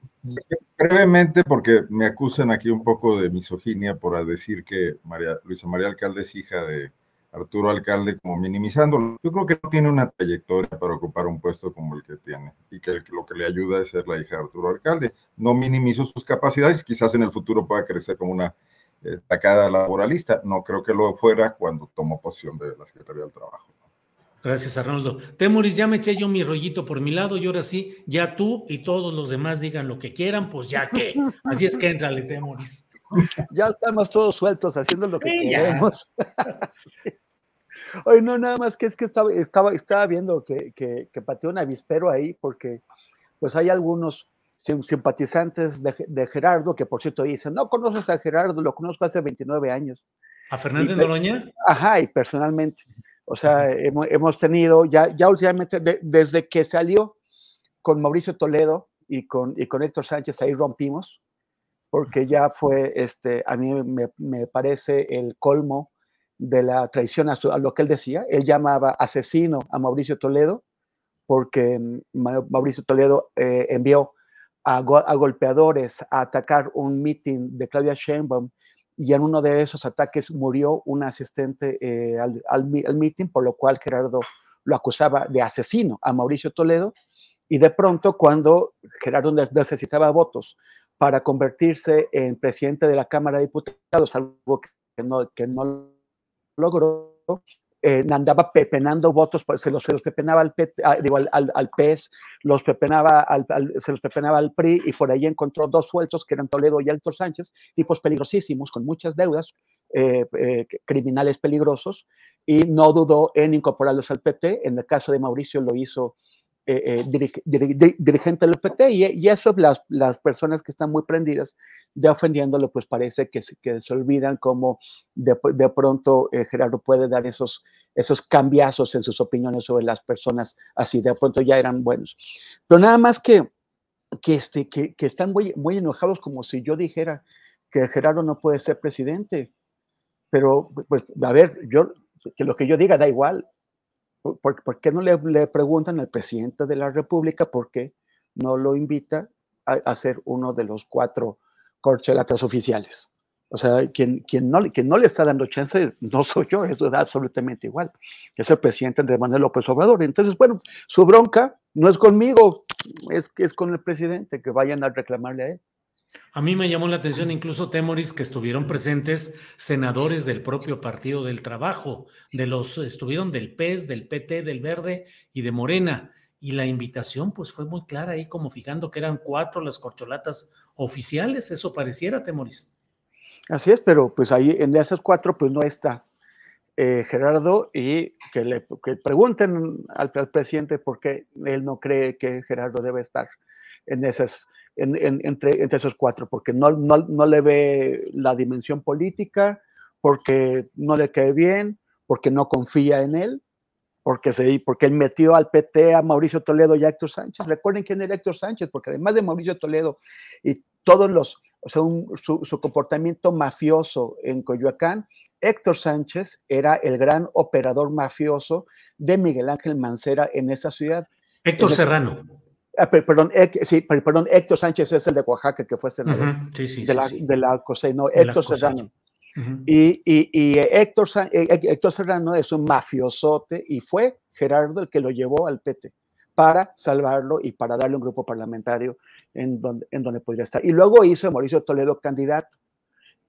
Brevemente, porque me acusan aquí un poco de misoginia por decir que María, Luisa María Alcalde es hija de Arturo Alcalde como minimizándolo. Yo creo que no tiene una trayectoria para ocupar un puesto como el que tiene y que lo que le ayuda es ser la hija de Arturo Alcalde. No minimizo sus capacidades, quizás en el futuro pueda crecer como una eh, tacada laboralista. No creo que lo fuera cuando tomó posición de la Secretaría del Trabajo. Gracias, Arnoldo. Temoris, ya me eché yo mi rollito por mi lado y ahora sí, ya tú y todos los demás digan lo que quieran, pues ya que. Así es que entrale, Temoris. Ya estamos todos sueltos haciendo lo que queremos. Oye, no, nada más que es que estaba, estaba, estaba viendo que, que, que pateó un avispero ahí, porque pues hay algunos simpatizantes de, Gerardo que por cierto dicen, no conoces a Gerardo, lo conozco hace 29 años. ¿A Fernández Noroña? Ajá, y personalmente. O sea, hemos, tenido, ya, ya últimamente, desde que salió con Mauricio Toledo y con, y con Héctor Sánchez, ahí rompimos, porque ya fue, este, a mí me, me parece el colmo de la traición a, lo que él decía. Él llamaba asesino a Mauricio Toledo porque mm, Mauricio Toledo eh, envió a, golpeadores a atacar un meeting de Claudia Sheinbaum y en uno de esos ataques murió un asistente eh, al, al, meeting, por lo cual Gerardo lo acusaba de asesino a Mauricio Toledo. Y de pronto, cuando Gerardo necesitaba votos para convertirse en presidente de la Cámara de Diputados, algo que no, logró, eh, andaba pepenando votos, pues, se los, se pepenaba al, ah, al, PES, los pepenaba al, se los pepenaba al PRI y por ahí encontró dos sueltos que eran Toledo y Héctor Sánchez, tipos peligrosísimos, con muchas deudas, eh, eh, criminales peligrosos, y no dudó en incorporarlos al PT. En el caso de Mauricio lo hizo eh, eh dirigente del PT y, eso las, las personas que están muy prendidas de ofendiéndolo, pues parece que, se olvidan cómo de, de pronto eh, Gerardo puede dar esos, esos cambiazos en sus opiniones sobre las personas así, de pronto ya eran buenos. Pero nada más que, que, este, que, que están muy, muy enojados como si yo dijera que Gerardo no puede ser presidente. Pero, pues, a ver, yo, que lo que yo diga da igual. ¿Por, qué no le, preguntan al presidente de la República por qué no lo invita a, ser uno de los cuatro corchelatas oficiales? O sea, quien, quien, no, quien no le está dando chance no soy yo, eso da absolutamente igual, es el presidente de Manuel López Obrador. Entonces, bueno, su bronca no es conmigo, es, es con el presidente, que vayan a reclamarle a él. A mí me llamó la atención incluso, Temoris, que estuvieron presentes senadores del propio Partido del Trabajo, de los, estuvieron del PES, del PT, del Verde y de Morena. Y la invitación pues fue muy clara ahí, como fijando que eran cuatro las corcholatas oficiales, eso pareciera, Temoris. Así es, pero pues ahí en esas cuatro pues no está eh, Gerardo y que le que pregunten al, al presidente por qué él no cree que Gerardo debe estar en esas entre, entre esos cuatro, porque no, no, no, le ve la dimensión política, porque no le cae bien, porque no confía en él, porque, se, porque él metió al PT a Mauricio Toledo y a Héctor Sánchez. Recuerden quién era Héctor Sánchez, porque además de Mauricio Toledo y todos los, o sea, su, su, comportamiento mafioso en Coyoacán, Héctor Sánchez era el gran operador mafioso de Miguel Ángel Mancera en esa ciudad. Héctor Serrano. Ah, perdón, sí, perdón, Héctor Sánchez es el de Oaxaca, que fue senador de, la, de la COSEI, no, Héctor Serrano. y, y, y, Héctor, eh, Héctor Serrano es un mafiosote y fue Gerardo el que lo llevó al PT para salvarlo y para darle un grupo parlamentario en donde, en donde podría estar. Y luego hizo Mauricio Toledo candidato,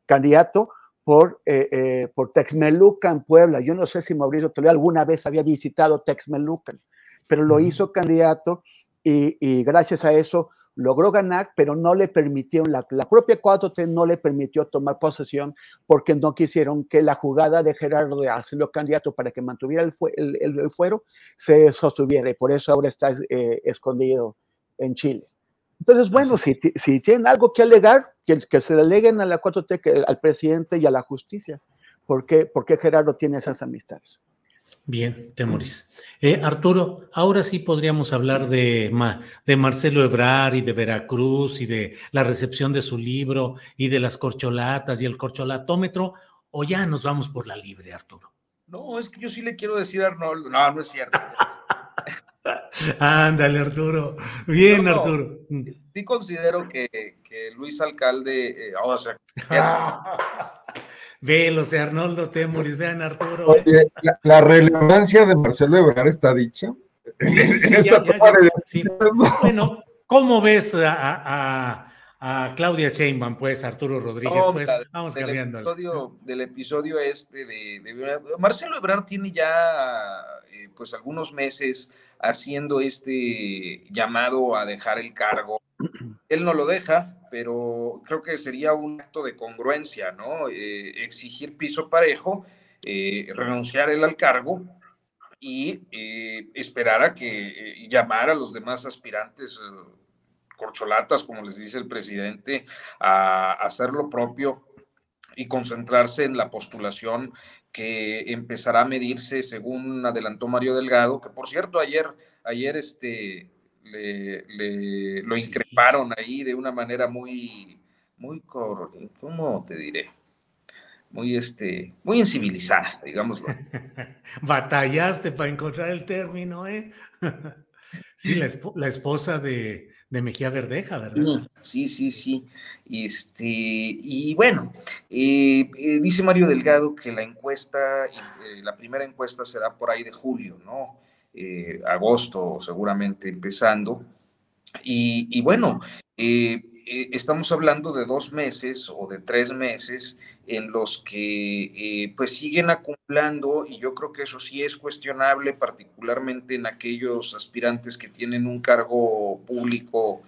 candidato por, eh, eh, por Texmelucan, Puebla. Yo no sé si Mauricio Toledo alguna vez había visitado Texmelucan, pero lo hizo candidato y, gracias a eso logró ganar, pero no le permitieron, la, la, propia 4T no le permitió tomar posesión porque no quisieron que la jugada de Gerardo de hacerlo candidato para que mantuviera el, el, fuero se sostuviera y por eso ahora está eh, escondido en Chile. Entonces, bueno, si, si, tienen algo que alegar, que, que se le aleguen a la 4T, que, al presidente y a la justicia. ¿Por qué, ¿Por qué Gerardo tiene esas amistades? Bien, Temoris. Eh, Arturo, ahora sí podríamos hablar de, de Marcelo Ebrar y de Veracruz y de la recepción de su libro y de las corcholatas y el corcholatómetro, o ya nos vamos por la libre, Arturo. No, es que yo sí le quiero decir a Arnoldo. No, no es cierto. Ándale, Arturo. Bien, Arturo. Sí considero que, Luis Alcalde, eh, o sea, Velos Arnoldo Temuris, vean Arturo. Oye, la, relevancia de Marcelo Ebrard está dicha. Sí, Bueno, ¿cómo ves a, Claudia Sheinbaum, pues, Arturo Rodríguez? pues, vamos del cambiando. Episodio, del episodio este de, Marcelo Ebrard tiene ya, eh, pues, algunos meses haciendo este llamado a dejar el cargo. Él no lo deja, pero creo que sería un acto de congruencia, ¿no? Eh, exigir piso parejo, eh, renunciar él al cargo y eh, esperar a que llamar a los demás aspirantes corcholatas, como les dice el presidente, a hacer lo propio y concentrarse en la postulación que empezará a medirse según adelantó Mario Delgado, que por cierto ayer, ayer este, le, lo increparon ahí de una manera muy, muy, ¿cómo te diré? Muy, este, muy incivilizada, digámoslo. Batallaste para encontrar el término, ¿eh? sí, la, esposa de, Mejía Verdeja, ¿verdad? Sí, sí, sí. Este, y bueno, eh, eh, dice Mario Delgado que la encuesta, eh, la primera encuesta será por ahí de julio, ¿no? Eh, agosto seguramente empezando. Y, bueno, eh, eh, estamos hablando de dos meses o de tres meses en los que pues siguen acumulando y yo creo que eso sí es cuestionable, particularmente en aquellos aspirantes que tienen un cargo público.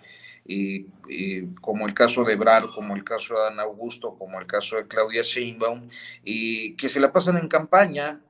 como el caso de Brar, como el caso de Ana Augusto, como el caso de Claudia Sheinbaum, que se la pasan en campaña,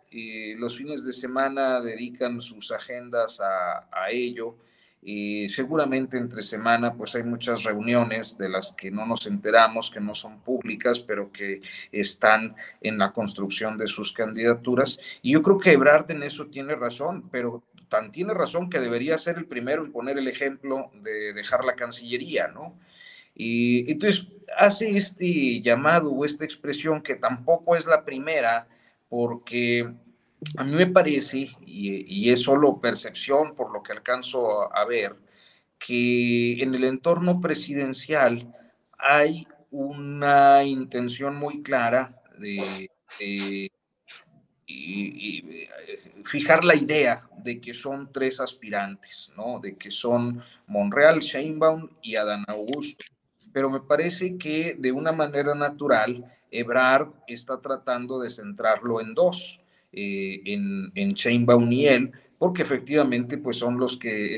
los fines de semana dedican sus agendas a, ello. Y seguramente entre semana pues hay muchas reuniones de las que no nos enteramos, que no son públicas, pero que están en la construcción de sus candidaturas. Y yo creo que Ebrard en eso tiene razón, pero tan tiene razón que debería ser el primero en poner el ejemplo de dejar la Cancillería, ¿no? Y entonces hace este llamado o esta expresión que tampoco es la primera, porque a mí me parece, y, es solo percepción por lo que alcanzo a, ver, que en el entorno presidencial hay una intención muy clara de, fijar la idea de que son tres aspirantes, ¿no? De que son Monreal, Sheinbaum y Adán Augusto. Pero me parece que de una manera natural Ebrard está tratando de centrarlo en dos, eh, en, en Chainbaum y él, porque efectivamente pues son los que...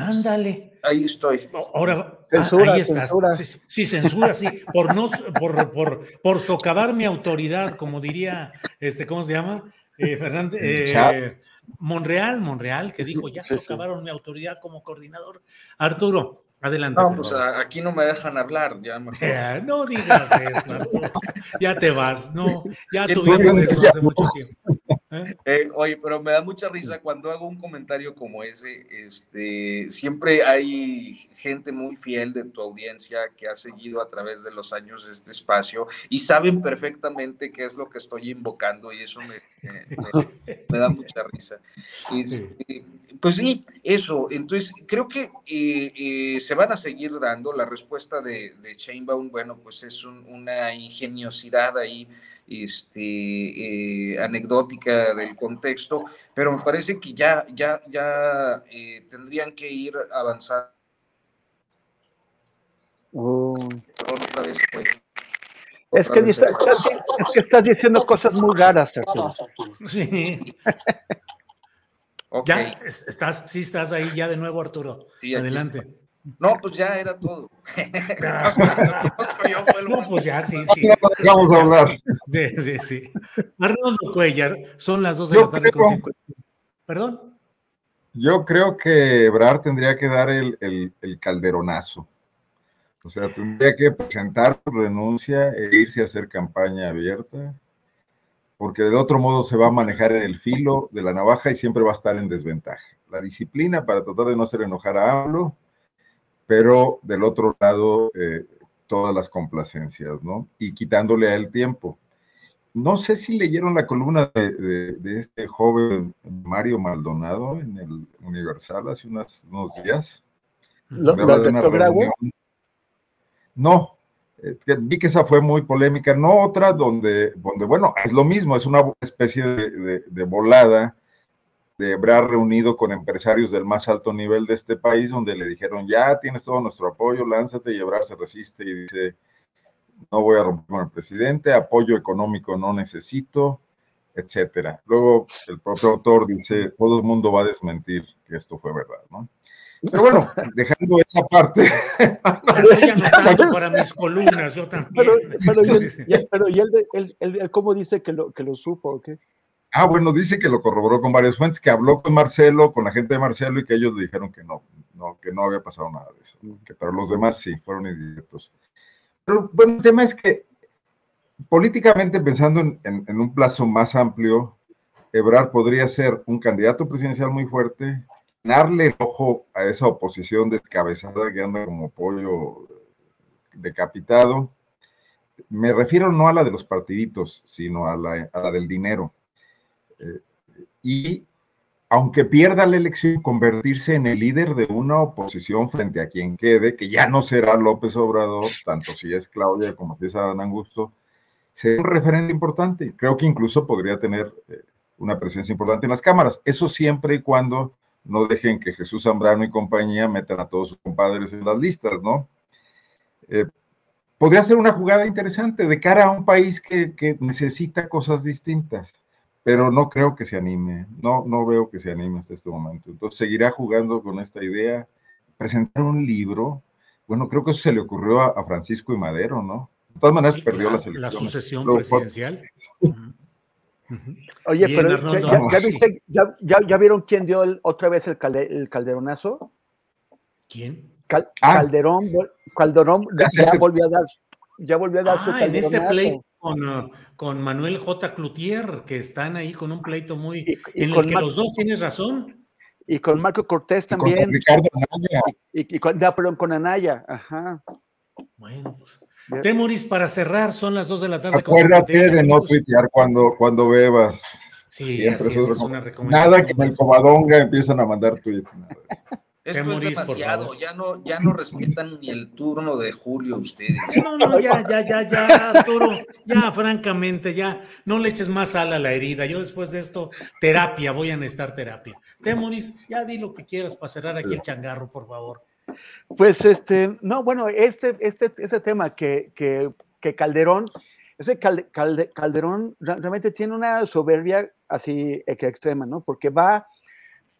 Ándale. Ahí estoy. Ahora, censura, ahí estás. Censura. Sí, censura, sí. Por no, por, por, por socavar mi autoridad, como diría, este, ¿cómo se llama? Eh, Fernández, eh, Monreal, Monreal, que dijo, ya socavaron mi autoridad como coordinador. Arturo, Adelante. No, pues aquí no me dejan hablar. Ya no digas eso, Arturo. Ya te vas. No, ya tuvimos eso hace mucho tiempo. ¿Eh? Eh, oye, pero me da mucha risa cuando hago un comentario como ese. Este, siempre hay gente muy fiel de tu audiencia que ha seguido a través de los años este espacio y saben perfectamente qué es lo que estoy invocando y eso me, da mucha risa. Este, pues sí, eso. Entonces, creo que eh, se van a seguir dando. La respuesta de, de Chainbaum, bueno, pues es una ingeniosidad ahí este, eh, anecdótica del contexto, pero me parece que ya, ya, ya eh, tendrían que ir avanzando. Es que, estás, es que estás diciendo cosas muy raras, Sí. Ya, estás, sí estás ahí ya de nuevo, Arturo. Adelante. No, pues ya era todo. no, pues ya, sí, sí. Vamos a hablar. Sí, sí, sí. Arnoldo Cuellar, son las dos de la tarde con 50. ¿Perdón? Yo creo que Ebrard tendría que dar el, el, calderonazo. O sea, tendría que presentar su renuncia e irse a hacer campaña abierta, porque de otro modo se va a manejar en el filo de la navaja y siempre va a estar en desventaja. La disciplina para tratar de no hacer enojar a AMLO, pero del otro lado eh, todas las complacencias, ¿no? Y quitándole a él tiempo. No sé si leyeron la columna de, este joven Mario Maldonado en el Universal hace unos días. ¿Lo, no, eh, vi que esa fue muy polémica, no otra donde, donde bueno, es lo mismo, es una especie de, volada de haber reunido con empresarios del más alto nivel de este país, donde le dijeron, ya tienes todo nuestro apoyo, lánzate y Ebrard se resiste y dice, no voy a romper con el presidente, apoyo económico no necesito, etcétera. Luego el propio autor dice, todo el mundo va a desmentir que esto fue verdad, ¿no? Pero bueno, dejando esa parte. Estoy anotando para mis columnas, yo también. Pero, pero, y, pero ¿y él, cómo dice que lo, que lo supo o qué? Ah, bueno, dice que lo corroboró con varias fuentes, que habló con Marcelo, con la gente de Marcelo, y que ellos le dijeron que no, no que no había pasado nada de eso. Que para los demás sí, fueron indirectos. Pero bueno, el tema es que políticamente, pensando en, un plazo más amplio, Ebrar podría ser un candidato presidencial muy fuerte, darle el ojo a esa oposición descabezada que anda como pollo decapitado. Me refiero no a la de los partiditos, sino a la, del dinero. Y aunque pierda la elección, convertirse en el líder de una oposición frente a quien quede, que ya no será López Obrador, tanto si es Claudia como si es Adán Angusto, será un referente importante. Creo que incluso podría tener eh, una presencia importante en las cámaras. Eso siempre y cuando no dejen que Jesús Zambrano y compañía metan a todos sus compadres en las listas, ¿no? Eh, podría ser una jugada interesante de cara a un país que, necesita cosas distintas, pero no creo que se anime, no, no veo que se anime hasta este momento. Entonces seguirá jugando con esta idea, presentar un libro, bueno, creo que eso se le ocurrió a, Francisco y Madero, ¿no? De todas maneras perdió la selección. La sucesión presidencial. Oye, pero ya, vieron quién dio otra vez el, calderonazo? ¿Quién? Ah. Calderón, Calderón ya, volvió a dar, ya volvió a dar su ah, en este pleito con, uh, con, Manuel J. Clutier, que están ahí con un pleito muy, en el que los dos tienes razón. Y con Marco Cortés también. Y con Ricardo Anaya. Y, con, perdón, con Anaya, ajá. Bueno, pues Temoris, para cerrar, son las 2 de la tarde. Acuérdate de no tuitear cuando, cuando bebas. Sí, así es, es una Nada que en el Comadonga empiezan a mandar tweets. Esto es demasiado, ya no, ya no respetan ni el turno de Julio ustedes. No, no, ya, ya, ya, ya, Arturo, ya, francamente, ya, no le eches más sal a la herida. Yo después de esto, terapia, voy a necesitar terapia. Temoris, ya di lo que quieras para cerrar aquí el changarro, por favor. Pues este, no, bueno, este, este, ese tema que, que, que Calderón, ese Calderón realmente tiene una soberbia así extrema, ¿no? Porque va,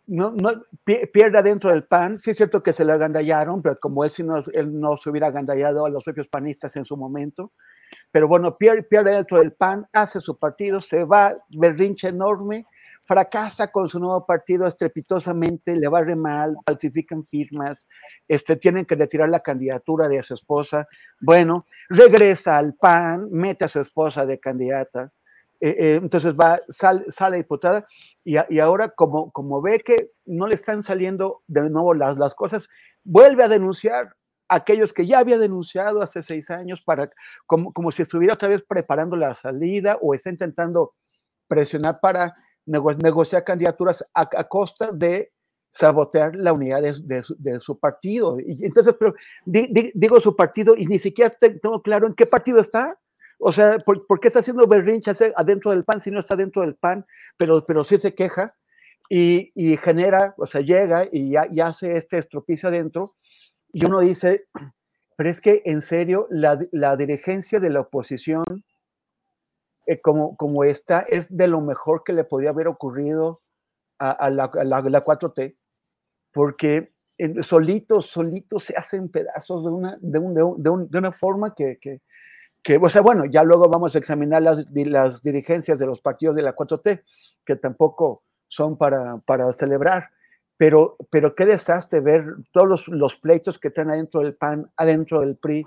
no, no, pierde adentro del PAN, sí es cierto que se lo agandallaron, pero como él, si no, él no se hubiera agandallado a los propios panistas en su momento, pero bueno, pierde, pierde dentro del PAN, hace su partido, se va, berrinche enorme, fracasa con su nuevo partido estrepitosamente, le va re mal, falsifican firmas, este, tienen que retirar la candidatura de su esposa. Bueno, regresa al PAN, mete a su esposa de candidata, eh, eh, entonces va, sale, sale diputada y, ahora como, como ve que no le están saliendo de nuevo las, las cosas, vuelve a denunciar a aquellos que ya había denunciado hace seis años para, como, como si estuviera otra vez preparando la salida o está intentando presionar para negociar candidaturas a, costa de sabotear la unidad de, su, partido. Y entonces, digo su partido y ni siquiera tengo claro en qué partido está. O sea, ¿por, qué está haciendo berrinche adentro del PAN si no está dentro del PAN, pero, pero sí se queja y, genera, o sea, llega y ya, hace este estropicio adentro y uno dice, pero es que en serio, la, la dirigencia de la oposición eh, como, como esta es de lo mejor que le podía haber ocurrido a, la, la, 4T, porque solitos, solitos se hacen pedazos de una, de, un, de, un, de, una forma que, que, o sea, bueno, ya luego vamos a examinar las, las dirigencias de los partidos de la 4T, que tampoco son para, para celebrar, pero, pero qué desastre ver todos los, los pleitos que están adentro del PAN, adentro del PRI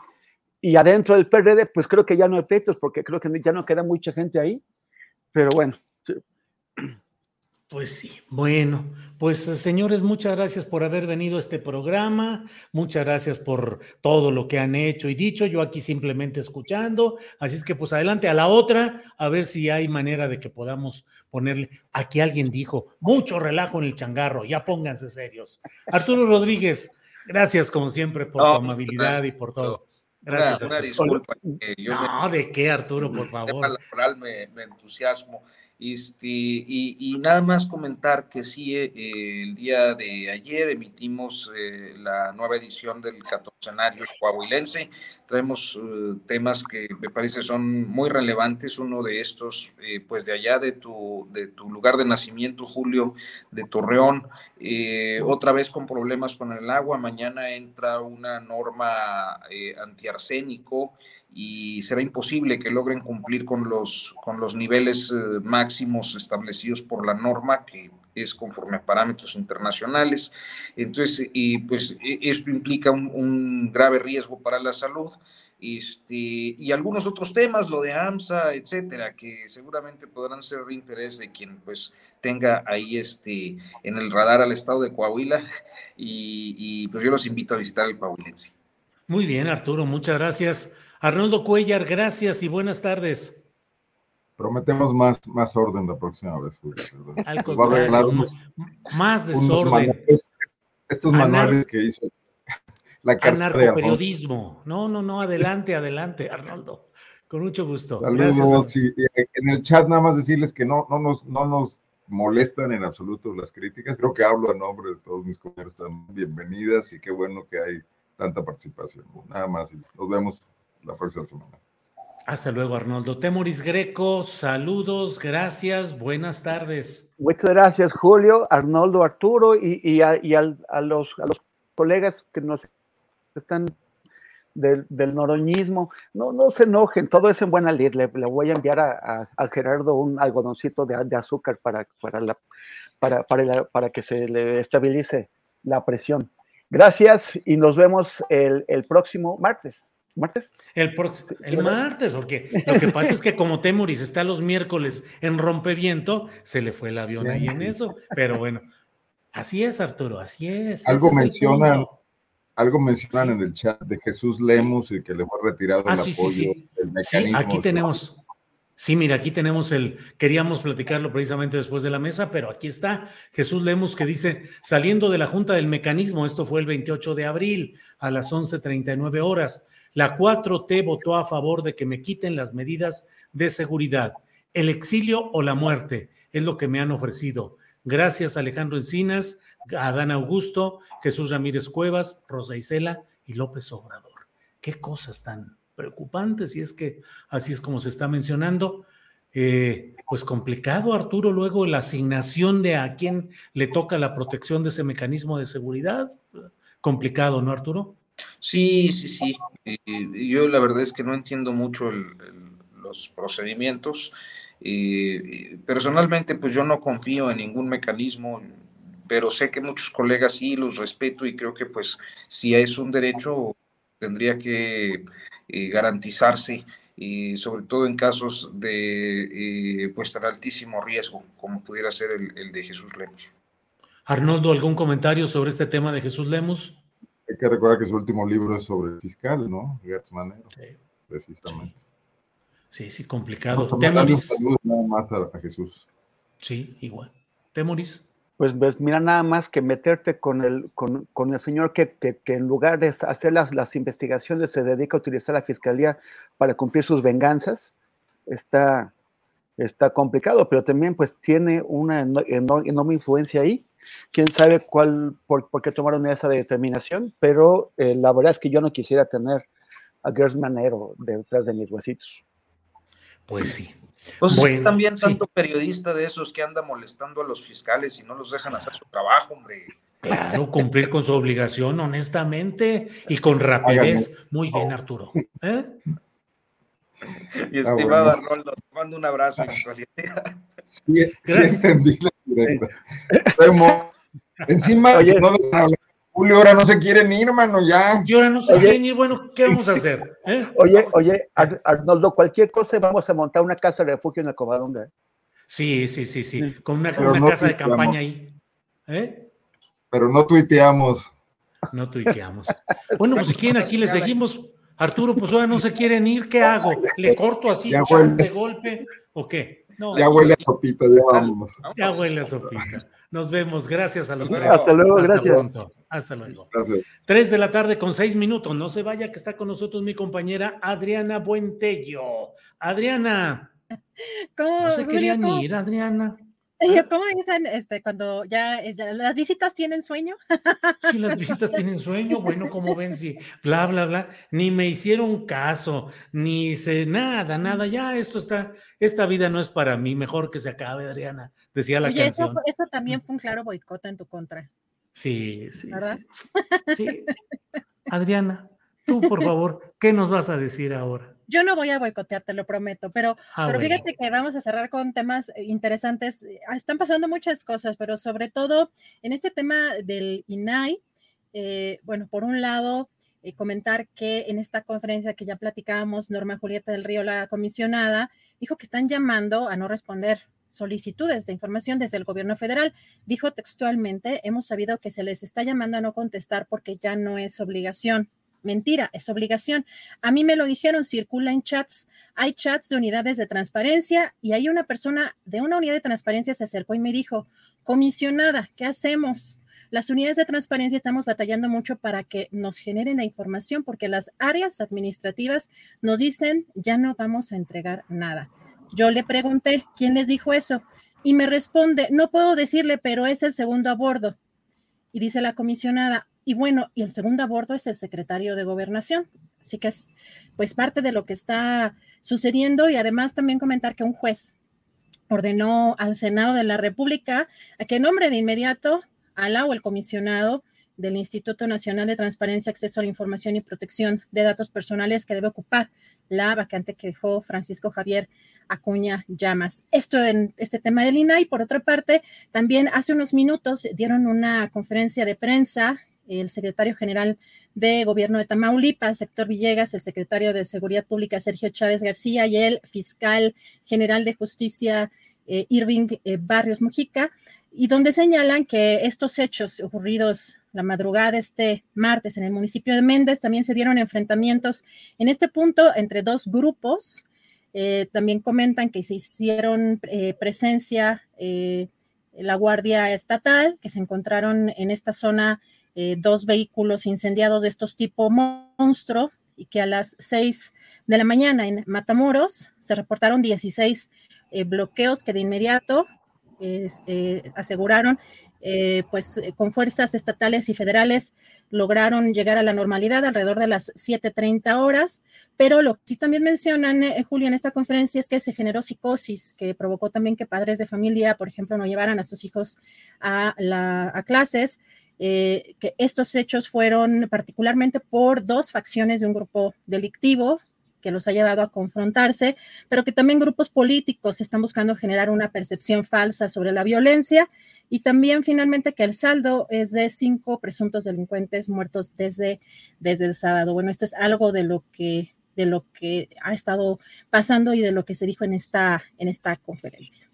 y adentro del PRD, pues creo que ya no hay pleitos porque creo que ya no queda mucha gente ahí. Pero bueno, pues sí, bueno, pues señores, muchas gracias por haber venido a este programa, muchas gracias por todo lo que han hecho y dicho, yo aquí simplemente escuchando, así es que pues adelante a la otra, a ver si hay manera de que podamos ponerle, aquí alguien dijo, mucho relajo en el changarro, ya pónganse serios. Arturo Rodríguez, gracias como siempre por tu amabilidad y por todo. Gracias. Una, disculpa. no, ¿de qué, Arturo, por favor? Me, me entusiasmo. Este, y, nada más comentar que sí, eh, el día de ayer emitimos eh, la nueva edición del catorcenario coahuilense. Traemos eh, temas que me parece son muy relevantes. Uno de estos, pues de allá de tu, de tu lugar de nacimiento, Julio, de Torreón, otra vez con problemas con el agua. Mañana entra una norma antiarsénico y será imposible que logren cumplir con los, con los niveles eh, máximos establecidos por la norma, que es conforme a parámetros internacionales. Entonces, y pues e, esto implica un, grave riesgo para la salud. Este, y algunos otros temas, lo de AMSA, etcétera, que seguramente podrán ser de interés de quien pues tenga ahí este, en el radar al estado de Coahuila y, y pues yo los invito a visitar el Coahuilense. Muy bien, Arturo, muchas gracias. Arnoldo Cuellar, gracias y buenas tardes. Prometemos más, más orden la próxima vez, Al contrario, más desorden. estos manuales que hizo la Anarcoperiodismo. No, no, no, adelante, adelante, Arnoldo. Con mucho gusto. Saludos, en el chat nada más decirles que no, no, nos, no nos molestan en absoluto las críticas. Creo que hablo a nombre de todos mis compañeros. Están bienvenidas y qué bueno que hay tanta participación. Nada más. Nos vemos la próxima semana. Hasta luego, Arnoldo. Temoris Greco, saludos, gracias, buenas tardes. Muchas gracias, Julio, Arnoldo, Arturo y, a, los, colegas que nos están del, noroñismo. No, no se enojen, todo es en buena lid. Le, voy a enviar a, Gerardo un algodoncito de, azúcar para, para, para, para, que se le estabilice la presión. Gracias y nos vemos el próximo martes. ¿Martes? El, el martes, porque lo que pasa es que como Temuris está los miércoles en rompeviento, se le fue el avión ahí en eso. Pero bueno, así es, Arturo, así es. Algo mencionan, algo mencionan en el chat de Jesús Lemus y que le fue retirado el ah, apoyo sí, mecanismo. aquí tenemos. Sí, mira, aquí tenemos el, queríamos platicarlo precisamente después de la mesa, pero aquí está Jesús Lemus que dice, saliendo de la Junta del Mecanismo, esto fue el 28 de abril a las 11.39 horas, la 4T votó a favor de que me quiten las medidas de seguridad. El exilio o la muerte es lo que me han ofrecido. Gracias Alejandro Encinas, Adán Augusto, Jesús Ramírez Cuevas, Rosa Isela y López Obrador. Qué cosas tan preocupantes y es que así es como se está mencionando. Eh, pues complicado, Arturo, luego la asignación de a quién le toca la protección de ese mecanismo de seguridad. Complicado, ¿no, Arturo? Sí, sí, sí. Eh, yo la verdad es que no entiendo mucho los procedimientos. Eh, personalmente, pues yo no confío en ningún mecanismo, pero sé que muchos colegas sí los respeto y creo que pues si es un derecho tendría que eh, garantizarse, sobre todo en casos de pues tan altísimo riesgo como pudiera ser el, el de Jesús Lemos. Arnoldo, ¿algún comentario sobre este tema de Jesús Lemos? Hay que recordar que su último libro es sobre el fiscal, ¿no? Gertz Manero, precisamente. Sí, sí, complicado. Temoris. Nada más a, Jesús. Sí, igual. Temoris. Pues, pues, mira, nada más que meterte con el, con, con el señor que, que, que, en lugar de hacer las, las investigaciones se dedica a utilizar la fiscalía para cumplir sus venganzas, está, está complicado, pero también pues tiene una enorme influencia ahí quién sabe cuál, por, qué tomaron esa determinación, pero eh, la verdad es que yo no quisiera tener a Gers Manero detrás de mis huesitos. Pues sí. Pues también tanto periodista de esos que anda molestando a los fiscales y no los dejan hacer su trabajo, hombre. Claro, cumplir con su obligación honestamente y con rapidez. Muy bien, Arturo. ¿Eh? Mi estimado Arnoldo, te mando un abrazo y sí, sí entendí la directa. Encima, Oye, no Julio ahora no se quieren ir, hermano, ya. Y ahora no se quieren ir, bueno, ¿qué vamos a hacer? ¿Eh? Oye, oye, Arnoldo, cualquier cosa vamos a montar una casa de refugio en el Covadonga. Sí, sí, sí, sí, con una, una casa de campaña ahí. ¿Eh? Pero no tuiteamos. No tuiteamos. Bueno, pues si quieren, aquí le seguimos. Arturo, pues ahora no se quieren ir, ¿qué hago? ¿Le corto así de golpe o qué? Ya huele a sopita, ya vamos. Ya huele a sopita. Nos vemos, gracias a los tres. Hasta luego, Hasta gracias. Pronto. Hasta luego. Gracias. Tres de la tarde con seis minutos. No se vaya, que está con nosotros mi compañera Adriana Buentello. Adriana. ¿Cómo, no se querían ir, Adriana. ¿Cómo dicen este, cuando ya eh, las visitas tienen sueño? Si las visitas tienen sueño, bueno, como ven, si bla, bla, bla, ni me hicieron caso, ni sé nada, nada, ya esto está, esta vida no es para mí, mejor que se acabe, Adriana, decía la canción. Eso, eso también fue un claro boicot en tu contra. Sí, sí, ¿verdad? sí. sí. Adriana, tú, por favor, ¿qué nos vas a decir ahora? Yo no voy a boicotear, te lo prometo, pero, ah, pero fíjate que vamos a cerrar con temas eh, interesantes. Eh, ah, están pasando muchas cosas, pero sobre todo en este tema del INAI, eh, bueno, por un lado, comentar que en esta conferencia que ya platicábamos, Norma Julieta del Río, la comisionada, dijo que están llamando a no responder solicitudes de información desde el gobierno federal. Dijo textualmente, hemos sabido que se les está llamando a no contestar porque ya no es obligación. Mentira, es obligación. A mí me lo dijeron, circula en chats. Hay chats de unidades de transparencia y hay una persona de una unidad de transparencia se acercó y me dijo, comisionada, ¿qué hacemos? Las unidades de transparencia estamos batallando mucho para que nos generen la información porque las áreas administrativas nos dicen, ya no vamos a entregar nada. Yo le pregunté, ¿quién les dijo eso? Y me responde, no puedo decirle, pero es el segundo a bordo. Y dice la comisionada, y bueno, y el segundo aborto es el secretario de gobernación. Así que es pues parte de lo que está sucediendo y además también comentar que un juez ordenó al Senado de la República a que nombre de inmediato al o el comisionado del Instituto Nacional de Transparencia, Acceso a la Información y Protección de Datos Personales que debe ocupar la vacante que dejó Francisco Javier Acuña Llamas. Esto en este tema del INAI. Por otra parte, también hace unos minutos dieron una conferencia de prensa el secretario general de Gobierno de Tamaulipas, sector Villegas, el secretario de Seguridad Pública, Sergio Chávez García, y el fiscal general de Justicia, eh, Irving eh, Barrios Mujica, y donde señalan que estos hechos ocurridos la madrugada de este martes en el municipio de Méndez también se dieron enfrentamientos en este punto entre dos grupos. Eh, también comentan que se hicieron presencia la Guardia Estatal, que se encontraron en esta zona eh, dos vehículos incendiados de estos tipo monstruo y que a las 6 de la mañana en Matamoros se reportaron 16 eh, bloqueos que de inmediato eh, aseguraron, pues con fuerzas estatales y federales lograron llegar a la normalidad alrededor de las 7.30 horas, pero lo que sí también mencionan, Julio, en esta conferencia es que se generó psicosis, que provocó también que padres de familia, por ejemplo, no llevaran a sus hijos a, la, a clases eh, que estos hechos fueron particularmente por dos facciones de un grupo delictivo que los ha llevado a confrontarse, pero que también grupos políticos están buscando generar una percepción falsa sobre la violencia y también finalmente que el saldo es de cinco presuntos delincuentes muertos desde, desde el sábado. Bueno, esto es algo de lo que de lo que ha estado pasando y de lo que se dijo en esta, en esta conferencia.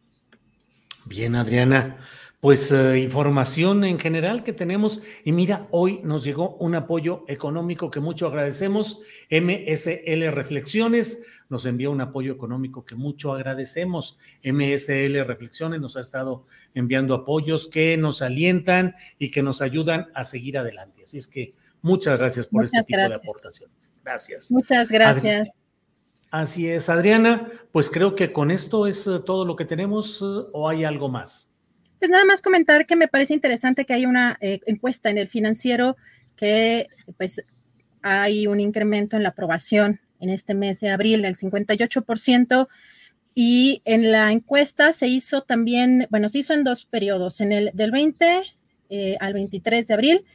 Bien, Adriana pues eh, información en general que tenemos. Y mira, hoy nos llegó un apoyo económico que mucho agradecemos. MSL Reflexiones nos envió un apoyo económico que mucho agradecemos. MSL Reflexiones nos ha estado enviando apoyos que nos alientan y que nos ayudan a seguir adelante. Así es que muchas gracias por este tipo de aportaciones. Gracias. Muchas gracias. Así es, Adriana. Pues creo que con esto es eh, todo lo que tenemos eh, o hay algo más. Pues nada más comentar que me parece interesante que hay una eh, encuesta en el financiero que pues hay un incremento en la aprobación en este mes de abril del 58% y en la encuesta se hizo también, bueno, se hizo en dos periodos, en el del 20 eh, al 23 de abril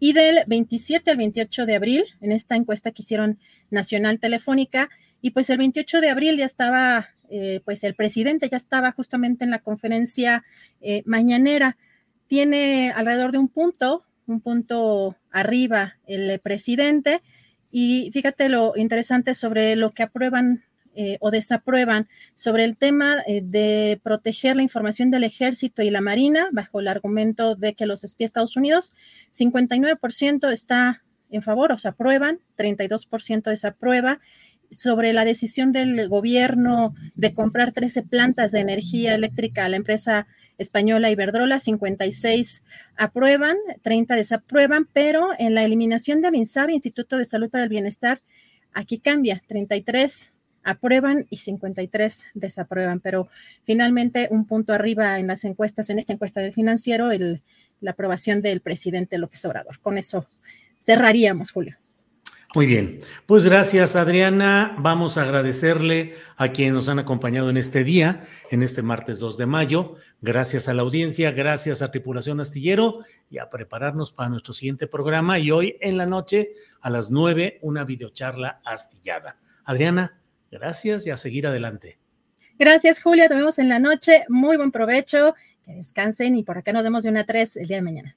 y del 27 al 28 de abril, en esta encuesta que hicieron Nacional Telefónica, y pues el 28 de abril ya estaba eh, pues el presidente ya estaba justamente en la conferencia eh, mañanera. tiene alrededor de un punto, un punto arriba el presidente. Y fíjate lo interesante sobre lo que aprueban eh, o desaprueban sobre el tema eh, de proteger la información del ejército y la marina bajo el argumento de que los espía Estados Unidos, 59% está en favor, o sea, aprueban, 32% desaprueba. Sobre la decisión del gobierno de comprar 13 plantas de energía eléctrica a la empresa española Iberdrola, 56 aprueban, 30 desaprueban, pero en la eliminación del INSABI, Instituto de Salud para el Bienestar, aquí cambia, 33 aprueban y 53 desaprueban, pero finalmente un punto arriba en las encuestas, en esta encuesta del financiero, el, la aprobación del presidente López Obrador. Con eso cerraríamos, Julio. Muy bien, pues gracias Adriana. Vamos a agradecerle a quienes nos han acompañado en este día, en este martes 2 de mayo. Gracias a la audiencia, gracias a Tripulación Astillero y a prepararnos para nuestro siguiente programa. Y hoy en la noche a las 9, una videocharla astillada. Adriana, Gracias y a seguir adelante. Gracias, Julia. Nos vemos en la noche. Muy buen provecho. Que descansen y por acá nos vemos de una a tres el día de mañana.